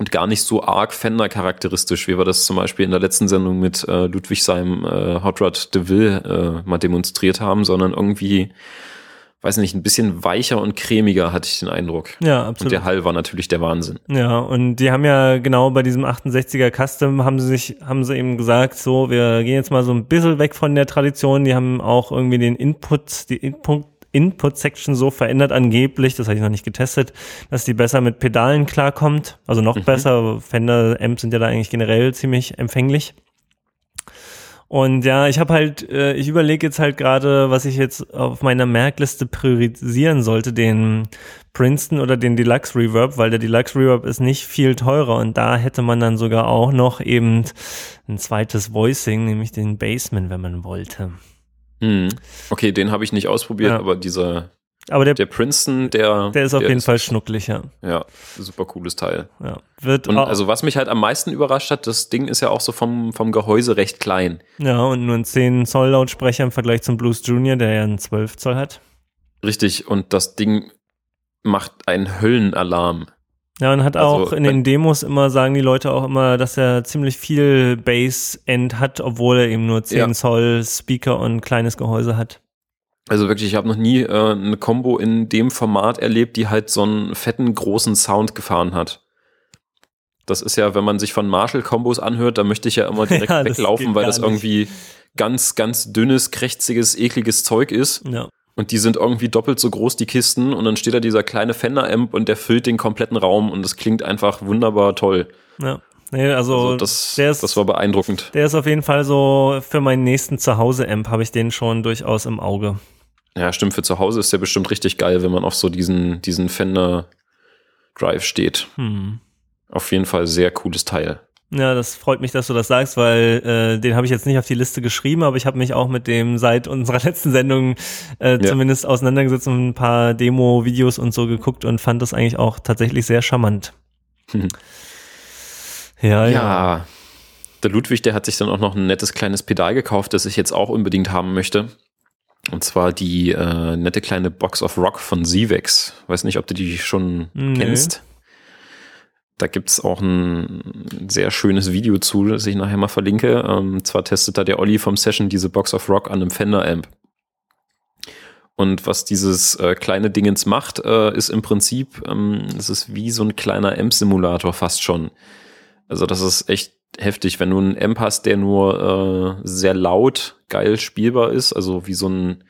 und gar nicht so arg Fender-charakteristisch, wie wir das zum Beispiel in der letzten Sendung mit äh, Ludwig seinem äh, Hot Rod DeVille äh, mal demonstriert haben, sondern irgendwie, weiß nicht, ein bisschen weicher und cremiger hatte ich den Eindruck. Ja, Und absolut. der Hall war natürlich der Wahnsinn. Ja, und die haben ja genau bei diesem 68er Custom haben sie sich, haben sie eben gesagt, so, wir gehen jetzt mal so ein bisschen weg von der Tradition. Die haben auch irgendwie den Input, die Input, Input-Section so verändert angeblich, das habe ich noch nicht getestet, dass die besser mit Pedalen klarkommt. Also noch besser. Fender-Amps sind ja da eigentlich generell ziemlich empfänglich. Und ja, ich habe halt, äh, ich überlege jetzt halt gerade, was ich jetzt auf meiner Merkliste priorisieren sollte, den Princeton oder den Deluxe Reverb, weil der Deluxe Reverb ist nicht viel teurer und da hätte man dann sogar auch noch eben ein zweites Voicing, nämlich den Bassman, wenn man wollte. Hm. Okay, den habe ich nicht ausprobiert, Ja. aber dieser, Aber der, der Princeton, der, der ist auf jeden Fall schnucklig, ja. Ja, super cooles Teil. ja. Wird Und also was mich halt am meisten überrascht hat, das Ding ist ja auch so vom, vom Gehäuse recht klein. ja, und nur ein 10 Zoll Lautsprecher im Vergleich zum Blues Junior, der ja einen 12 Zoll hat. Richtig, und das Ding macht einen Höllenalarm. Ja, und hat Also, auch in den Demos immer, sagen die Leute auch immer, dass er ziemlich viel Bass-End hat, obwohl er eben nur 10 Ja. Zoll Speaker und kleines Gehäuse hat. Also wirklich, ich habe noch nie äh, eine Combo in dem Format erlebt, die halt so einen fetten, großen Sound gefahren hat. Das ist ja, wenn man sich von Marshall-Kombos anhört, da möchte ich ja immer *laughs* direkt Ja, das weglaufen, geht weil das nicht. irgendwie ganz, ganz dünnes, krächziges, ekliges Zeug ist. Ja. Und die sind irgendwie doppelt so groß, die Kisten. Und dann steht da dieser kleine Fender-Amp und der füllt den kompletten Raum und das klingt einfach wunderbar toll. ja. Nee, also, Also das, der, ist, das war beeindruckend. der ist auf jeden Fall so, für meinen nächsten Zuhause-Amp habe ich den schon durchaus im Auge. Ja, stimmt, für zu Hause ist der bestimmt richtig geil, wenn man auf so diesen, diesen Fender Drive steht. Hm. Auf jeden Fall sehr cooles Teil. Ja, das freut mich, dass du das sagst, weil äh, den habe ich jetzt nicht auf die Liste geschrieben, aber ich habe mich auch mit dem seit unserer *laughs* letzten Sendung äh, Ja. zumindest auseinandergesetzt und ein paar Demo-Videos und so geguckt und fand das eigentlich auch tatsächlich sehr charmant. Mhm. *laughs* ja, ja. Ja. Der Ludwig, der hat sich dann auch noch ein nettes kleines Pedal gekauft, das ich jetzt auch unbedingt haben möchte. Und zwar die äh, nette kleine Box of Rock von Sivex. Weiß nicht, ob du die schon Nö. kennst. Da gibt's auch ein sehr schönes Video zu, das ich nachher mal verlinke. Ähm, zwar testet da der Olli vom Session diese Box of Rock an einem Fender-Amp. Und was dieses äh, kleine Dingens macht, äh, ist im Prinzip, ähm, es ist wie so ein kleiner Amp-Simulator fast schon. Also das ist echt heftig, wenn du einen Amp hast, der nur äh, sehr laut, geil spielbar ist, also wie so ein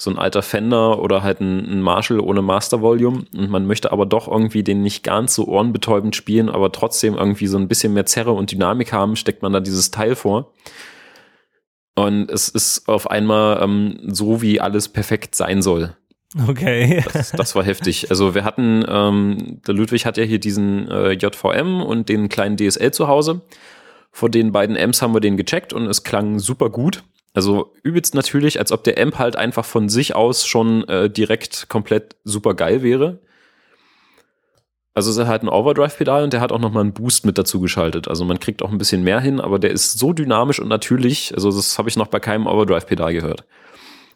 so ein alter Fender oder halt ein, ein Marshall ohne Master Volume und man möchte aber doch irgendwie den nicht ganz so ohrenbetäubend spielen, aber trotzdem irgendwie so ein bisschen mehr Zerre und Dynamik haben, steckt man da dieses Teil vor. Und es ist auf einmal ähm, so, wie alles perfekt sein soll. Okay. Das, *laughs* das war heftig. Also wir hatten, ähm, der Ludwig hat ja hier diesen äh, JVM und den kleinen DSL zu Hause. Vor den beiden Amps haben wir den gecheckt und es klang super gut. Also übelst natürlich, als ob der Amp halt einfach von sich aus schon äh, direkt komplett super geil wäre. Also es ist halt ein Overdrive-Pedal und der hat auch nochmal einen Boost mit dazu geschaltet. Also man kriegt auch ein bisschen mehr hin, aber der ist so dynamisch und natürlich, also das habe ich noch bei keinem Overdrive-Pedal gehört.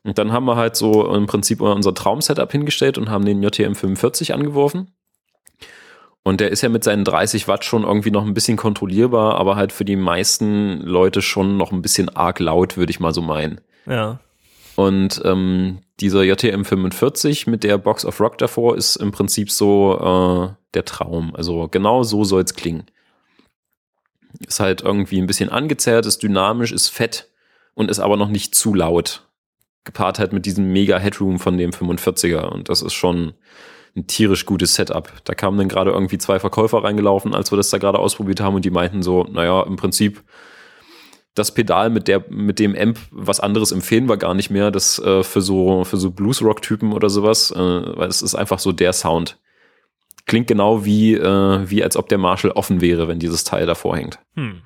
Und dann haben wir halt so im Prinzip unser Traum-Setup hingestellt und haben den JTM 45 angeworfen. Und der ist ja mit seinen 30 Watt schon irgendwie noch ein bisschen kontrollierbar, aber halt für die meisten Leute schon noch ein bisschen arg laut, würde ich mal so meinen. Ja. Und ähm, dieser JTM 45 mit der Box of Rock davor ist im Prinzip so äh, der Traum. Also genau so soll's klingen. Ist halt irgendwie ein bisschen angezerrt, ist dynamisch, ist fett und ist aber noch nicht zu laut. Gepaart halt mit diesem mega Headroom von dem 45er. Und das ist schon ein tierisch gutes Setup. Da kamen dann gerade irgendwie zwei Verkäufer reingelaufen, als wir das da gerade ausprobiert haben und die meinten so, naja, im Prinzip das Pedal mit der mit dem Amp was anderes empfehlen wir gar nicht mehr, das äh, für so für so Blues Rock Typen oder sowas, äh, weil es ist einfach so der Sound. Klingt genau wie äh, wie als ob der Marshall offen wäre, wenn dieses Teil davor hängt. Hm.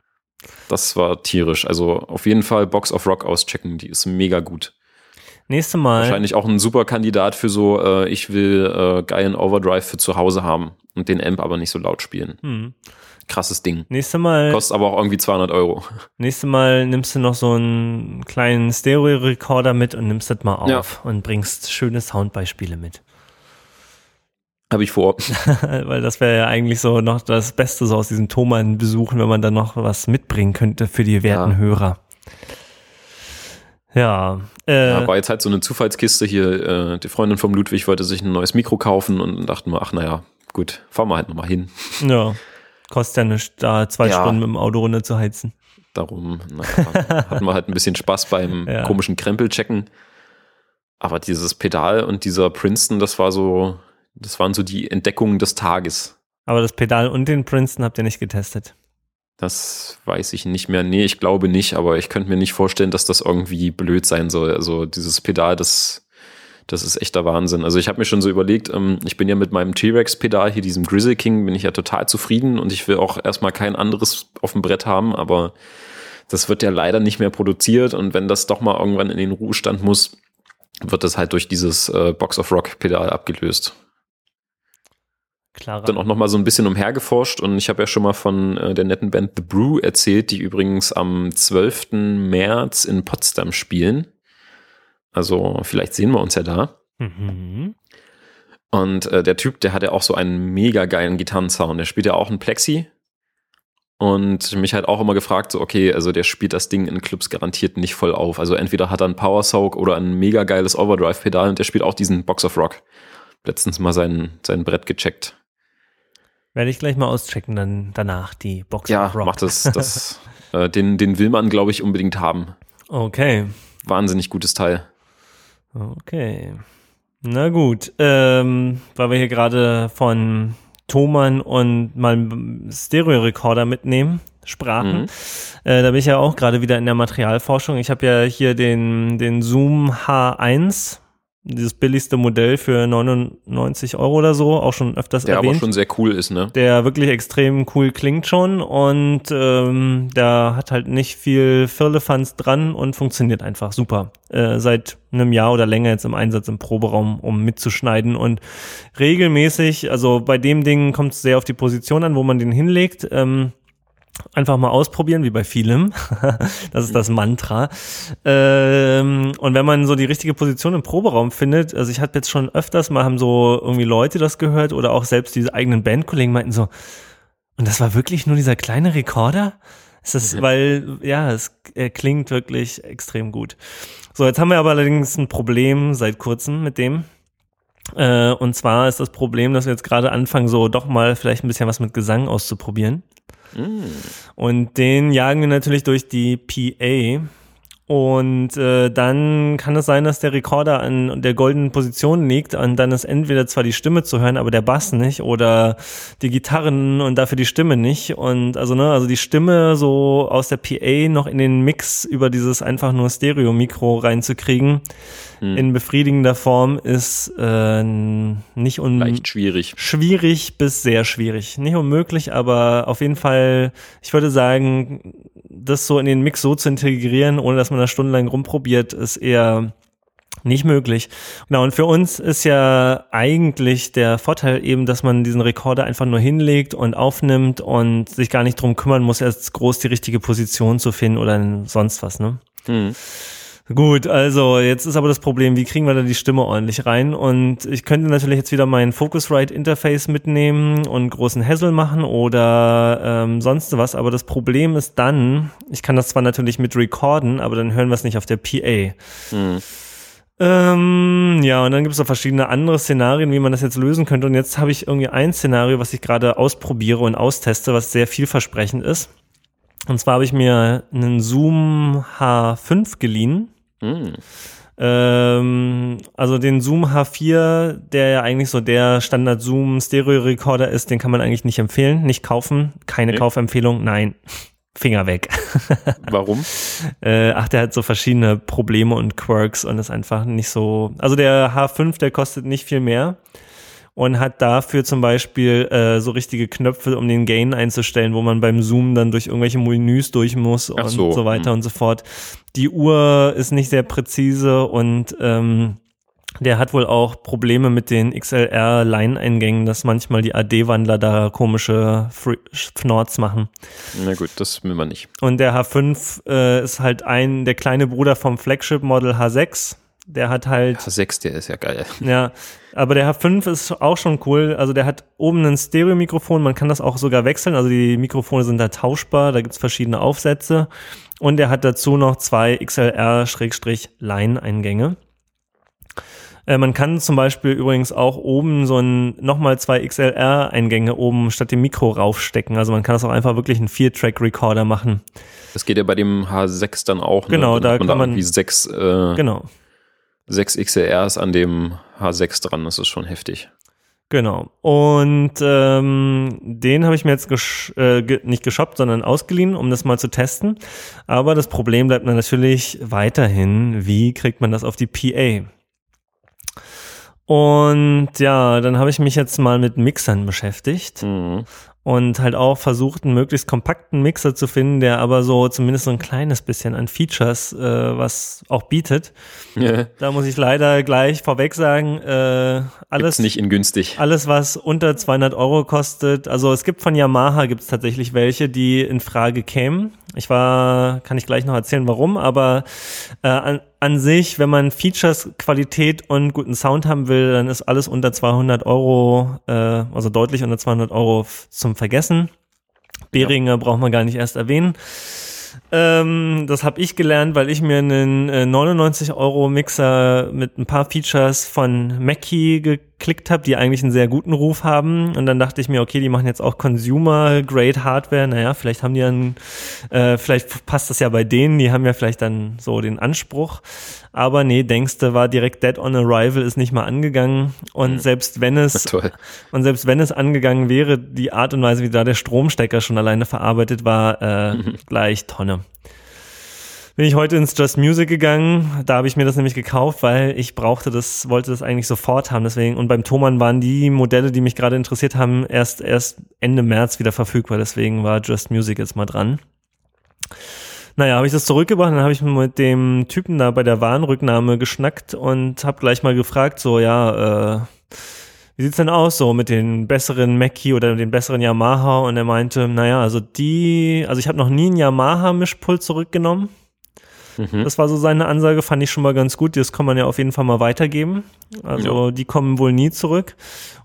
Das war tierisch. Also auf jeden Fall Box of Rock auschecken, die ist mega gut. Nächste Mal. Wahrscheinlich auch ein super Kandidat für so, äh, ich will äh, geilen Overdrive für zu Hause haben und den Amp aber nicht so laut spielen. Hm. Krasses Ding. Nächste Mal. Kostet aber auch irgendwie 200 Euro. *laughs* Nächste Mal nimmst du noch so einen kleinen Stereo-Recorder mit und nimmst das mal auf ja. und bringst schöne Soundbeispiele mit. *laughs* Habe ich vor. *laughs* Weil das wäre ja eigentlich so noch das Beste so aus diesen Thomann-Besuchen, wenn man dann noch was mitbringen könnte für die werten ja. Hörer. Ja, äh, ja, war jetzt halt so eine Zufallskiste hier. Äh, die Freundin vom Ludwig wollte sich ein neues Mikro kaufen und dachten wir, ach naja, gut, fahren wir halt nochmal hin. Ja, kostet ja nicht, da zwei ja. Stunden mit dem Auto runter zu heizen. Darum na, hatten wir halt ein bisschen Spaß beim *laughs* ja. komischen Krempelchecken. Aber dieses Pedal und dieser Princeton, das war so, das waren so die Entdeckungen des Tages. Aber das Pedal und den Princeton habt ihr nicht getestet? Das weiß ich nicht mehr. Nee, ich glaube nicht, aber ich könnte mir nicht vorstellen, dass das irgendwie blöd sein soll. Also dieses Pedal, das, das ist echter Wahnsinn. Also ich habe mir schon so überlegt, ähm, ich bin ja mit meinem T-Rex-Pedal hier, diesem Grizzly King, bin ich ja total zufrieden und ich will auch erstmal kein anderes auf dem Brett haben, aber das wird ja leider nicht mehr produziert und wenn das doch mal irgendwann in den Ruhestand muss, wird das halt durch dieses äh, Box of Rock Pedal abgelöst. Klarer. Dann auch noch mal so ein bisschen umhergeforscht und ich habe ja schon mal von äh, der netten Band The Brew erzählt, die übrigens am 12. März in Potsdam spielen. Also vielleicht sehen wir uns ja da. Mhm. Und äh, der Typ, der hat ja auch so einen mega geilen Gitarrensound. Der spielt ja auch ein Plexi. Und mich halt auch immer gefragt, so, okay, also der spielt das Ding in Clubs garantiert nicht voll auf. Also entweder hat er ein Power Soak oder ein mega geiles Overdrive-Pedal und der spielt auch diesen Box of Rock. Letztens mal sein, sein Brett gecheckt. Werde ich gleich mal auschecken, dann danach die Box ja, Rock. Macht das. *laughs* das äh, den, den will man, glaube ich, unbedingt haben. Okay. Wahnsinnig gutes Teil. Okay. Na gut, ähm, weil wir hier gerade von Thomann und mal Stereo-Recorder mitnehmen, sprachen. Mhm. Äh, da bin ich ja auch gerade wieder in der Materialforschung. Ich habe ja hier den, den Zoom H1 dieses billigste Modell für 99 Euro oder so, auch schon öfters der erwähnt. Der aber schon sehr cool ist, ne? Der wirklich extrem cool klingt schon und ähm, der hat halt nicht viel Firlefanz dran und funktioniert einfach super. Äh, seit einem Jahr oder länger jetzt im Einsatz im Proberaum, um mitzuschneiden und regelmäßig, also bei dem Ding kommt es sehr auf die Position an, wo man den hinlegt. Ähm, Einfach mal ausprobieren, wie bei vielem. *laughs* das ist das Mantra. Ähm, und wenn man so die richtige Position im Proberaum findet, also ich hatte jetzt schon öfters mal, haben so irgendwie Leute das gehört oder auch selbst diese eigenen Bandkollegen meinten so, und das war wirklich nur dieser kleine Rekorder? Ist das, weil, ja, es äh, klingt wirklich extrem gut. So, jetzt haben wir aber allerdings ein Problem seit kurzem mit dem. Äh, und zwar ist das Problem, dass wir jetzt gerade anfangen, so doch mal vielleicht ein bisschen was mit Gesang auszuprobieren. Mm. Und den jagen wir natürlich durch die PA. Und äh, dann kann es sein, dass der Rekorder an der goldenen Position liegt und dann ist entweder zwar die Stimme zu hören, aber der Bass nicht oder die Gitarren und dafür die Stimme nicht. Und also, ne, also die Stimme so aus der PA noch in den Mix über dieses einfach nur Stereo-Mikro reinzukriegen, hm. in befriedigender Form ist äh, nicht un Leicht schwierig. Schwierig bis sehr schwierig. Nicht unmöglich, aber auf jeden Fall, ich würde sagen, das so in den Mix so zu integrieren, ohne dass man da stundenlang rumprobiert, ist eher nicht möglich. Genau, und für uns ist ja eigentlich der Vorteil eben, dass man diesen Rekorder einfach nur hinlegt und aufnimmt und sich gar nicht drum kümmern muss, erst groß die richtige Position zu finden oder sonst was, ne? Mhm. Gut, also jetzt ist aber das Problem, wie kriegen wir da die Stimme ordentlich rein? Und ich könnte natürlich jetzt wieder mein Focusrite Interface mitnehmen und großen Hassel machen oder ähm, sonst was, aber das Problem ist dann, ich kann das zwar natürlich mit recorden, aber dann hören wir es nicht auf der PA. Hm. Ähm, ja, und dann gibt es noch verschiedene andere Szenarien, wie man das jetzt lösen könnte. Und jetzt habe ich irgendwie ein Szenario, was ich gerade ausprobiere und austeste, was sehr vielversprechend ist. Und zwar habe ich mir einen Zoom H5 geliehen Mhm. Ähm, also den Zoom H4, der ja eigentlich so der Standard Zoom Stereo Recorder ist, den kann man eigentlich nicht empfehlen, nicht kaufen. Keine okay. Kaufempfehlung, nein. Finger weg. *laughs* Warum? äh, ach, der hat so verschiedene Probleme und Quirks und ist einfach nicht so. Also der H5, der kostet nicht viel mehr und hat dafür zum Beispiel äh, so richtige Knöpfe, um den Gain einzustellen, wo man beim Zoom dann durch irgendwelche Menüs durch muss und so, so weiter hm. und so fort. Die Uhr ist nicht sehr präzise und ähm, der hat wohl auch Probleme mit den XLR-Line-Eingängen, dass manchmal die AD-Wandler da komische Fnorts machen. Na gut, das will man nicht. Und der H5 äh, ist halt ein, der kleine Bruder vom Flagship-Model H6. Der hat halt. H6, der ist ja geil. Ja, aber der H5 ist auch schon cool. Also der hat oben ein Stereo-Mikrofon, man kann das auch sogar wechseln. Also die Mikrofone sind da tauschbar, da gibt's verschiedene Aufsätze. Und er hat dazu noch zwei XLR-Line-Eingänge. Äh, man kann zum Beispiel übrigens auch oben so ein nochmal zwei XLR-Eingänge oben statt dem Mikro raufstecken. Also man kann das auch einfach wirklich einen Vier-Track-Recorder machen. Das geht ja bei dem H6 dann auch. Ne? Genau, ne? da kann man, irgendwie sechs, äh, genau. Sechs XLRs an dem H6 dran. Das ist schon heftig. Genau. Und ähm, den habe ich mir jetzt gesch äh, ge nicht geshoppt, sondern ausgeliehen, um das mal zu testen. Aber das Problem bleibt natürlich weiterhin, wie kriegt man das auf die PA? Und ja, dann habe ich mich jetzt mal mit Mixern beschäftigt. Mhm und halt auch versucht, einen möglichst kompakten Mixer zu finden, der aber so zumindest so ein kleines bisschen an Features äh, was auch bietet. Yeah. Da muss ich leider gleich vorweg sagen, äh, alles Gibt's nicht in günstig. Alles, was unter 200 Euro kostet, also es gibt von Yamaha gibt es tatsächlich welche, die in Frage kämen. Ich war, kann ich gleich noch erzählen, warum, aber äh, an, an sich, wenn man Features, Qualität und guten Sound haben will, dann ist alles unter 200 Euro, äh, also deutlich unter 200 Euro zum Vergessen. Behringer ja. braucht man gar nicht erst erwähnen. Ähm, das habe ich gelernt, weil ich mir einen äh, 99 Euro Mixer mit ein paar Features von Mackie geklickt habe, die eigentlich einen sehr guten Ruf haben. Und dann dachte ich mir, okay, die machen jetzt auch Consumer-Grade Hardware. Naja, vielleicht haben die dann, äh, vielleicht passt das ja bei denen, die haben ja vielleicht dann so den Anspruch. Aber nee, denkste, war direkt Dead on Arrival, ist nicht mal angegangen. Und mhm. selbst wenn es, *laughs* und selbst wenn es angegangen wäre, die Art und Weise, wie da der Stromstecker schon alleine verarbeitet war, äh, mhm. gleich Tonne bin ich heute ins Just Music gegangen. Da habe ich mir das nämlich gekauft, weil ich brauchte das, wollte das eigentlich sofort haben. Deswegen und beim Thomann waren die Modelle, die mich gerade interessiert haben, erst erst Ende März wieder verfügbar. Deswegen war Just Music jetzt mal dran. Naja, habe ich das zurückgebracht, dann habe ich mit dem Typen da bei der Warenrücknahme geschnackt und habe gleich mal gefragt, so ja, äh, wie sieht's denn aus so mit den besseren Mackie oder den besseren Yamaha? Und er meinte, naja, also die, also ich habe noch nie ein Yamaha-Mischpult zurückgenommen. Mhm. Das war so seine Ansage, fand ich schon mal ganz gut. Das kann man ja auf jeden Fall mal weitergeben. Also ja. die kommen wohl nie zurück.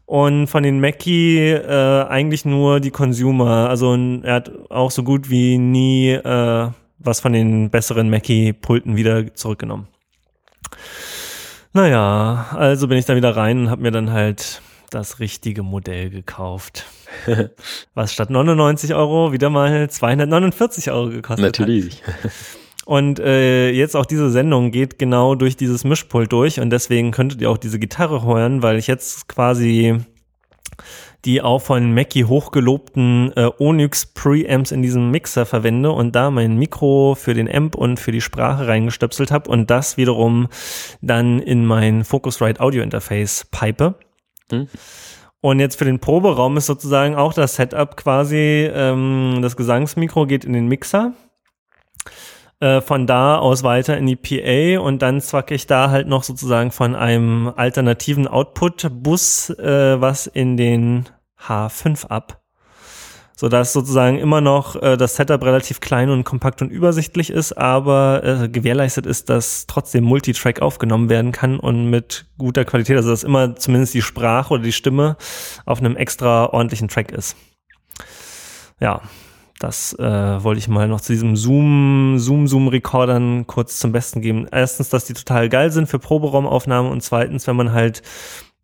Und von den Mackie äh, eigentlich nur die Consumer. Also er hat auch so gut wie nie äh, was von den besseren Mackie-Pulten wieder zurückgenommen. Naja, also bin ich da wieder rein und habe mir dann halt das richtige Modell gekauft. *laughs* was statt 99 Euro wieder mal 249 Euro gekostet Natürlich. hat. Natürlich. *laughs* Und äh, jetzt auch diese Sendung geht genau durch dieses Mischpult durch und deswegen könntet ihr auch diese Gitarre hören, weil ich jetzt quasi die auch von Mackie hochgelobten äh, Onyx Preamps in diesem Mixer verwende und da mein Mikro für den Amp und für die Sprache reingestöpselt habe und das wiederum dann in mein Focusrite Audio Interface pipe. Hm. Und jetzt für den Proberaum ist sozusagen auch das Setup quasi, ähm, das Gesangsmikro geht in den Mixer äh, von da aus weiter in die PA und dann zwacke ich da halt noch sozusagen von einem alternativen Output-Bus äh, was in den H5 ab. So dass sozusagen immer noch äh, das Setup relativ klein und kompakt und übersichtlich ist, aber äh, gewährleistet ist, dass trotzdem Multitrack aufgenommen werden kann und mit guter Qualität, also dass immer zumindest die Sprache oder die Stimme auf einem extra ordentlichen Track ist. Ja, das äh, wollte ich mal noch zu diesem Zoom, Zoom, Zoom-Rekordern kurz zum Besten geben. Erstens, dass die total geil sind für Proberaumaufnahmen und zweitens, wenn man halt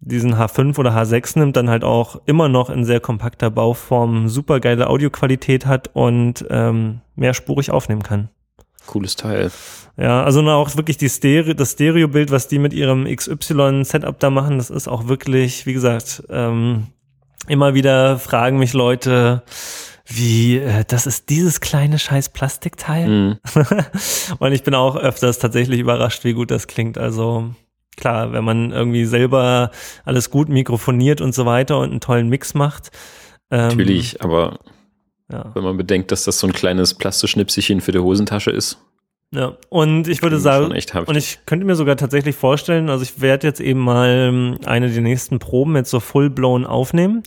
diesen H5 oder H6 nimmt, dann halt auch immer noch in sehr kompakter Bauform super geile Audioqualität hat und ähm, mehrspurig aufnehmen kann. Cooles Teil. Ja, also auch wirklich die Stereo, das Stereo-Bild, was die mit ihrem XY-Setup da machen, das ist auch wirklich, wie gesagt, ähm, immer wieder fragen mich Leute, wie, äh, das ist dieses kleine scheiß Plastikteil. Mhm. *laughs* Und ich bin auch öfters tatsächlich überrascht, wie gut das klingt. Also klar, wenn man irgendwie selber alles gut mikrofoniert und so weiter und einen tollen Mix macht. Ähm, Natürlich, aber ja. wenn man bedenkt, dass das so ein kleines Plastischnipselchen für die Hosentasche ist. Ja, und ich würde sagen, und ich könnte mir sogar tatsächlich vorstellen, also ich werde jetzt eben mal ähm, eine der nächsten Proben jetzt so full-blown aufnehmen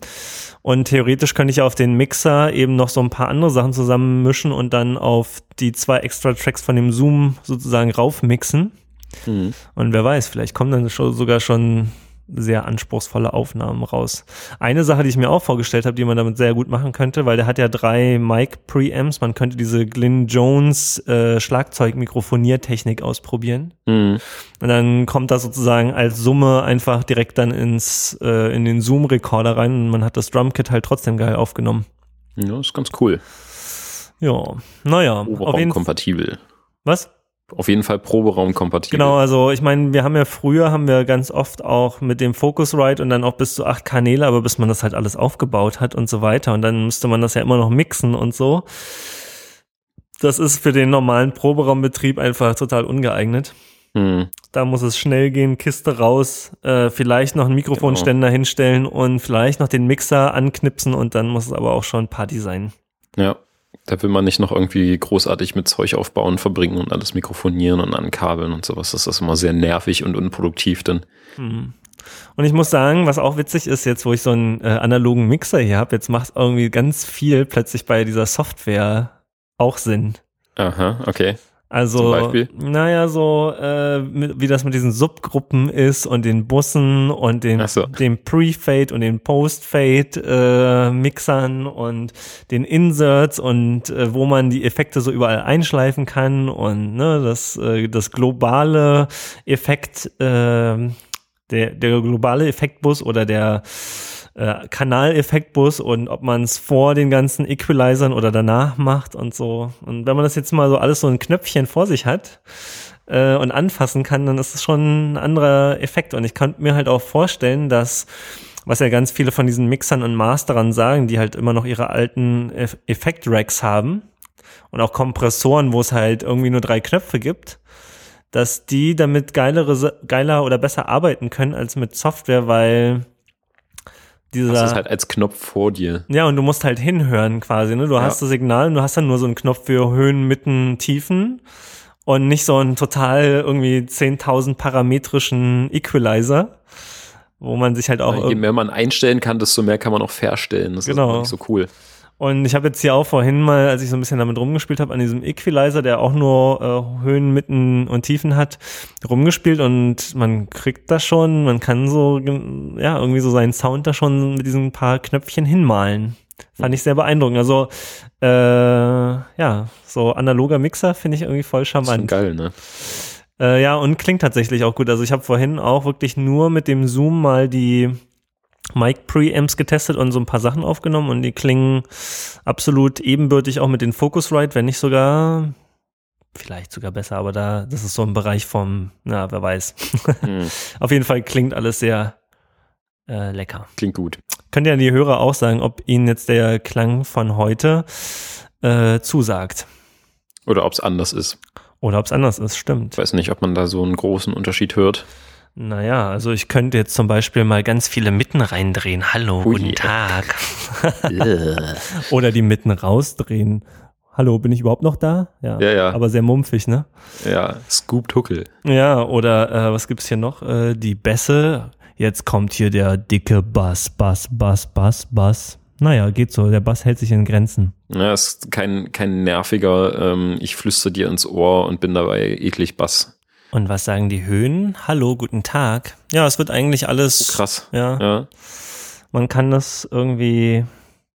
und theoretisch könnte ich auf den Mixer eben noch so ein paar andere Sachen zusammenmischen und dann auf die zwei extra Tracks von dem Zoom sozusagen raufmixen. Mhm. Und wer weiß, vielleicht kommen dann sogar schon sehr anspruchsvolle Aufnahmen raus. Eine Sache, die ich mir auch vorgestellt habe, die man damit sehr gut machen könnte, weil der hat ja drei Mic-Preamps, man könnte diese Glyn Jones äh, Schlagzeug-Mikrofoniertechnik ausprobieren. Mhm. Und dann kommt das sozusagen als Summe einfach direkt dann ins äh, in den Zoom-Recorder rein und man hat das Drumkit halt trotzdem geil aufgenommen. Ja, ist ganz cool. Ja, naja. kompatibel. Was? Auf jeden Fall Proberaum-kompatibel. Genau, also ich meine, wir haben ja früher, haben wir ganz oft auch mit dem Focusrite und dann auch bis zu acht Kanäle, aber bis man das halt alles aufgebaut hat und so weiter und dann müsste man das ja immer noch mixen und so. Das ist für den normalen Proberaumbetrieb einfach total ungeeignet. Hm. Da muss es schnell gehen, Kiste raus, äh, vielleicht noch einen Mikrofonständer genau. hinstellen und vielleicht noch den Mixer anknipsen und dann muss es aber auch schon Party sein. Ja. Da will man nicht noch irgendwie großartig mit Zeug aufbauen, verbringen und alles mikrofonieren und ankabeln und sowas. Das ist immer sehr nervig und unproduktiv dann. Mhm. Und ich muss sagen, was auch witzig ist, jetzt wo ich so einen äh, analogen Mixer hier habe, jetzt macht irgendwie ganz viel plötzlich bei dieser Software auch Sinn. Aha, okay. Also, naja, so äh, wie das mit diesen Subgruppen ist und den Bussen und den, so. dem Pre-Fade und den Post-Fade-Mixern äh, und den Inserts und äh, wo man die Effekte so überall einschleifen kann und ne, das, äh, das globale Effekt, äh, der, der globale Effektbus oder der äh, Kanaleffektbus und ob man es vor den ganzen Equalizern oder danach macht und so. Und wenn man das jetzt mal so alles so ein Knöpfchen vor sich hat äh, und anfassen kann, dann ist es schon ein anderer Effekt. Und ich könnte mir halt auch vorstellen, dass was ja ganz viele von diesen Mixern und Masterern sagen, die halt immer noch ihre alten Effekt-Racks haben und auch Kompressoren, wo es halt irgendwie nur drei Knöpfe gibt, dass die damit geilere, geiler oder besser arbeiten können als mit Software, weil dieser. Das ist halt als Knopf vor dir. Ja, und du musst halt hinhören quasi, ne? Du ja. hast das Signal und du hast dann nur so einen Knopf für Höhen, Mitten, Tiefen und nicht so einen total irgendwie 10.000 parametrischen Equalizer, wo man sich halt auch. Ja, je mehr man einstellen kann, desto mehr kann man auch verstellen. Das genau. ist so cool. Und ich habe jetzt hier auch vorhin mal, als ich so ein bisschen damit rumgespielt habe, an diesem Equalizer, der auch nur äh, Höhen, Mitten und Tiefen hat, rumgespielt und man kriegt das schon, man kann so, ja, irgendwie so seinen Sound da schon mit diesen paar Knöpfchen hinmalen. Fand ich sehr beeindruckend. Also, äh, ja, so analoger Mixer finde ich irgendwie voll charmant. Das ist geil, ne? Äh, ja, und klingt tatsächlich auch gut. Also ich habe vorhin auch wirklich nur mit dem Zoom mal die Mic Preamps getestet und so ein paar Sachen aufgenommen und die klingen absolut ebenbürtig auch mit den Focusrite, wenn nicht sogar vielleicht sogar besser, aber da das ist so ein Bereich vom, na, wer weiß. Mhm. *laughs* Auf jeden Fall klingt alles sehr äh, lecker. Klingt gut. Könnt ihr an die Hörer auch sagen, ob ihnen jetzt der Klang von heute äh, zusagt? Oder ob es anders ist. Oder ob es anders ist, stimmt. Ich weiß nicht, ob man da so einen großen Unterschied hört. Naja, also ich könnte jetzt zum Beispiel mal ganz viele Mitten reindrehen. Hallo, Ui. guten Tag. *laughs* Oder die Mitten rausdrehen. Hallo, bin ich überhaupt noch da? Ja, ja. ja. Aber sehr mumpfig, ne? Ja, Scoop Huckel. Ja, oder äh, was gibt's hier noch? Äh, die Bässe. Jetzt kommt hier der dicke Bass, Bass, Bass, Bass, Bass. Naja, geht so. Der Bass hält sich in Grenzen. Ja, ist kein, kein nerviger, ähm, ich flüster dir ins Ohr und bin dabei eklig Bass. Und was sagen die Höhen? Hallo, guten Tag. Ja, es wird eigentlich alles. Oh, krass. Ja. ja. Man kann das irgendwie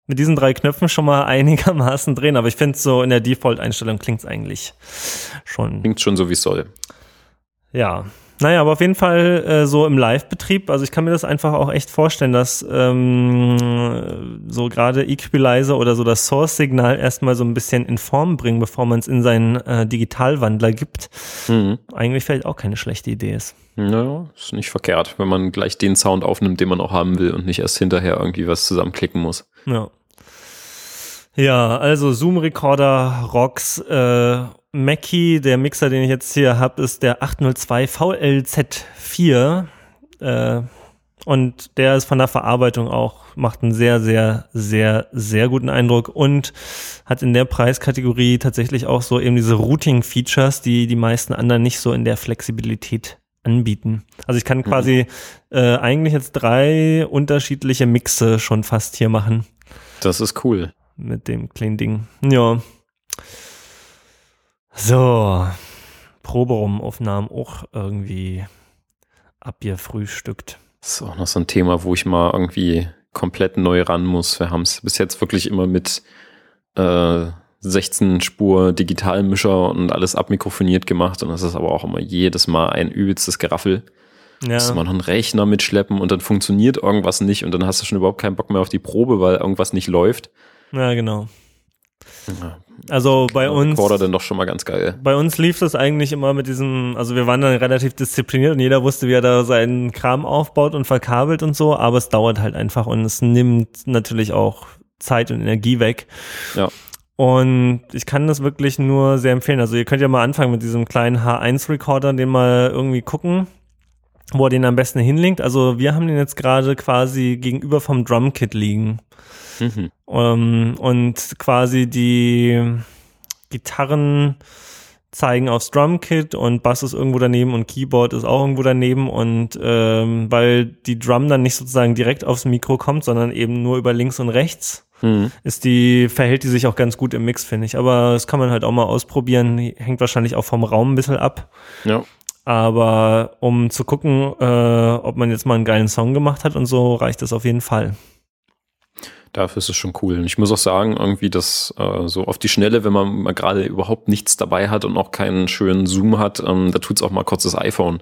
mit diesen drei Knöpfen schon mal *laughs* einigermaßen drehen, aber ich finde so in der Default-Einstellung klingt es eigentlich schon. Klingt schon so, wie es soll. Ja. Naja, aber auf jeden Fall äh, so im Live-Betrieb, also ich kann mir das einfach auch echt vorstellen, dass ähm, so gerade Equalizer oder so das Source-Signal erstmal so ein bisschen in Form bringen, bevor man es in seinen äh, Digitalwandler gibt, mhm. eigentlich vielleicht auch keine schlechte Idee ist. Naja, ist nicht verkehrt, wenn man gleich den Sound aufnimmt, den man auch haben will und nicht erst hinterher irgendwie was zusammenklicken muss. Ja. Ja, also Zoom-Recorder, Rocks, äh, Mackie, der Mixer, den ich jetzt hier habe, ist der 802 VLZ4. Äh, und der ist von der Verarbeitung auch, macht einen sehr, sehr, sehr, sehr guten Eindruck und hat in der Preiskategorie tatsächlich auch so eben diese Routing-Features, die die meisten anderen nicht so in der Flexibilität anbieten. Also ich kann mhm. quasi äh, eigentlich jetzt drei unterschiedliche Mixe schon fast hier machen. Das ist cool. Mit dem kleinen Ding. Ja. So, Proberaumaufnahmen auch irgendwie abgefrühstückt. Das ist auch noch so ein Thema, wo ich mal irgendwie komplett neu ran muss. Wir haben es bis jetzt wirklich immer mit äh, 16 Spur Digitalmischer und alles abmikrofoniert gemacht und das ist aber auch immer jedes Mal ein übelstes Geraffel. Ja. Muss man noch einen Rechner mitschleppen und dann funktioniert irgendwas nicht und dann hast du schon überhaupt keinen Bock mehr auf die Probe, weil irgendwas nicht läuft. Ja, genau. Also bei uns. Recorder dann doch schon mal ganz geil. Bei uns lief das eigentlich immer mit diesem, also wir waren dann relativ diszipliniert und jeder wusste, wie er da seinen Kram aufbaut und verkabelt und so, aber es dauert halt einfach und es nimmt natürlich auch Zeit und Energie weg. Ja. Und ich kann das wirklich nur sehr empfehlen. Also ihr könnt ja mal anfangen mit diesem kleinen H1-Recorder, den mal irgendwie gucken, wo er den am besten hinlinkt. Also wir haben den jetzt gerade quasi gegenüber vom Drumkit liegen. Mhm. Um, ähm, und quasi die Gitarren zeigen aufs Drumkit und Bass ist irgendwo daneben und Keyboard ist auch irgendwo daneben und ähm, weil die Drum dann nicht sozusagen direkt aufs Mikro kommt, sondern eben nur über links und rechts, mhm. ist die, verhält die sich auch ganz gut im Mix, finde ich. Aber das kann man halt auch mal ausprobieren, hängt wahrscheinlich auch vom Raum ein bisschen ab. Ja. Aber um zu gucken, äh, ob man jetzt mal einen geilen Song gemacht hat und so, reicht das auf jeden Fall dafür ist es schon cool. Und ich muss auch sagen, irgendwie, dass äh, so auf die Schnelle, wenn man mal gerade überhaupt nichts dabei hat und auch keinen schönen Zoom hat, ähm, da tut's auch mal kurz das iPhone.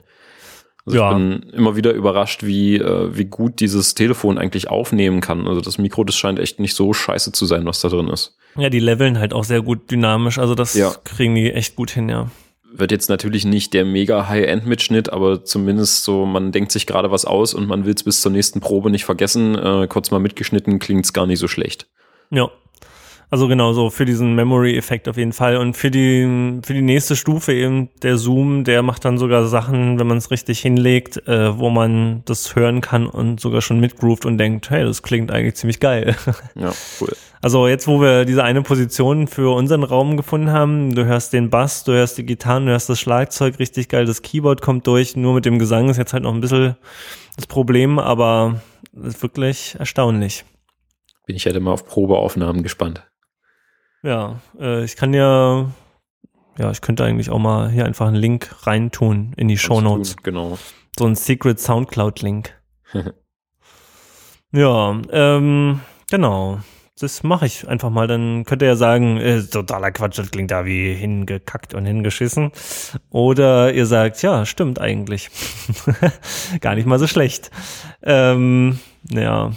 Also ja. ich bin immer wieder überrascht, wie, äh, wie gut dieses Telefon eigentlich aufnehmen kann. Also das Mikro, das scheint echt nicht so scheiße zu sein, was da drin ist. Ja, die leveln halt auch sehr gut dynamisch. Also das ja. kriegen die echt gut hin, ja wird jetzt natürlich nicht der mega High-End-Mitschnitt, aber zumindest so, man denkt sich gerade was aus und man will es bis zur nächsten Probe nicht vergessen. Äh, kurz mal mitgeschnitten, klingt es gar nicht so schlecht. Ja. Also genau so für diesen Memory-Effekt auf jeden Fall. Und für die, für die nächste Stufe eben der Zoom, der macht dann sogar Sachen, wenn man es richtig hinlegt, äh, wo man das hören kann und sogar schon mitgroovt und denkt, hey, das klingt eigentlich ziemlich geil. *laughs* Ja, cool. Also jetzt, wo wir diese eine Position für unseren Raum gefunden haben, du hörst den Bass, du hörst die Gitarren, du hörst das Schlagzeug richtig geil, das Keyboard kommt durch, nur mit dem Gesang ist jetzt halt noch ein bisschen das Problem, aber ist wirklich erstaunlich. Bin ich halt immer auf Probeaufnahmen gespannt. Ja, äh, ich kann ja, ja, ich könnte eigentlich auch mal hier einfach einen Link reintun in die Show Notes. Genau. So ein Secret Soundcloud Link. *laughs* ja, ähm, genau das mache ich einfach mal. Dann könnt ihr ja sagen, äh, totaler Quatsch, das klingt da wie hingekackt und hingeschissen. Oder ihr sagt, ja, stimmt eigentlich. *laughs* Gar nicht mal so schlecht. Ähm, ja.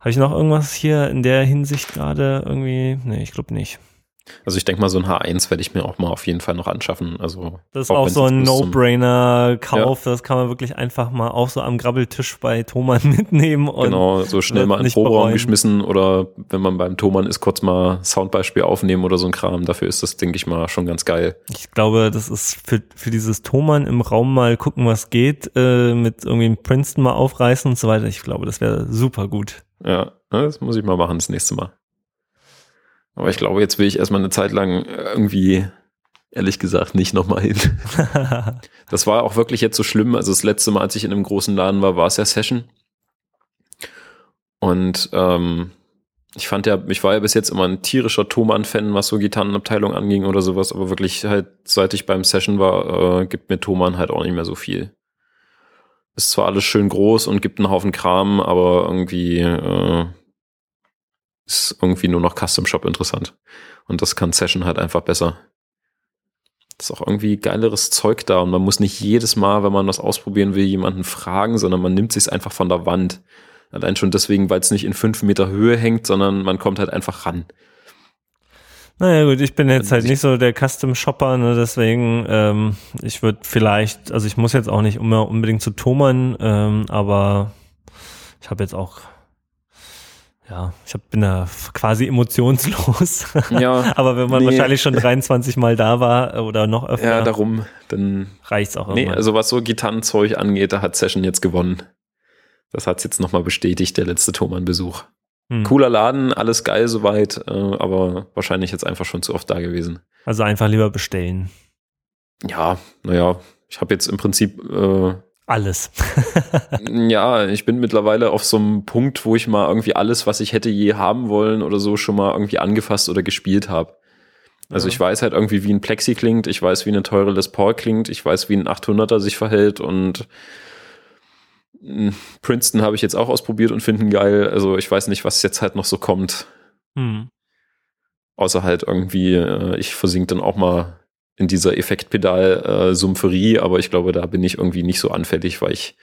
Habe ich noch irgendwas hier in der Hinsicht gerade irgendwie? Nee, ich glaube nicht. Also ich denke mal, so ein H1 werde ich mir auch mal auf jeden Fall noch anschaffen. Also das ist auch, auch so ein No-Brainer-Kauf. Ja. Das kann man wirklich einfach mal auch so am Grabbeltisch bei Thomann *laughs* mitnehmen. Und genau, so schnell mal in den Proberaum geschmissen oder wenn man beim Thomann ist, kurz mal Soundbeispiel aufnehmen oder so ein Kram. Dafür ist das, denke ich mal, schon ganz geil. Ich glaube, das ist für, für dieses Thomann im Raum mal gucken, was geht, äh, mit irgendwie Princeton mal aufreißen und so weiter. Ich glaube, das wäre super gut. Ja, das muss ich mal machen das nächste Mal. Aber ich glaube, jetzt will ich erstmal eine Zeit lang irgendwie, ehrlich gesagt, nicht nochmal hin. *laughs* das war auch wirklich jetzt so schlimm. Also das letzte Mal, als ich in einem großen Laden war, war es ja Session. Und ähm, ich fand ja, ich war ja bis jetzt immer ein tierischer Thomann-Fan, was so Gitarrenabteilung anging oder sowas, aber wirklich halt, seit ich beim Session war, äh, gibt mir Thomann halt auch nicht mehr so viel. Ist zwar alles schön groß und gibt einen Haufen Kram, aber irgendwie äh, ist irgendwie nur noch Custom Shop interessant. Und das kann Session halt einfach besser. ist auch irgendwie geileres Zeug da und man muss nicht jedes Mal, wenn man was ausprobieren will, jemanden fragen, sondern man nimmt sich einfach von der Wand. Allein schon deswegen, weil es nicht in fünf Meter Höhe hängt, sondern man kommt halt einfach ran. Naja gut, ich bin jetzt halt nicht so der Custom-Shopper, ne, deswegen, ähm, ich würde vielleicht, also ich muss jetzt auch nicht immer unbedingt zu Thomann, ähm, aber ich habe jetzt auch, ja, ich hab, bin da quasi emotionslos. Ja, *laughs* aber wenn man nee. wahrscheinlich schon 23 Mal da war äh, oder noch öfter, Ja, darum, dann, reicht's auch nee, irgendwann. also was so Gitarrenzeug angeht, da hat Session jetzt gewonnen. Das hat's jetzt nochmal bestätigt, der letzte Thomann-Besuch. Hm. Cooler Laden, alles geil soweit, äh, aber wahrscheinlich jetzt einfach schon zu oft da gewesen. Also einfach lieber bestellen. Ja, naja, ich habe jetzt im Prinzip, äh, Alles. *laughs* ja, ich bin mittlerweile auf so einem Punkt, wo ich mal irgendwie alles, was ich hätte je haben wollen oder so, schon mal irgendwie angefasst oder gespielt habe. Also Ja. ich weiß halt irgendwie, wie ein Plexi klingt, ich weiß, wie eine teure Les Paul klingt, ich weiß, wie ein 800er sich verhält und mh, Princeton habe ich jetzt auch ausprobiert und finden geil. Also ich weiß nicht, was jetzt halt noch so kommt. Hm. Außer halt irgendwie, äh, ich versink dann auch mal in dieser Effektpedal-Sumpferie, aber ich glaube, da bin ich irgendwie nicht so anfällig, weil ich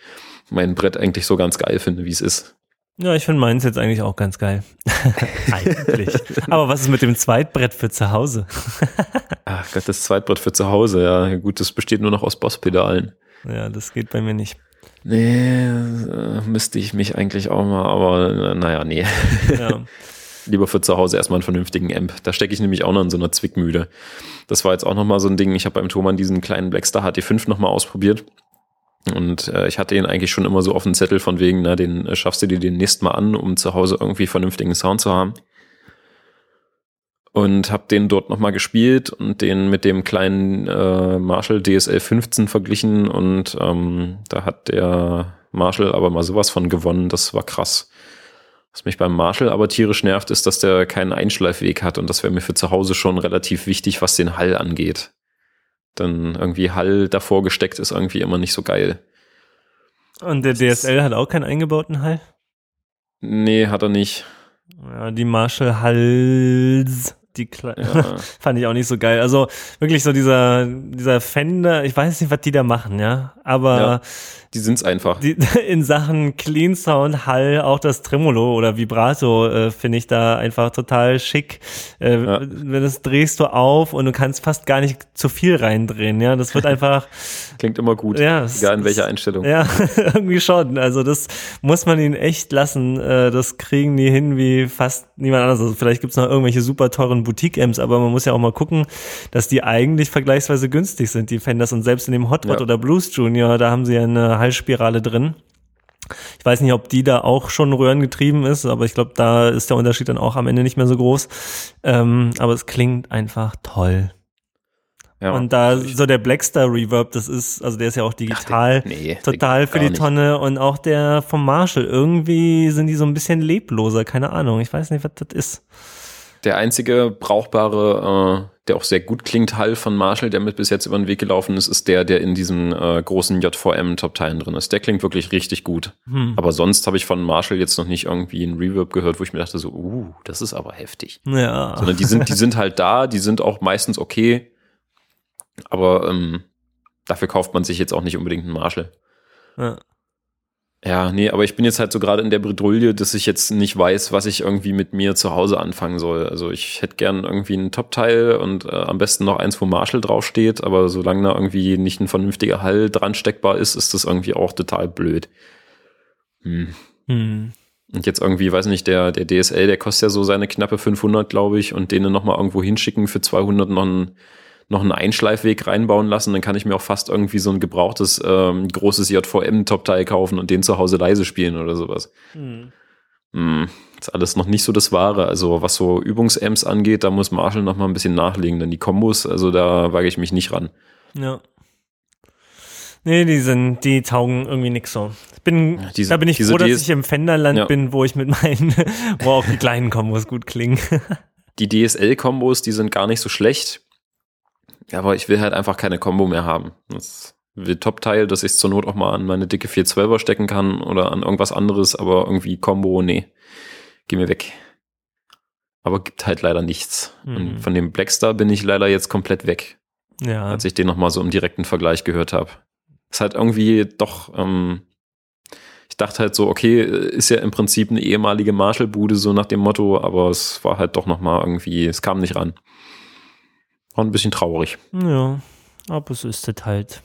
mein Brett eigentlich so ganz geil finde, wie es ist. Ja, ich finde meins jetzt eigentlich auch ganz geil. *laughs* eigentlich. Aber was ist mit dem Zweitbrett für zu Hause? *laughs* Ach Gott, das Zweitbrett für zu Hause, ja. Gut, das besteht nur noch aus Bosspedalen. Ja, das geht bei mir nicht. Nee, äh, müsste ich mich eigentlich auch mal, aber äh, naja, nee. Ja. *laughs* Lieber für zu Hause erstmal einen vernünftigen Amp. Da stecke ich nämlich auch noch in so einer Zwickmühle. Das war jetzt auch nochmal so ein Ding. Ich habe beim Thomann diesen kleinen Blackstar HT5 nochmal ausprobiert. Und äh, ich hatte ihn eigentlich schon immer so auf dem Zettel von wegen, na, den äh, schaffst du dir demnächst mal an, um zu Hause irgendwie vernünftigen Sound zu haben. Und habe den dort nochmal gespielt und den mit dem kleinen äh, Marshall DSL 15 verglichen und ähm, da hat der Marshall aber mal sowas von gewonnen, das war krass. Was mich beim Marshall aber tierisch nervt, ist, dass der keinen Einschleifweg hat und das wäre mir für zu Hause schon relativ wichtig, was den Hall angeht. Denn irgendwie Hall davor gesteckt ist irgendwie immer nicht so geil. Und der DSL hat auch keinen eingebauten Hall? Nee, hat er nicht. Ja, die Marshall Hals, die Kle Ja. *laughs* fand ich auch nicht so geil. Also wirklich so dieser, dieser Fender, ich weiß nicht, was die da machen, ja. Aber Ja. Die sind's einfach. die, *laughs* in Sachen Clean Sound, Hall, auch das Tremolo oder Vibrato äh, finde ich da einfach total schick. Äh, Ja. Wenn das drehst du auf und du kannst fast gar nicht zu viel reindrehen, ja. Das wird *laughs* einfach, Klingt immer gut. Ja, Egal in welcher Einstellung. ja, *laughs* irgendwie schon. Also das muss man ihnen echt lassen. Äh, das kriegen die hin wie fast niemand anderes. Also vielleicht gibt's noch irgendwelche super teuren Boutique-Amps, aber man muss ja auch mal gucken, dass die eigentlich vergleichsweise günstig sind, die Fenders. Und selbst in dem Hot Rod Ja. oder Blues Junior, da haben sie ja eine Hallspirale drin. Ich weiß nicht, ob die da auch schon röhrengetrieben ist, aber ich glaube, da ist der Unterschied dann auch am Ende nicht mehr so groß. Ähm, aber es klingt einfach toll. Ja. Und da Also so der Blackstar Reverb, das ist, also der ist ja auch digital, nee, total für die nicht. Tonne und auch der vom Marshall. Irgendwie sind die so ein bisschen lebloser, keine Ahnung. Ich weiß nicht, was das ist. Der einzige brauchbare, äh, der auch sehr gut klingt, Hall von Marshall, der mit bis jetzt über den Weg gelaufen ist, ist der, der in diesen äh, großen JVM-Top-Teilen drin ist. Der klingt wirklich richtig gut. Hm. Aber sonst habe ich von Marshall jetzt noch nicht irgendwie einen Reverb gehört, wo ich mir dachte so, uh, das ist aber heftig. Ja. Sondern die sind, die sind halt da, die sind auch meistens okay. Aber ähm, dafür kauft man sich jetzt auch nicht unbedingt einen Marshall. ja. Ja, nee, aber ich bin jetzt halt so gerade in der Bredouille, dass ich jetzt nicht weiß, was ich irgendwie mit mir zu Hause anfangen soll. Also ich hätte gern irgendwie ein Top-Teil und äh, am besten noch eins, wo Marshall draufsteht, aber solange da irgendwie nicht ein vernünftiger Hall dran steckbar ist, ist das irgendwie auch total blöd. Hm. Hm. Und jetzt irgendwie, weiß nicht, der, der DSL, der kostet ja so seine knappe 500, glaube ich, und denen nochmal irgendwo hinschicken für 200 noch einen, noch einen Einschleifweg reinbauen lassen, dann kann ich mir auch fast irgendwie so ein gebrauchtes, ähm, großes JVM-Top-Teil kaufen und den zu Hause leise spielen oder sowas. Hm. Hm, ist alles noch nicht so das Wahre. Also was so Übungsamps angeht, da muss Marshall noch mal ein bisschen nachlegen, denn die Kombos, also da wage ich mich nicht ran. Ja. Nee, die sind, die taugen irgendwie nix so. Ich bin, Ja, diese- da bin ich diese froh, dass ich im Fenderland Ja. bin, wo ich mit meinen, *laughs* wo auch die kleinen Kombos gut klingen. *laughs* Die DSL-Kombos, die sind gar nicht so schlecht, aber ich will halt einfach keine Kombo mehr haben. Das will Top-Teil, dass ich es zur Not auch mal an meine dicke 412er stecken kann oder an irgendwas anderes, aber irgendwie Kombo, nee, geh mir weg. Aber gibt halt leider nichts. Mhm. Und von dem Blackstar bin ich leider jetzt komplett weg. Ja. als ich den nochmal so im direkten Vergleich gehört habe. Ist halt irgendwie doch, ähm, ich dachte halt so, okay, ist ja im Prinzip eine ehemalige Marshall-Bude, so nach dem Motto, aber es war halt doch nochmal irgendwie, es kam nicht ran. War ein bisschen traurig. Ja, aber so ist es halt.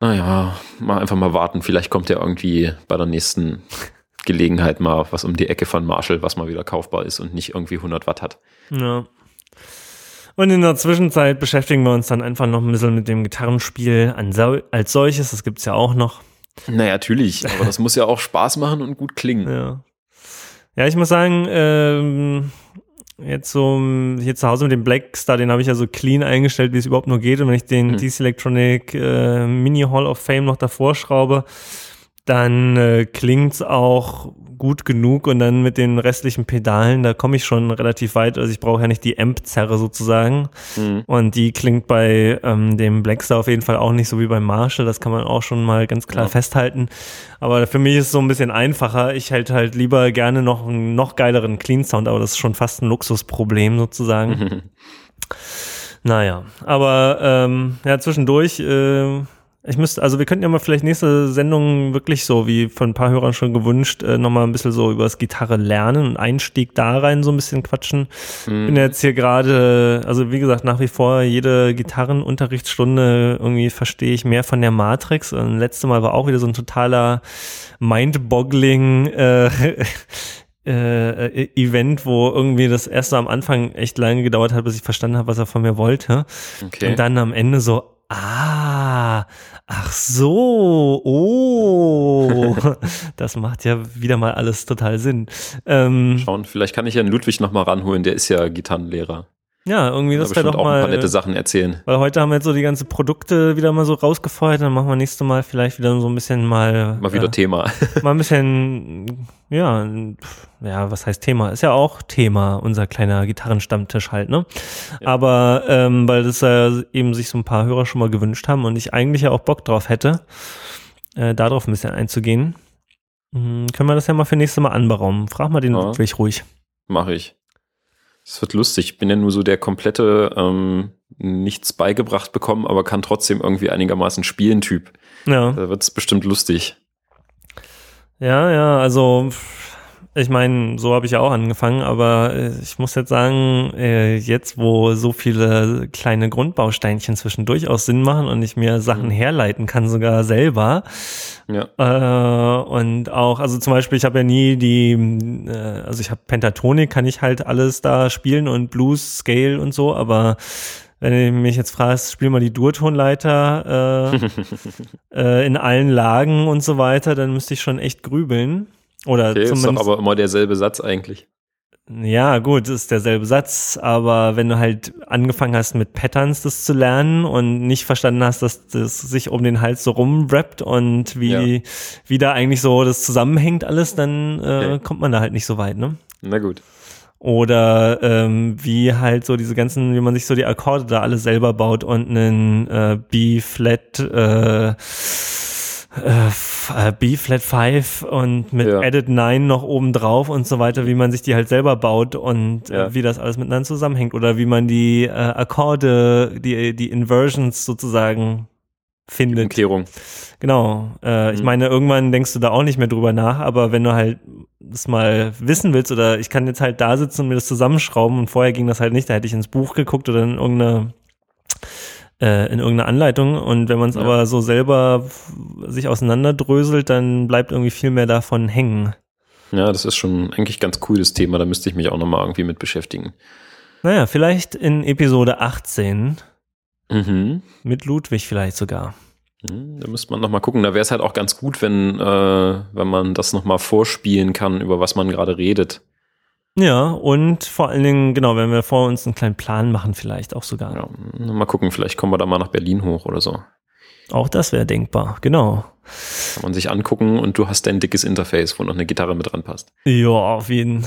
Naja, mal einfach mal warten. Vielleicht kommt ja irgendwie bei der nächsten *laughs* Gelegenheit mal was um die Ecke von Marshall, was mal wieder kaufbar ist und nicht irgendwie 100 Watt hat. Ja. Und in der Zwischenzeit beschäftigen wir uns dann einfach noch ein bisschen mit dem Gitarrenspiel als solches. Das gibt's ja auch noch. Naja, natürlich, *laughs* aber das muss ja auch Spaß machen und gut klingen. Ja. Ja, ich muss sagen, ähm, jetzt so hier zu Hause mit dem Blackstar, den habe ich ja so clean eingestellt, wie es überhaupt nur geht. Und wenn ich den Hm. DC Electronic äh, Mini Hall of Fame noch davor schraube, dann äh, klingt's auch gut genug und dann mit den restlichen Pedalen, da komme ich schon relativ weit. Also ich brauche ja nicht die Amp-Zerre sozusagen. Mhm. Und die klingt bei ähm, dem Blackstar auf jeden Fall auch nicht so wie beim Marshall. Das kann man auch schon mal ganz klar Ja. festhalten. Aber für mich ist es so ein bisschen einfacher. Ich hätte halt lieber gerne noch einen noch geileren Clean Sound, aber das ist schon fast ein Luxusproblem sozusagen. Mhm. *laughs* Naja, aber ähm, ja, zwischendurch, äh, ich müsste, also wir könnten ja mal vielleicht nächste Sendung wirklich so, wie von ein paar Hörern schon gewünscht, äh, nochmal ein bisschen so über das Gitarre lernen und Einstieg da rein so ein bisschen quatschen. Mhm. bin jetzt hier gerade, also wie gesagt, nach wie vor jede Gitarrenunterrichtsstunde irgendwie verstehe ich mehr von der Matrix. Und letzte Mal war auch wieder so ein totaler Mind-boggling äh, *laughs* äh, Event, wo irgendwie das erste am Anfang echt lange gedauert hat, bis ich verstanden habe, was er von mir wollte. Okay. Und dann am Ende so, ah, ach so, oh, *laughs* das macht ja wieder mal alles total Sinn. Ähm, Schauen, vielleicht kann ich ja einen Ludwig nochmal ranholen, der ist ja Gitarrenlehrer. Ja, irgendwie Da das wäre doch auch ein paar mal, nette Sachen erzählen. weil heute haben wir jetzt so die ganzen Produkte wieder mal so rausgefeuert, dann machen wir nächstes Mal vielleicht wieder so ein bisschen mal, Mal wieder äh, Thema. *laughs* mal ein bisschen, ja, ja, was heißt Thema? Ist ja auch Thema, unser kleiner Gitarrenstammtisch halt, ne? Ja. Aber ähm, weil das ja eben sich so ein paar Hörer schon mal gewünscht haben und ich eigentlich ja auch Bock drauf hätte, äh, darauf ein bisschen einzugehen, mh, können wir das ja mal für nächstes Mal anberaumen. Frag mal den Ja. Ludwig ruhig. Mache ich. Es wird lustig. Ich bin ja nur so der komplette ähm, nichts beigebracht bekommen, aber kann trotzdem irgendwie einigermaßen spielen Typ. Ja. Da wird es bestimmt lustig. Ja, ja, also ich meine, so habe ich ja auch angefangen, aber äh, ich muss jetzt sagen, äh, jetzt wo so viele kleine Grundbausteinchen zwischendurch auch Sinn machen und ich mir Sachen Mhm. herleiten kann sogar selber Ja. äh, und auch, also zum Beispiel, ich habe ja nie die, also ich habe Pentatonik, kann ich halt alles da spielen und Blues, Scale und so, aber wenn du mich jetzt fragst, spiel mal die Durtonleiter äh, *laughs* äh, in allen Lagen und so weiter, dann müsste ich schon echt grübeln. Oder Okay, ist doch zumindest. aber immer derselbe Satz eigentlich. Ja, gut, ist derselbe Satz, aber wenn du halt angefangen hast mit Patterns das zu lernen und nicht verstanden hast, dass das sich um den Hals so rumwrappt und wie, Ja. wie da eigentlich so das zusammenhängt alles, dann äh, Okay. kommt man da halt nicht so weit, ne? Na gut. Oder ähm, wie halt so diese ganzen, wie man sich so die Akkorde da alle selber baut und einen äh, B-Flat äh, äh, äh, B-Flat 5 und mit Ja. Edit 9 noch oben drauf und so weiter, wie man sich die halt selber baut und Ja. äh, wie das alles miteinander zusammenhängt oder wie man die äh, Akkorde, die, die Inversions sozusagen findet. Umkehrung. Genau. Äh, Ich Mhm. meine, irgendwann denkst du da auch nicht mehr drüber nach, aber wenn du halt das mal wissen willst oder ich kann jetzt halt da sitzen und mir das zusammenschrauben und vorher ging das halt nicht, da hätte ich ins Buch geguckt oder in irgendeine äh, in irgendeine Anleitung und wenn man es Ja. aber so selber sich auseinanderdröselt, dann bleibt irgendwie viel mehr davon hängen. Ja, das ist schon eigentlich ganz cool, das Thema. Da müsste ich mich auch nochmal irgendwie mit beschäftigen. Naja, vielleicht in Episode 18 Mhm. mit Ludwig vielleicht sogar. Hm, Da müsste man nochmal gucken. Da wäre es halt auch ganz gut, wenn, äh, wenn man das nochmal vorspielen kann, über was man gerade redet. Ja, und vor allen Dingen, genau, wenn wir vor uns einen kleinen Plan machen, vielleicht auch sogar. Ja, mal gucken, vielleicht kommen wir da mal nach Berlin hoch oder so. Auch das wäre denkbar, genau. Kann man sich angucken und du hast dein dickes Interface, wo noch eine Gitarre mit dran passt. Ja, auf jeden.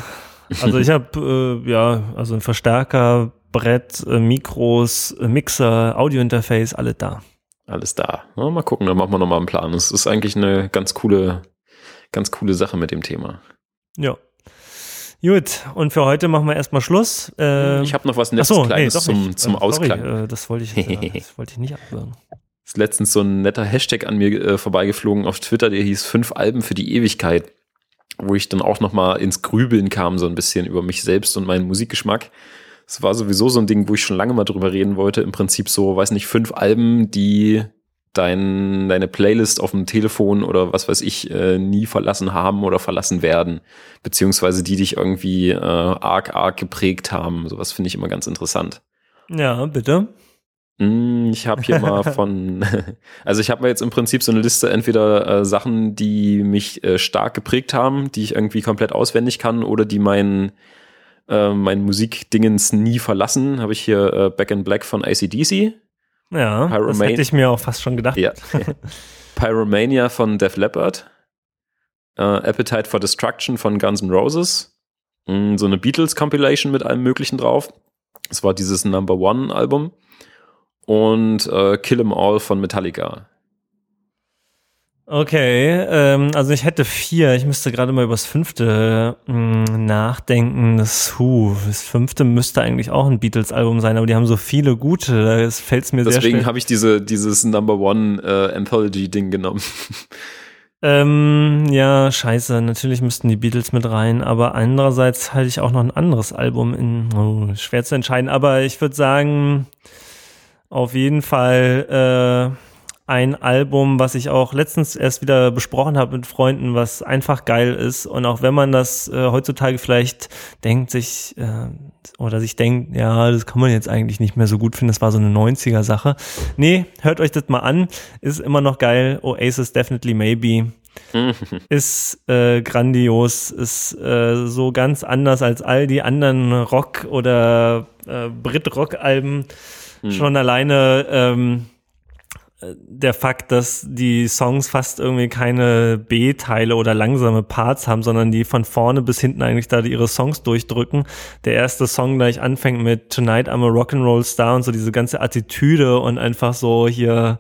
Also ich habe äh, ja, also ein Verstärker, Brett, äh, Mikros, äh, Mixer, Audiointerface, alle da. Alles da. Ja, mal gucken, dann machen wir nochmal einen Plan. Es ist eigentlich eine ganz coole, ganz coole Sache mit dem Thema. Ja. Gut, und für heute machen wir erstmal Schluss. Äh, ich habe noch was Nettes so, Kleines nee, zum, zum äh, Ausklang. Sorry, äh, das wollte ich, äh, *laughs* das wollte ich nicht absagen. Ist letztens so ein netter Hashtag an mir äh, vorbeigeflogen auf Twitter, der hieß fünf Alben für die Ewigkeit, wo ich dann auch noch mal ins Grübeln kam so ein bisschen über mich selbst und meinen Musikgeschmack. Es war sowieso so ein Ding, wo ich schon lange mal drüber reden wollte. Im Prinzip so, weiß nicht, fünf Alben, die dein, deine Playlist auf dem Telefon oder was weiß ich äh, nie verlassen haben oder verlassen werden, beziehungsweise die dich irgendwie äh, arg, arg geprägt haben. Sowas finde ich immer ganz interessant. Ja, bitte. Hm, ich habe hier mal *laughs* von, *laughs* also ich habe mir jetzt im Prinzip so eine Liste entweder äh, Sachen, die mich äh, stark geprägt haben, die ich irgendwie komplett auswendig kann oder die mein, äh, mein Musikdingens nie verlassen. Habe ich hier äh, Back in Black von ACDC, ja, Pyroman das hätte ich mir auch fast schon gedacht. Ja. *laughs* Pyromania von Def Leppard, uh, Appetite for Destruction von Guns N' Roses, mm, so eine Beatles-Compilation mit allem Möglichen drauf. Das war dieses Number One-Album. Und uh, Kill 'em All von Metallica. Okay, ähm, also ich hätte vier. Ich müsste gerade mal über das fünfte mh, hm, nachdenken. Das Who. Das fünfte müsste eigentlich auch ein Beatles-Album sein, aber die haben so viele gute. Da fällt mir Deswegen sehr Deswegen habe ich diese, dieses Number One äh, Anthology-Ding genommen. Ähm, ja, scheiße. Natürlich müssten die Beatles mit rein, aber andererseits halte ich auch noch ein anderes Album in. Oh, schwer zu entscheiden, aber ich würde sagen, auf jeden Fall. Äh, ein Album, was ich auch letztens erst wieder besprochen habe mit Freunden, was einfach geil ist. Und auch wenn man das äh, heutzutage vielleicht denkt, sich äh, oder sich denkt, ja, das kann man jetzt eigentlich nicht mehr so gut finden, das war so eine 90er-Sache. Nee, hört euch das mal an. Ist immer noch geil. Oasis Definitely Maybe. *laughs* ist äh, grandios, ist äh, so ganz anders als all die anderen Rock- oder äh, Brit-Rock-Alben. Mhm. Schon alleine ähm, der Fakt, dass die Songs fast irgendwie keine B-Teile oder langsame Parts haben, sondern die von vorne bis hinten eigentlich da ihre Songs durchdrücken. Der erste Song gleich anfängt mit Tonight I'm a Rock'n'Roll Star und so diese ganze Attitüde und einfach so hier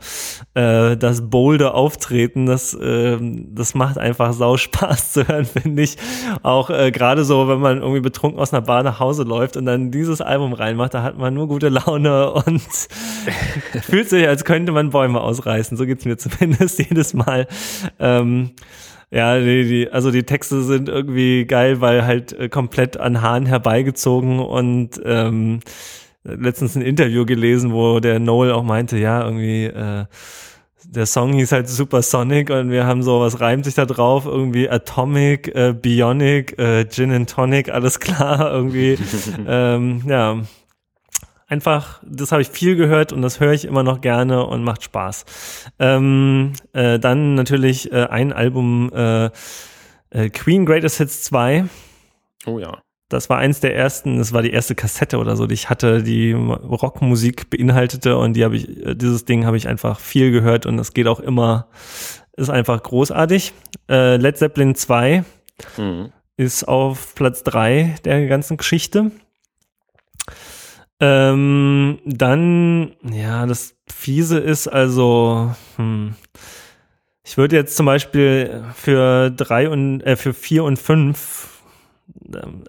äh, das bolde Auftreten, das, äh, das macht einfach sau Spaß *laughs* zu hören, finde ich. Auch äh, gerade so, wenn man irgendwie betrunken aus einer Bar nach Hause läuft und dann dieses Album reinmacht, da hat man nur gute Laune *laughs* und fühlt sich, als könnte man Bäume Bäume ausreißen. So geht's mir *laughs* zumindest jedes Mal. Ähm, ja, die, die, also die Texte sind irgendwie geil, weil halt äh, komplett an Haaren herbeigezogen und ähm, letztens ein Interview gelesen, wo der Noel auch meinte, ja, irgendwie äh, der Song hieß halt Supersonic und wir haben so, was reimt sich da drauf? Irgendwie Atomic, äh, Bionic, äh, Gin and Tonic, alles klar, *laughs* irgendwie, ähm, ja, einfach, das habe ich viel gehört und das höre ich immer noch gerne und macht Spaß. Ähm, äh, dann natürlich äh, ein Album äh, äh Queen Greatest Hits 2. Oh ja. Das war eins der ersten, das war die erste Kassette oder so, die ich hatte, die Rockmusik beinhaltete und die habe ich, äh, dieses Ding habe ich einfach viel gehört und das geht auch immer, ist einfach großartig. Äh, Led Zeppelin 2 mhm. ist auf Platz 3 der ganzen Geschichte. Ähm, dann, ja, das Fiese ist also, hm, ich würde jetzt zum Beispiel für drei und äh, für vier und fünf,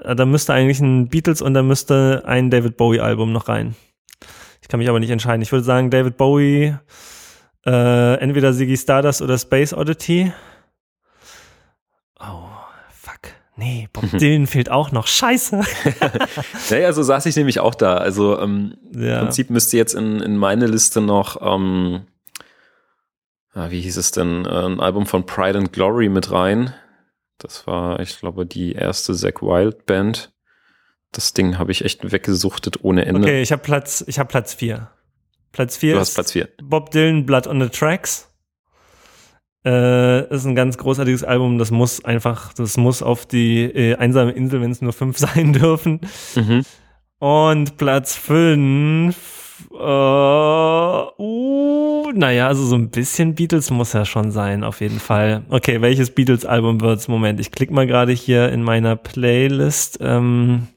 äh, da müsste eigentlich ein Beatles und da müsste ein David Bowie Album noch rein. Ich kann mich aber nicht entscheiden. Ich würde sagen David Bowie, äh, entweder Ziggy Stardust oder Space Oddity. Oh, Nee, Bob Dylan fehlt auch noch. Scheiße. *laughs* naja, so saß ich nämlich auch da. Also ähm, ja. im Prinzip müsste jetzt in, in meine Liste noch, ähm, ah, wie hieß es denn, äh, ein Album von Pride and Glory mit rein. Das war, ich glaube, die erste Zack Wild Band. Das Ding habe ich echt weggesuchtet ohne Ende. Okay, ich habe Platz, ich habe Platz vier. Platz vier. Du hast Platz vier. Bob Dylan, Blood on the Tracks. Äh, ist ein ganz großartiges Album. Das muss einfach, das muss auf die äh, einsame Insel, wenn es nur fünf *laughs* sein dürfen. Mhm. Und Platz fünf, äh, uh, naja, also so ein bisschen Beatles muss ja schon sein, auf jeden Fall. Okay, welches Beatles-Album wird's? Moment, ich klicke mal gerade hier in meiner Playlist. Ähm,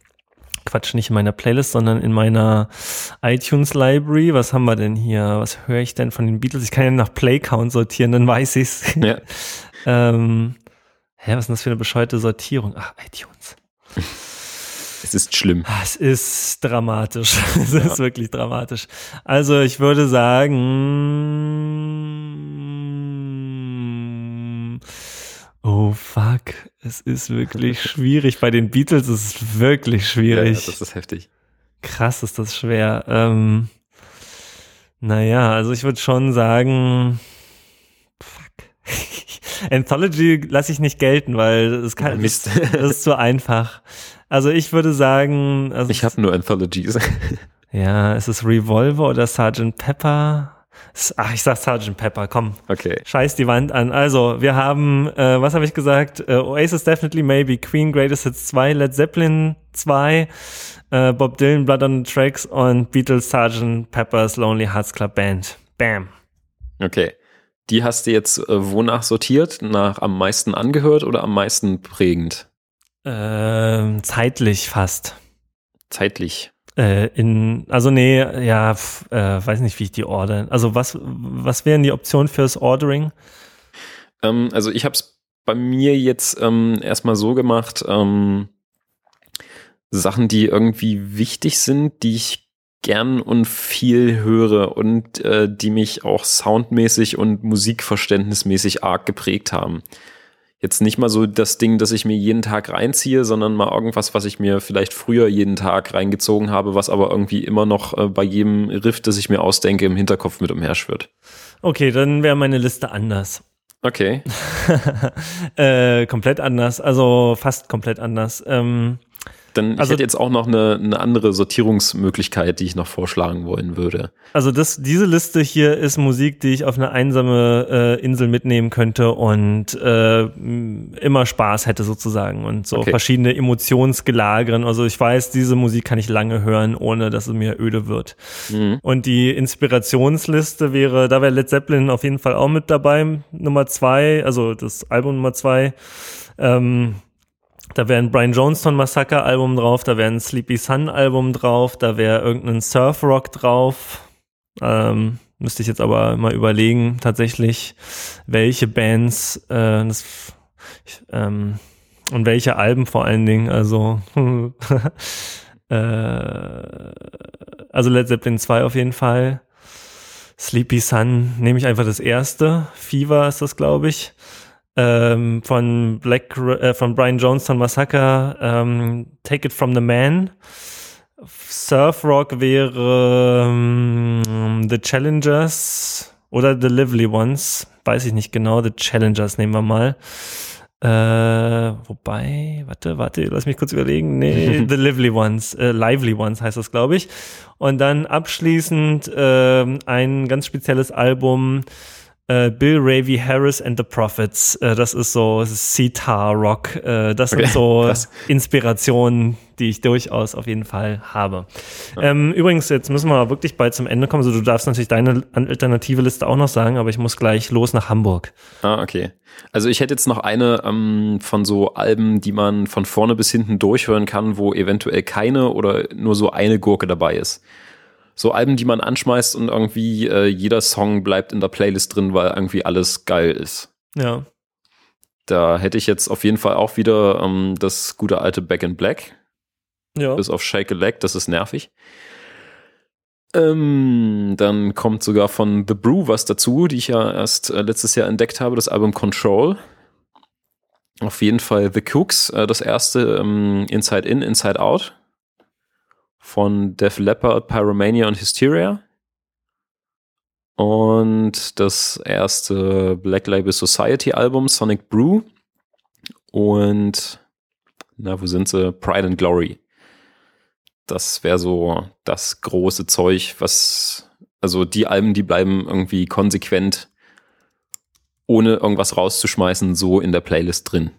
Quatsch, nicht in meiner Playlist, sondern in meiner iTunes Library. Was haben wir denn hier? Was höre ich denn von den Beatles? Ich kann ja nach Playcount sortieren, dann weiß ich's. Ja. *laughs* ähm, hä, was ist denn das für eine bescheuerte Sortierung? Ach, iTunes. Es ist schlimm. Ah, es ist dramatisch. *laughs* Es ja. ist wirklich dramatisch. Also ich würde sagen, oh fuck, es ist wirklich *laughs* schwierig. Bei den Beatles ist es wirklich schwierig. Ja, das ist heftig. Krass ist das schwer. Ähm, naja, also ich würde schon sagen, fuck. *laughs* Anthology lasse ich nicht gelten, weil es kann, Mist. das ist zu einfach. Also ich würde sagen. Also ich habe nur Anthologies. ja, ist es Revolver oder Sgt. Pepper? Ach, ich sag Sgt. Pepper, komm. Okay. Scheiß die Wand an. Also, wir haben, äh, was habe ich gesagt? Äh, Oasis Definitely Maybe, Queen Greatest Hits 2, Led Zeppelin 2, äh, Bob Dylan Blood on the Tracks und Beatles Sgt. Pepper's Lonely Hearts Club Band. Bam. Okay. Die hast du jetzt äh, wonach sortiert? Nach am meisten angehört oder am meisten prägend? Äh, zeitlich fast. Zeitlich. Äh, in, also nee, ja, äh, weiß nicht, wie ich die ordern. Also was, was wären die Optionen fürs Ordering? Ähm, also ich habe es bei mir jetzt ähm, erstmal so gemacht, ähm, Sachen, die irgendwie wichtig sind, die ich gern und viel höre und äh, die mich auch soundmäßig und musikverständnismäßig arg geprägt haben jetzt nicht mal so das Ding, das ich mir jeden Tag reinziehe, sondern mal irgendwas, was ich mir vielleicht früher jeden Tag reingezogen habe, was aber irgendwie immer noch äh, bei jedem Riff, das ich mir ausdenke, im Hinterkopf mit umherschwirrt. Okay, dann wäre meine Liste anders. Okay. *laughs* äh, komplett anders, also fast komplett anders. Ähm, dann also, ich hätte jetzt auch noch eine, eine andere Sortierungsmöglichkeit, die ich noch vorschlagen wollen würde. Also das, diese Liste hier ist Musik, die ich auf eine einsame äh, Insel mitnehmen könnte und äh, immer Spaß hätte sozusagen und so okay. verschiedene Emotionsgelagern. Also ich weiß, diese Musik kann ich lange hören, ohne dass es mir öde wird. Mhm. Und die Inspirationsliste wäre, da wäre Led Zeppelin auf jeden Fall auch mit dabei, Nummer zwei, also das Album Nummer zwei. Ähm, da wäre ein Brian Jonestown Massacre Album drauf, da wäre ein Sleepy Sun Album drauf, da wäre irgendein Surf Rock drauf. Ähm, müsste ich jetzt aber mal überlegen, tatsächlich, welche Bands äh, das, ich, ähm, und welche Alben vor allen Dingen. Also, *laughs* äh, also Led Zeppelin 2 auf jeden Fall. Sleepy Sun nehme ich einfach das erste. Fever ist das, glaube ich ähm, von Black äh, von Brian Jonestown Massacre ähm, Take It From The Man. Surf Rock wäre ähm, The Challengers oder The Lively Ones. Weiß ich nicht genau. The Challengers nehmen wir mal. Äh, wobei, warte, warte, lass mich kurz überlegen. Nee, *laughs* The Lively Ones, äh, Lively Ones heißt das, glaube ich. Und dann abschließend äh, ein ganz spezielles Album Bill Ravy Harris and the Prophets. Äh, das ist so Sitar Rock. Äh, das okay, sind so krass. Inspirationen, die ich durchaus auf jeden Fall habe. Ja. Ähm, übrigens, jetzt müssen wir wirklich bald zum Ende kommen. Also du darfst natürlich deine alternative Liste auch noch sagen, aber ich muss gleich los nach Hamburg. Ah, okay. Also ich hätte jetzt noch eine ähm, von so Alben, die man von vorne bis hinten durchhören kann, wo eventuell keine oder nur so eine Gurke dabei ist so Alben, die man anschmeißt und irgendwie äh, jeder Song bleibt in der Playlist drin, weil irgendwie alles geil ist. Ja. Da hätte ich jetzt auf jeden Fall auch wieder ähm, das gute alte Back in Black. Ja. Bis auf Shake a Leg, das ist nervig. Ähm, dann kommt sogar von The Brew was dazu, die ich ja erst äh, letztes Jahr entdeckt habe, das Album Control. Auf jeden Fall The Cooks, äh, das erste ähm, Inside In, Inside Out von Def Leppard, Pyromania und Hysteria. Und das erste Black Label Society Album, Sonic Brew. Und, na, wo sind sie? Pride and Glory. Das wäre so das große Zeug, was, also die Alben, die bleiben irgendwie konsequent, ohne irgendwas rauszuschmeißen, so in der Playlist drin.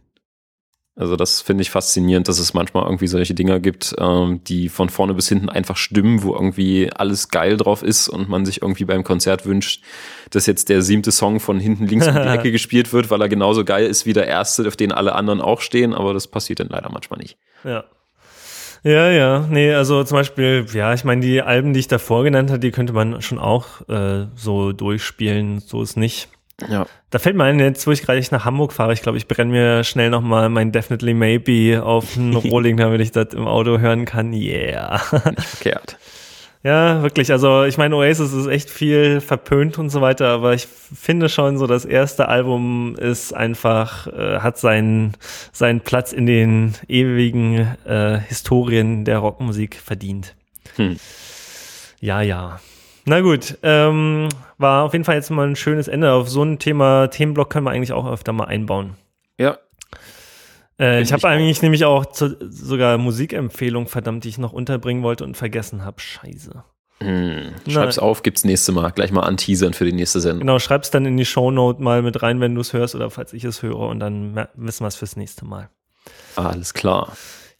Also das finde ich faszinierend, dass es manchmal irgendwie solche Dinger gibt, ähm, die von vorne bis hinten einfach stimmen, wo irgendwie alles geil drauf ist und man sich irgendwie beim Konzert wünscht, dass jetzt der siebte Song von hinten links um die *laughs* Ecke gespielt wird, weil er genauso geil ist wie der erste, auf den alle anderen auch stehen, aber das passiert dann leider manchmal nicht. Ja. Ja, ja, nee, also zum Beispiel, ja, ich meine, die Alben, die ich davor genannt habe, die könnte man schon auch äh, so durchspielen, so ist nicht. Ja. Da fällt mir ein, jetzt, wo ich gerade nach Hamburg fahre, ich glaube, ich brenne mir schnell nochmal mein Definitely Maybe auf einen *laughs* Rohling, damit ich das im Auto hören kann. Yeah. Nicht verkehrt. *laughs* Ja, wirklich. Also ich meine, Oasis ist echt viel verpönt und so weiter, aber ich finde schon so, das erste Album ist einfach, äh, hat seinen, seinen Platz in den ewigen äh, Historien der Rockmusik verdient. Hm. Ja, ja. Na gut, ähm, war auf jeden Fall jetzt mal ein schönes Ende. Auf so ein Thema, Themenblock können wir eigentlich auch öfter mal einbauen. Ja. Äh, ich habe auch. eigentlich nämlich auch zu, sogar Musikempfehlung, verdammt, die ich noch unterbringen wollte und vergessen habe. Scheiße. Hm. Schreib's auf, gibt's nächste Mal. Gleich mal anteasern für die nächste Sendung. Genau, schreib's dann in die Shownote mal mit rein, wenn du es hörst oder falls ich es höre und dann wissen wir es fürs nächste Mal. Alles klar.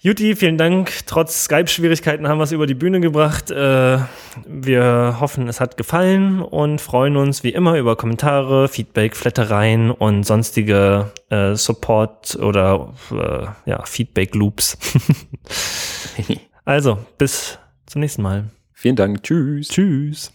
Juti, vielen Dank. Trotz Skype-Schwierigkeiten haben wir es über die Bühne gebracht. Äh, wir hoffen, es hat gefallen und freuen uns wie immer über Kommentare, Feedback, Flattereien und sonstige äh, Support oder äh, ja, Feedback-Loops. *laughs* also, bis zum nächsten Mal. Vielen Dank. Tschüss. Tschüss.